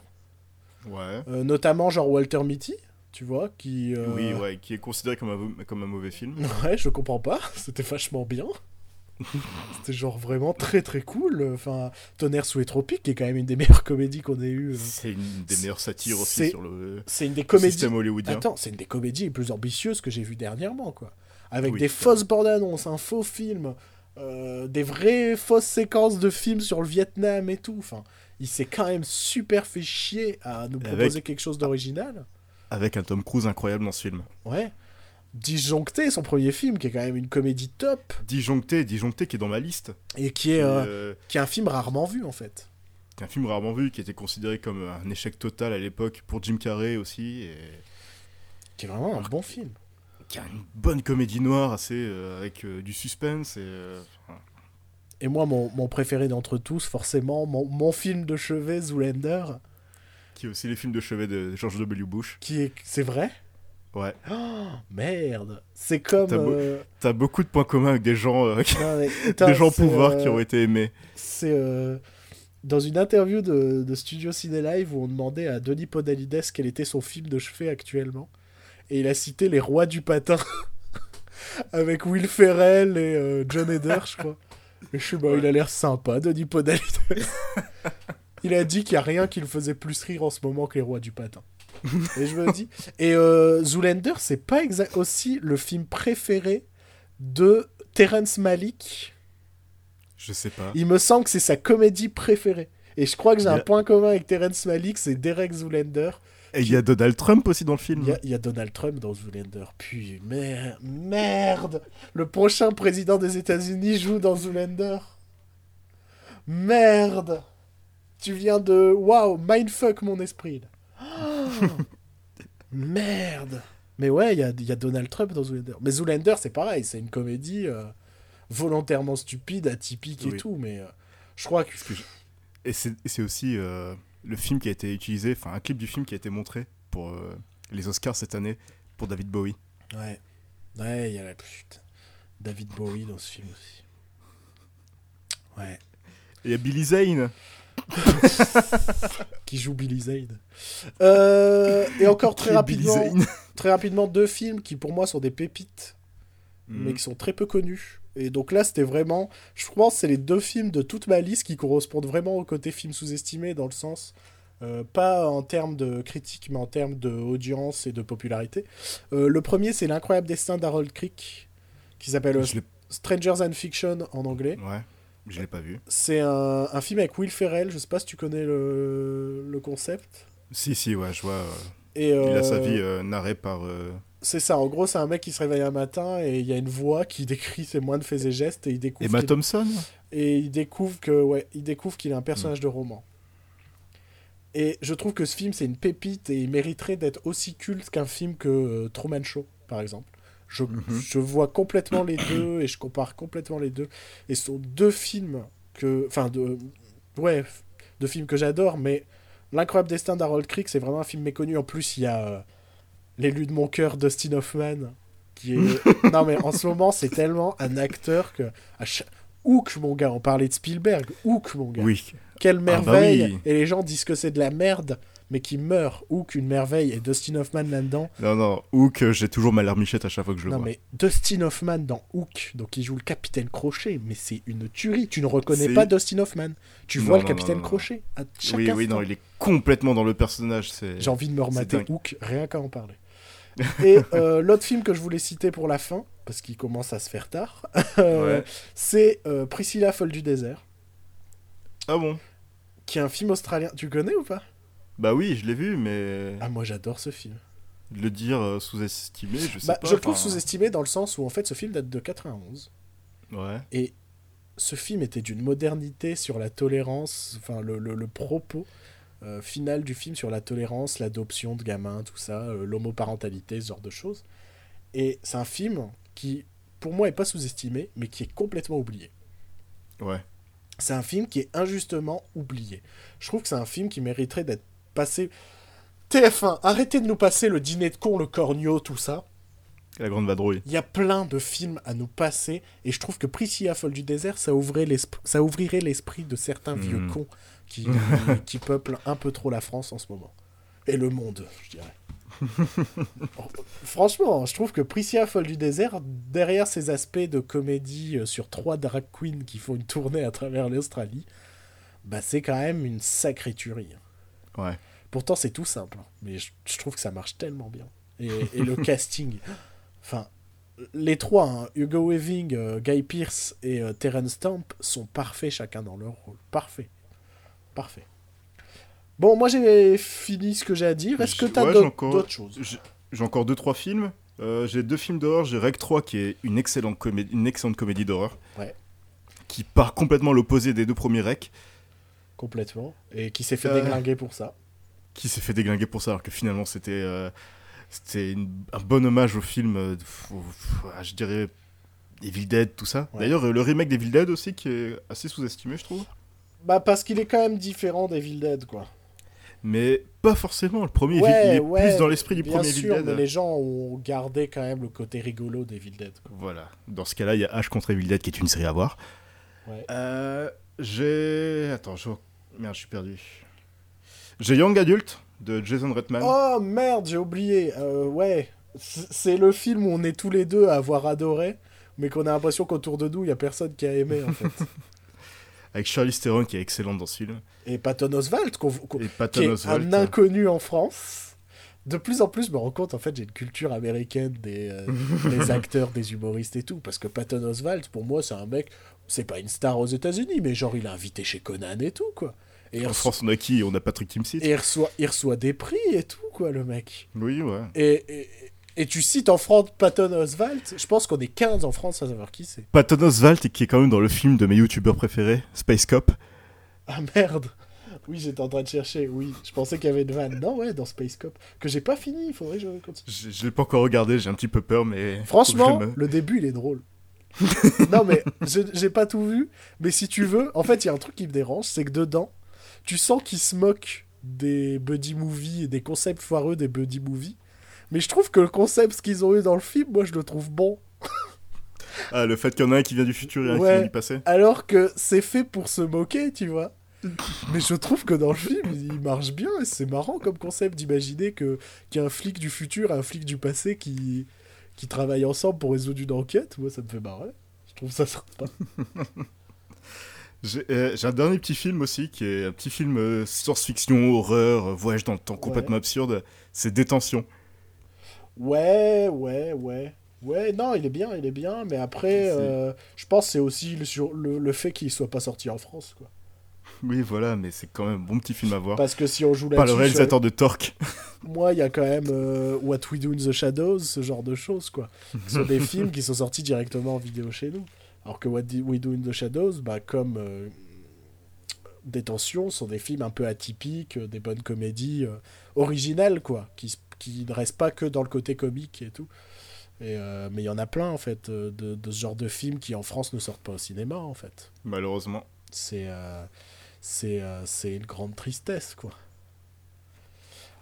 Ouais. Euh, notamment genre Walter Mitty, tu vois, qui... euh, Oui, ouais, qui est considéré comme un, comme un mauvais film. [laughs] Ouais, je comprends pas, [laughs] c'était vachement bien. [laughs] c'était genre vraiment très très cool. Enfin, Tonnerre sous les tropiques, qui est quand même une des meilleures comédies qu'on ait eues. euh. C'est une des meilleures satires aussi sur le C'est une des comédies... système hollywoodien. Attends, c'est une des comédies les plus ambitieuses que j'ai vues dernièrement, quoi. Avec Oui, des fausses bandes annonces, un faux film, euh, des vraies fausses séquences de films sur le Vietnam et tout. Enfin, il s'est quand même super fait chier à nous Avec- proposer quelque chose d'original. Avec un Tom Cruise incroyable dans ce film. Ouais. Disjoncté, son premier film, qui est quand même une comédie top, Disjoncté, Disjoncté qui est dans ma liste. et qui est, euh, Euh, qui est un film rarement vu, en fait. qui est un film rarement vu, qui était considéré comme un échec total à l'époque pour Jim Carrey aussi. Et... Qui est vraiment un bon film. Qui a une bonne comédie noire assez euh, avec euh, du suspense et. enfin, Et moi, mon, mon préféré d'entre tous, forcément, mon, mon film de chevet, Zoolander, qui est aussi les films de chevet de George W. Bush. qui est... C'est vrai? Ouais. Oh, [gasps] merde C'est comme... T'as euh, T'as beaucoup de points communs avec des gens, euh, [laughs] qui- non, des gens pouvoir euh, qui ont été aimés. C'est euh, dans une interview de, de Studio Ciné Live où on demandait à Denis Podalides quel était son film de chevet actuellement. Et il a cité Les Rois du Patin [laughs] avec Will Ferrell et euh, John Heder, je crois. Et je sais pas, il a l'air sympa, Denis Podalides. [laughs] il a dit qu'il n'y a rien qui le faisait plus rire en ce moment que Les Rois du Patin. Et je me dis. Et euh, Zoolander, c'est pas exact aussi le film préféré de Terrence Malick. Je sais pas. Il me semble que c'est sa comédie préférée. Et je crois que j'ai y un a- point commun avec Terrence Malick, c'est Derek Zoolander. Et il y a Donald Trump aussi dans le film. Il y, a, y a Donald Trump dans Zoolander. Puis mer- merde Le prochain président des États-Unis joue dans Zoolander. Merde Tu viens de... Waouh Mindfuck mon esprit. là. Oh [gasps] merde Mais ouais, il y a, il y a Donald Trump dans Zoolander. Mais Zoolander, c'est pareil, c'est une comédie euh, volontairement stupide, atypique et Oui. tout, mais... euh, je crois que... Et c'est aussi euh, le film qui a été utilisé, enfin un clip du film qui a été montré pour les Oscars cette année pour David Bowie. Ouais. Ouais, il y a la putain. David Bowie dans ce film aussi. Ouais. Et il y a Billy Zane. [laughs] Qui joue Billy Zane. Euh, et encore très rapidement, [laughs] très rapidement, deux films qui pour moi sont des pépites, Mm. mais qui sont très peu connus. Et donc là, c'était vraiment. Je pense que c'est les deux films de toute ma liste qui correspondent vraiment au côté film sous-estimé, dans le sens. euh, pas en termes de critique, mais en termes d'audience et de popularité. Euh, le premier, c'est L'incroyable destin d'Harold Crick, qui s'appelle Strangers and Fiction en anglais. Ouais, je l'ai pas vu. C'est un, un film avec Will Ferrell, je sais pas si tu connais le, le concept. Si, si, ouais, je vois. euh, Et, Il euh, a sa vie euh, narrée par. euh, C'est ça, en gros, c'est un mec qui se réveille un matin et il y a une voix qui [laughs] décrit ses moindres faits et gestes et il découvre Emma Thompson? Et il découvre que ouais, il découvre qu'il est un personnage de roman. Et je trouve que ce film c'est une pépite et il mériterait d'être aussi culte qu'un film que euh, Truman Show par exemple. Je, Mhm. je vois complètement les deux et je compare complètement les deux et ce sont deux films que enfin de ouais, deux films que j'adore mais L'incroyable destin d'Harold Crick, c'est vraiment un film méconnu en plus il y a euh, l'élu de mon cœur Dustin Hoffman qui est [laughs] non mais en ce moment c'est tellement un acteur que à Hook mon gars on parlait de Spielberg Hook mon gars Oui. quelle Ah bah merveille oui. et les gens disent que c'est de la merde mais qui meurt Hook une merveille et Dustin Hoffman là-dedans Non, non, Hook, euh, j'ai toujours ma larmichette à chaque fois que je le non vois. mais Dustin Hoffman dans Hook donc il joue le capitaine Crochet mais c'est une tuerie tu ne reconnais pas Dustin Hoffman tu Non, vois le non, capitaine non, non. Crochet à chaque Oui, oui, instant. non, il est complètement dans le personnage. c'est- J'ai envie de me remater. Hook, rien qu'à en parler. [laughs] Et euh, l'autre film que je voulais citer pour la fin, parce qu'il commence à se faire tard, [laughs] euh, Ouais. c'est euh, Priscilla folle du désert, Ah bon? Qui est un film australien. Tu connais ou pas? Bah oui, je l'ai vu, mais Ah, moi j'adore ce film. le dire sous-estimé, je sais Bah, pas. je le trouve sous-estimé dans le sens où en fait ce film date de 91. Ouais. Et ce film était d'une modernité sur la tolérance, enfin le, le- le propos euh, final du film sur la tolérance, l'adoption de gamins, tout ça, euh, l'homoparentalité, ce genre de choses. Et c'est un film qui, pour moi, est pas sous-estimé, mais qui est complètement oublié. Ouais. C'est un film qui est injustement oublié. Je trouve que c'est un film qui mériterait d'être passé. TF1, arrêtez de nous passer le dîner de con, le cornio, tout ça. La grande vadrouille. Il y a plein de films à nous passer et je trouve que Priscilla folle du désert, ça ouvrirait l'esprit, ça ouvrirait l'esprit de certains vieux Mhm. cons qui, [laughs] qui peuplent un peu trop la France en ce moment. Et le monde, je dirais. [laughs] Franchement, je trouve que Priscilla folle du désert, derrière ces aspects de comédie euh, sur trois drag queens qui font une tournée à travers l'Australie, bah c'est quand même une sacrée tuerie. Ouais. Pourtant, c'est tout simple, hein, mais je, je trouve que ça marche tellement bien. Et, et le [laughs] casting, enfin, les trois, hein, Hugo Weaving, euh, Guy Pearce et euh, Terence Stamp, sont parfaits chacun dans leur rôle. Parfait. Parfait. Bon, moi j'ai fini ce que j'ai à dire. Est-ce que tu as ouais, d'autres choses? J'ai encore deux trois films. Euh, j'ai deux films d'horreur. J'ai Rec 3 qui est une excellente comédie, une excellente comédie d'horreur. Ouais. Qui part complètement l'opposé des deux premiers Rec. Complètement. Et qui s'est fait Euh. déglinguer pour ça. Qui s'est fait déglinguer pour ça alors que finalement c'était euh, c'était un bon hommage au film. euh, ah, je dirais Evil Dead tout ça. Ouais. D'ailleurs le remake d'Evil Dead aussi qui est assez sous-estimé je trouve. Bah, parce qu'il est quand même différent d'Evil Dead, quoi. Mais pas forcément. Le premier Ouais, il est ouais, plus dans l'esprit du Bien premier sûr, mais Dead. les gens ont gardé quand même le côté rigolo d'Evil Dead. quoi. Voilà. Dans ce cas-là, il y a H contre Evil Dead qui est une série à voir. Ouais. Euh, j'ai. Attends, je. Merde, je suis perdu. J'ai Young Adult de Jason Reitman. Oh merde, j'ai oublié. Euh, ouais, c'est le film où on est tous les deux à avoir adoré, mais qu'on a l'impression qu'autour de nous, il y a personne qui a aimé en fait. [laughs] Avec Charlize Theron qui est excellente dans ce film. Et Patton Oswalt, qui est Oswalt. un inconnu en France. De plus en plus, je me rends compte, en fait, j'ai une culture américaine des, euh, [laughs] des acteurs, des humoristes et tout. Parce que Patton Oswalt, pour moi, c'est un mec, c'est pas une star aux États-Unis, mais genre, il est invité chez Conan et tout, quoi. Et En France, on a qui? On a Patrick Timsit. et il reçoit, il reçoit des prix et tout, quoi, le mec. Oui, ouais. Et, et, et tu cites en France Patton Oswalt, je pense qu'on est 15 en France à savoir qui c'est. Patton Oswalt qui est quand même dans le film de mes youtubeurs préférés, Space Cop. Ah merde Oui, j'étais en train de chercher, oui. Je pensais qu'il y avait une vanne. Non, ouais, dans Space Cop. Que j'ai pas fini, il faudrait que je continue. Je, je l'ai pas encore regardé, j'ai un petit peu peur, mais. Franchement, me- le début, il est drôle. [laughs] non, mais j'ai pas tout vu. Mais si tu veux, en fait, il y a un truc qui me dérange, c'est que dedans, tu sens qu'ils se moquent des buddy movies et des concepts foireux des buddy movies. Mais je trouve que le concept ce qu'ils ont eu dans le film, moi, je le trouve bon. Ah, le fait qu'il y en a un qui vient du futur et un qui Ouais. vient du passé. Alors que c'est fait pour se moquer, tu vois. Mais je trouve que dans le film, il marche bien et c'est marrant comme concept d'imaginer que qu'il y a un flic du futur et un flic du passé qui, qui travaillent ensemble pour résoudre une enquête. Moi, ça me fait marrer. Je trouve ça sympa. J'ai euh, un dernier petit film aussi, qui est un petit film euh, science-fiction, horreur, euh, voyage dans le temps complètement absurde. C'est Détention. Ouais, ouais, ouais. Ouais, non, il est bien, il est bien. Mais après, euh, je pense c'est aussi le, sur, le, le fait qu'il soit pas sorti en France. Quoi. [laughs] Oui, voilà, mais c'est quand même un bon petit film à voir. Parce que si on joue Par le là-dessus, sur- réalisateur de Torque. [laughs] moi, il y a quand même euh, What We Do in the Shadows, ce genre de choses, quoi. Ce sont des [laughs] films qui sont sortis directement en vidéo chez nous. Alors que What We Do in the Shadows, bah, comme euh, Détention, sont des films un peu atypiques, euh, des bonnes comédies euh, originales, quoi, qui, qui ne restent pas que dans le côté comique et tout. Et, euh, mais il y en a plein, en fait, euh, de, de ce genre de films qui, en France, ne sortent pas au cinéma, en fait. Malheureusement. C'est euh, c'est euh, une grande tristesse, quoi.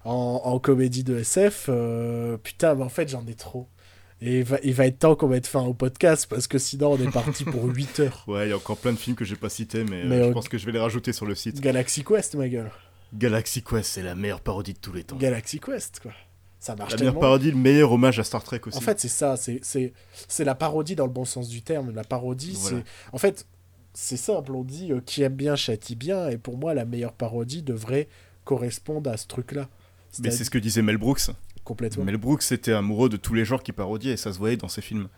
En, en comédie de SF, putain, mais en fait, j'en ai trop. Et il va, il va être temps qu'on mette fin au podcast parce que sinon, on est parti pour [laughs] 8 heures. Ouais, il y a encore plein de films que j'ai pas cités, mais, euh, Mais, je pense que je vais les rajouter sur le site. Galaxy Quest, ma gueule. Galaxy Quest, c'est la meilleure parodie de tous les temps. Galaxy Quest, quoi. Ça marche La meilleure tellement. parodie, le meilleur hommage à Star Trek aussi. En fait, c'est ça. C'est c'est c'est la parodie dans le bon sens du terme. La parodie, Voilà. c'est. En fait, c'est simple. On dit euh, qui aime bien châtie bien. Et pour moi, la meilleure parodie devrait correspondre à ce truc-là. mais c'est ce que disait Mel Brooks. Complètement. Mel Brooks était amoureux de tous les genres qui parodiaient et ça se voyait dans ses films.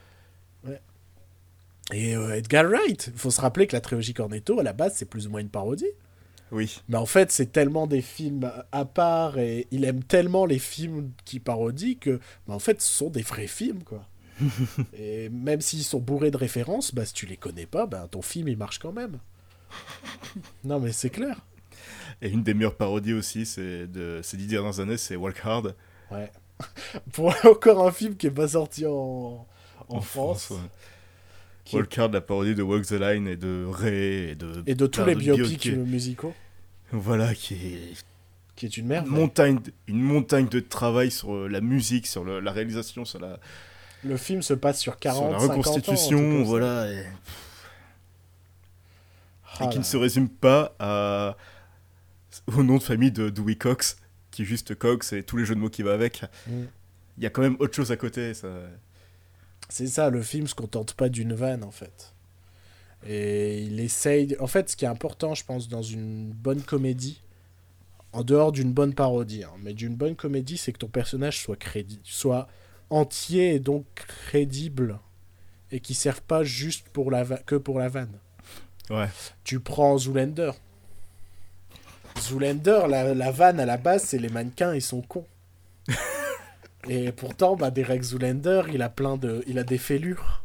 Et euh, Edgar Wright, il faut se rappeler que la trilogie Cornetto, à la base, c'est plus ou moins une parodie. Oui. Mais en fait, c'est tellement des films à part et il aime tellement les films qui parodient que, bah, en fait, ce sont des vrais films, quoi. [laughs] et même s'ils sont bourrés de références, bah, si tu les connais pas, bah, ton film, il marche quand même. [laughs] non, mais c'est clair. Et une des meilleures parodies aussi, c'est de ces dix dernières années, c'est Walk Hard. Ouais. [laughs] Pour encore un film qui est pas sorti en, en, France. ouais. Qui est- Walk Hard, la parodie de Walk the Line et de Ray et de. Et de tous les biopics musicaux, Voilà, qui est qui est une une merde. montagne, une montagne de travail sur euh, la musique, sur le- la réalisation, sur la, Le film se passe sur 40 sur la 50 ans, un truc reconstitution, voilà. Et, Ah et qui ne se résume pas à, au nom de famille de Dewey Cox, qui est juste Cox et tous les jeux de mots qui va avec. Mm. Il y a quand même autre chose à côté. Ça... C'est ça, le film se contente pas d'une vanne en fait. Et il essaye. En fait, ce qui est important, je pense, dans une bonne comédie, en dehors d'une bonne parodie, hein, mais d'une bonne comédie, c'est que ton personnage soit crédi... soit entier et donc crédible et qui serve pas juste pour la que pour la vanne. Ouais. Tu prends Zoolander. Zoolander, la, la vanne à la base, c'est les mannequins, ils sont cons. [laughs] Et pourtant, bah, Derek Zoolander, il a plein de, il a des fêlures.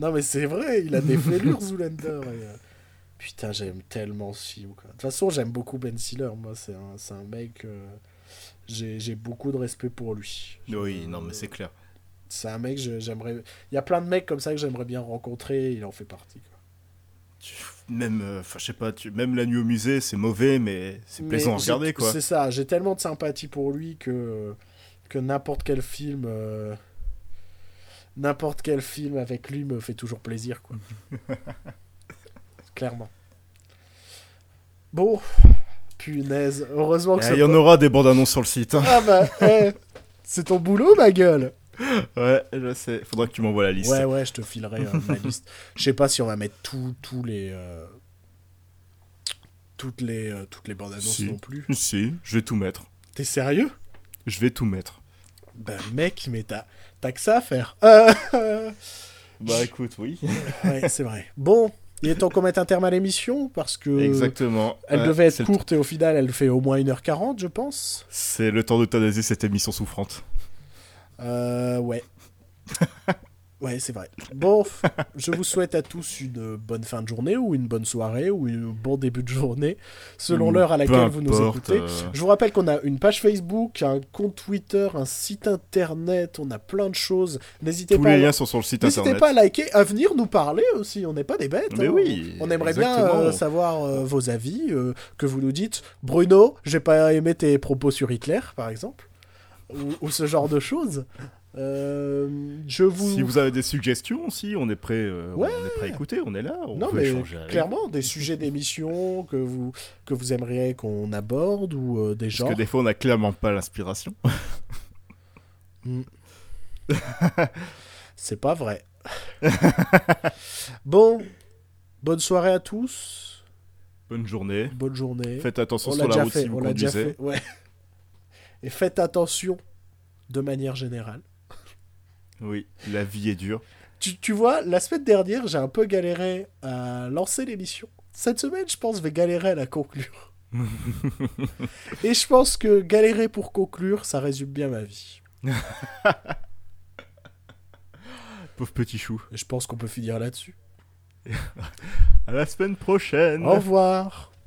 Non mais c'est vrai, il a des [laughs] fêlures Zoolander. et, euh, Putain, j'aime tellement ce film. quoi. De toute façon, j'aime beaucoup Ben Stiller. Moi, c'est un, un mec. euh, J'ai j'ai beaucoup de respect pour lui. Oui, non, mais c'est clair. C'est un mec, j'aimerais. Il y a plein de mecs comme ça que j'aimerais bien rencontrer. Il en fait partie. quoi. Même, euh, je sais pas, tu... même la nuit au musée, c'est mauvais, mais c'est plaisant à regarder, quoi. C'est ça. J'ai tellement de sympathie pour lui que que n'importe quel film. euh, N'importe quel film avec lui me fait toujours plaisir, quoi. [laughs] Clairement. Bon, punaise. Heureusement que Eh, Il y en aura des bandes annonces sur le site. hein. Ah bah, eh, c'est ton boulot, ma gueule. [laughs] Ouais, je sais. Faudra que tu m'envoies la liste. Ouais, ouais, je te filerai euh, ma [laughs] liste. Je sais pas si on va mettre tous les. euh, toutes les, euh, toutes les bandes annonces Si. non plus. Si, je vais tout mettre. T'es sérieux? Je vais tout mettre. Bah, mec, mais t'as t'as que ça à faire. [laughs] Euh, Bah écoute, oui. ouais, c'est vrai. Bon, il est temps qu'on mette un terme à l'émission parce que. Exactement. Elle devait être courte et au final, elle fait au moins 1h40, je pense. C'est le temps d'euthanasier cette émission souffrante. Euh, ouais. [laughs] ouais, c'est vrai. Bon, je vous souhaite à tous une bonne fin de journée ou une bonne soirée ou un bon début de journée, selon l'heure à peu laquelle vous nous importe, écoutez. euh, Je vous rappelle qu'on a une page Facebook, un compte Twitter, un site internet, on a plein de choses. N'hésitez Tous pas, les à... liens sont sur le site N'hésitez internet. pas à liker, à venir nous parler aussi. On n'est pas des bêtes. Mais hein. oui, On aimerait bien euh, savoir euh, vos avis, que vous nous dites. Bruno, j'ai pas aimé tes propos sur Hitler, par exemple, ou, ou ce genre de choses. Euh, je vous. Si vous avez des suggestions aussi, on est prêt, euh, Ouais. on est prêt à écouter, on est là, on non peut mais échanger. avec clairement des sujets d'émission que vous que vous aimeriez qu'on aborde ou euh, des Parce genres. que des fois, on a clairement pas l'inspiration. [laughs] C'est pas vrai. [laughs] bon, bonne soirée à tous, Bonne journée. bonne journée. Faites attention on sur l'a déjà route fait, si vous on déjà conduisez. fait, ouais. Et faites attention de manière générale. Oui, la vie est dure. Tu, tu vois, la semaine dernière, j'ai un peu galéré à lancer l'émission. Cette semaine, je pense, je vais galérer à la conclure. [laughs] Et je pense que galérer pour conclure, ça résume bien ma vie. [laughs] Pauvre petit chou. Je pense qu'on peut finir là-dessus. [laughs] À la semaine prochaine. Au revoir